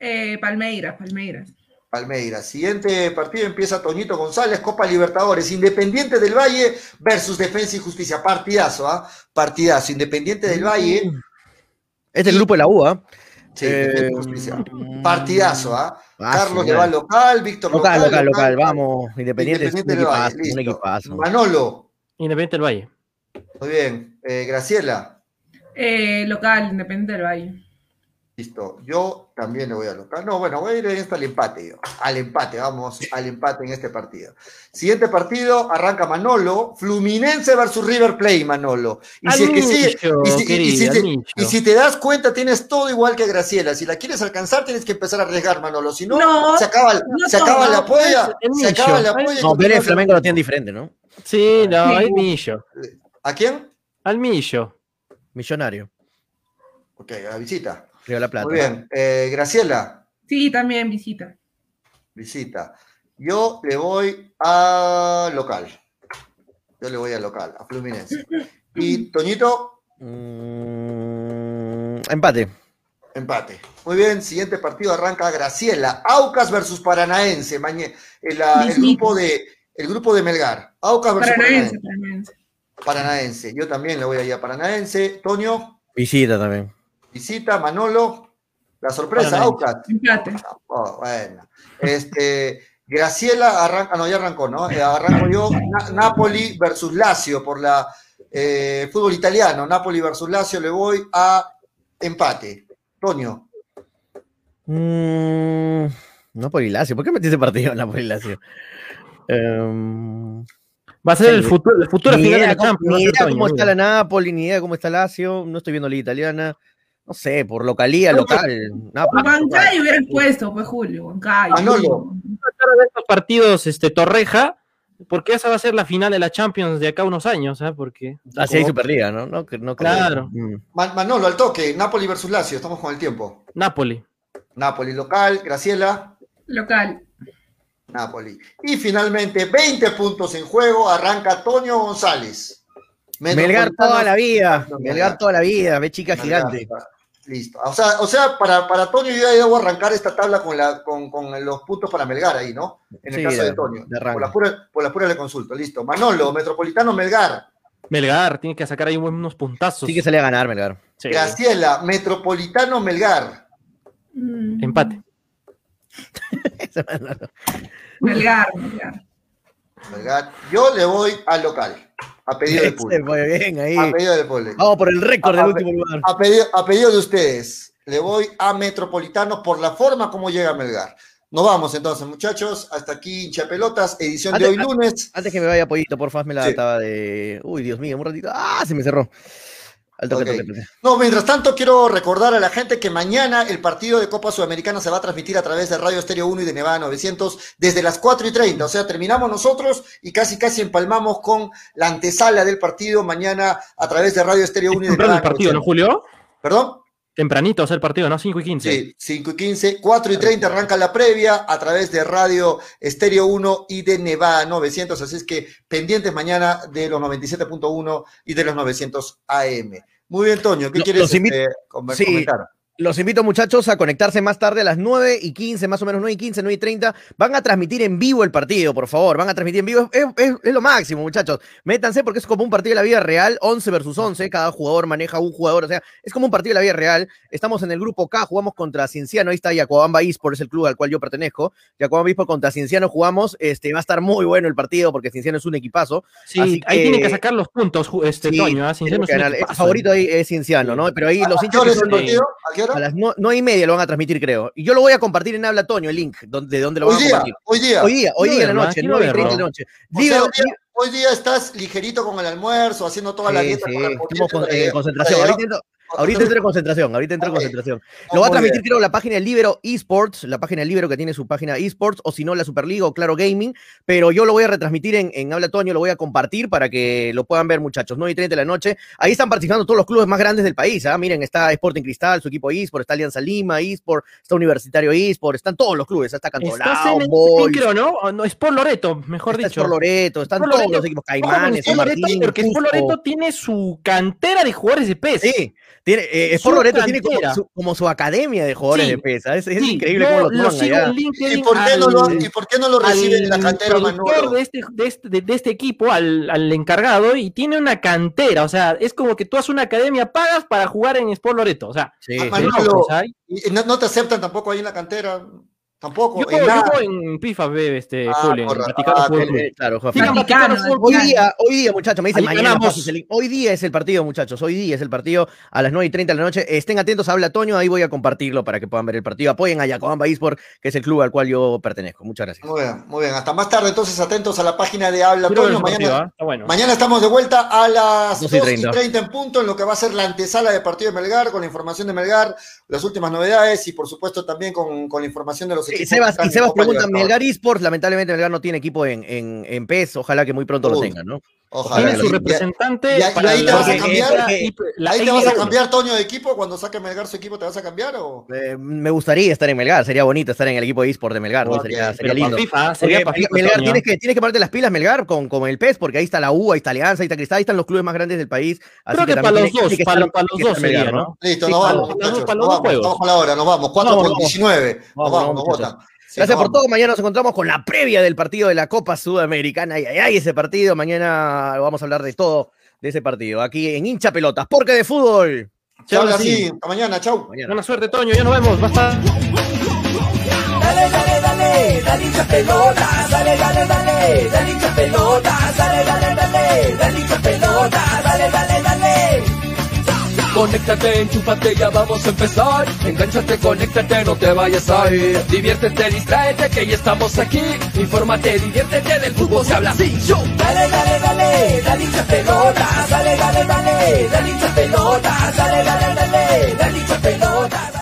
Eh, Palmeiras, Palmeiras. Palmeiras. Siguiente partido empieza Toñito González, Copa Libertadores, Independiente del Valle versus Defensa y Justicia. Partidazo, ¿ah? Partidazo. Independiente del Valle. Este es el grupo de la U, ¿ah? Sí, eh, Justicia. Partidazo, ¿ah? Carlos le va local, Víctor local. Local, local, local, vamos. Independiente, del Valle. Manolo. Independiente del Valle. Muy bien. Eh, Graciela. Eh, local, Independiente del Valle. Listo, yo también le voy a local. No, bueno, voy a ir en esto al empate yo. Al empate, vamos al empate en este partido. Siguiente partido, arranca Manolo, Fluminense versus River Plate, Manolo. Y si, te, das cuenta, tienes todo igual que Graciela. Si la quieres alcanzar, tienes que empezar a arriesgar, Manolo. Si no, se acaba, se acaba la polla. Se acaba la polla. No, Vélez Flamengo lo tiene diferente, ¿no? Sí, no, es Millo. ¿A quién? Al Millo. Millonario. Ok, a visita. Río La Plata. Muy bien. Eh, Graciela. Sí, también visita. Visita. Yo le voy a local. Yo le voy a local, a Fluminense. ¿Y Toñito? Mm, empate. Empate. Muy bien, siguiente partido arranca Graciela. Aucas versus Paranaense. el, grupo de, el grupo de Melgar. Aucas versus Paranaense. Paranaense. Paranaense. Yo también le voy a ir a Paranaense. Toño. Visita también. Visita Manolo. La sorpresa, Aucas. Oh, bueno. Este, Graciela arranca, no, ya arrancó, ¿no? Eh, arranco yo, Napoli versus Lazio por la eh, fútbol italiano. Napoli versus Lazio, le voy a empate. Toño. Mm, Napoli Lazio, ¿por qué metiste partido Napoli Lazio? Um, Va a ser el futuro, el futuro final de la Champions. Ni idea cómo está la Napoli, ni idea cómo está Lazio. No estoy viendo la italiana. No sé, por localía, local. Bancay hubiera puesto, pues Julio. Bancay. Manolo. de estos partidos, este, Torreja, porque esa va a ser la final de la Champions de acá unos años, ¿eh? Porque. Así hay Superliga, ¿no? no, no claro. Mm. Manolo, al toque, Napoli versus Lazio, estamos con el tiempo. Napoli. Napoli local, Graciela. Local. Napoli. Y finalmente, 20 puntos en juego, arranca Toño González. Melgar toda la vida, Melgar toda la vida, ve chica gigante. Listo. O sea, o sea para, para Toño yo ya debo arrancar esta tabla con, la, con, con los puntos para Melgar ahí, ¿no? En el caso de, Toño. por, la pura, por la pura le consulto. Listo. Manolo, Metropolitano, Melgar. Melgar, tiene que sacar ahí unos puntazos. Sí que salir a ganar, Melgar. Graciela, Metropolitano, Melgar. Mm. Empate. Melgar, Melgar. Melgar. Yo le voy al local. A pedido del público. Bien, ahí. A pedido del público. Vamos por el récord del último lugar. A pedido, a pedido de ustedes. Le voy a Metropolitano por la forma como llega Melgar. Nos vamos entonces, muchachos. Hasta aquí, hincha pelotas, edición de hoy lunes. Antes que me vaya, Pollito, por favor, me la sí. de. Uy, Dios mío, un ratito. ¡Ah! Se me cerró. No, mientras tanto, quiero recordar a la gente que mañana el partido de Copa Sudamericana se va a transmitir a través de Radio Estéreo 1 y de Nevada 900 desde las 4 y 30. O sea, terminamos nosotros y casi casi empalmamos con la antesala del partido mañana a través de Radio Estéreo 1 y de Nevada. el partido, ¿no, Julio? ¿Perdón? Tempranito hacer el partido, ¿no? 5 y 15. Sí, 5 y 15. 4 y 30 arranca la previa a través de Radio Estéreo 1 y de Nevada 900. Así es que pendientes mañana de los 97.1 y de los 900 AM. Muy bien, Toño, ¿qué quieres este, comentar? Los invito, muchachos, a conectarse más tarde a las 9 y 15, más o menos 9 y 15, 9 y 30. Van a transmitir en vivo el partido, por favor. Van a transmitir en vivo. Es, lo máximo, muchachos. Métanse porque es como un partido de la vida real, 11 versus 11. Cada jugador maneja un jugador. O sea, es como un partido de la vida real. Estamos en el grupo K, jugamos contra Cienciano. Ahí está Yacuabamba por es el club al cual yo pertenezco. Yacuabamba Ispor contra Cienciano jugamos. Este, va a estar muy bueno el partido porque Cienciano es un equipazo. Sí, ahí tiene que sacar los puntos, este Toño. ¿eh? Cienciano es el favorito ahí es Cienciano, ¿no? Pero ahí los hinchas. ¿A las no, y media lo van a transmitir, creo. Y yo lo voy a compartir en Habla Toño, el link, de dónde lo van a compartir. Hoy día. Hoy día, hoy día en la noche, 9 y 30 de la noche. hoy, día, estás ligerito con el almuerzo, haciendo toda la dieta. Sí, con, eh, concentración. Ahorita entro en concentración, ahorita entro en concentración. Lo va a transmitir, creo, la página del Libero Esports, la página del Libero que tiene su página Esports, o si no, la Superliga o Claro Gaming, pero yo lo voy a retransmitir en, en Habla Toño, lo voy a compartir para que lo puedan ver, muchachos. 9 y 30 de la noche. Ahí están participando todos los clubes más grandes del país. ¿ah? Miren, está Sporting Cristal, su equipo Esports, está Alianza Lima, Esports, está Universitario Esports, están todos los clubes, está Cantolao. Creo, ¿no? no, Sport Loreto, mejor dicho. Sport Loreto, están todos los equipos, Caimanes, San Martín. Porque Sport Loreto tiene su cantera de jugadores de PES. Sí, tiene, eh, Sport Loreto tiene como su, como su, academia de jugadores de PES. Es, es increíble cómo lo toman allá. ¿Y por, qué no lo, ¿Y por qué no lo reciben en la cantera, Manuel? De este, de, este, de, este equipo, al, al, encargado, y tiene una cantera. O sea, es como que tú haces una academia, pagas para jugar en Sport Loreto. O sea, sí, Manolo, y no, no te aceptan tampoco ahí en la cantera. Tampoco. Yo, en, yo en FIFA, bebé, este, ah, Julio, ah, Claro, hoy día, hoy día, muchachos, me dicen mañana. Hoy día es el partido, muchachos. Hoy día es el partido a las 9 y 30 de la noche. Estén atentos, habla Toño, ahí voy a compartirlo para que puedan ver el partido. Apoyen a Yacobamba Esports, que es el club al cual yo pertenezco. Muchas gracias. Muy bien, muy bien. Hasta más tarde, entonces, atentos a la página de Habla Toño. Mañana, ¿eh? mañana estamos de vuelta a las 2 y 30. en punto, en lo que va a ser la antesala de partido de Melgar, con la información de Melgar, las últimas novedades y, por supuesto, también con, con la información de los equipos. Sebas, preguntan, Melgar Esports, lamentablemente Melgar no tiene equipo en, en, en PES, ojalá que muy pronto lo tengan, ¿no? Ojalá. Tiene su representante. Y, ahí te vas a cambiar. ahí te vas a cambiar, Toño, de equipo. Cuando saque Melgar su equipo, ¿te vas a cambiar? O? Eh, me gustaría estar en Melgar. Sería bonito estar en el equipo de eSport de Melgar. ¿no? Sería, sería lindo. FIFA, sería para Melgar, tienes que, tienes que ponerte las pilas, Melgar, con, con el PES, porque ahí está la U, ahí está Alianza, ahí está Cristal, ahí están los clubes más grandes del país. Así Creo que, que para los dos, para, para los dos sería, ¿no? Listo, nos vamos. Para los dos juegos. Vamos con la hora, nos vamos. 4 por 19. Nos vamos, nos votan. Gracias por todo. Mañana nos encontramos con la previa del partido de la Copa Sudamericana. Ay, ay, ay, ese partido. Mañana vamos a hablar de todo de ese partido. Aquí en Hincha Pelotas, porque de fútbol. Chao, así. Hasta mañana, chau. Buena suerte, Toño. Ya nos vemos. Basta. Dale, dale, dale, dale hincha pelotas, dale, dale, dale, dale hincha pelotas, dale, dale, dale, dale hincha pelotas, dale, dale, dale. Conéctate, enchúfate, ya vamos a empezar. Engánchate, conéctate, no te vayas a ir. Diviértete, distráete, que ya estamos aquí. Infórmate, diviértete, del fútbol se habla así. Yo. Dale, dale, dale, dale hincha pelota. Dale, dale, dale, dale hincha pelota. Dale, dale, dale, dale hincha pelota.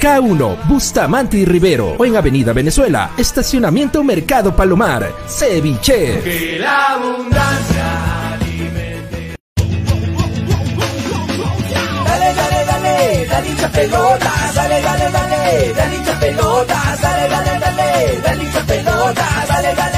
K1, Bustamante y Rivero o en Avenida Venezuela, Estacionamiento Mercado Palomar, Ceviche. Que la abundancia alimente. Dale, dale, dale, dale hincha dale, dale, dale, dale hincha pelota, dale, dale, dale, dale hincha pelota, dale, dale, dale.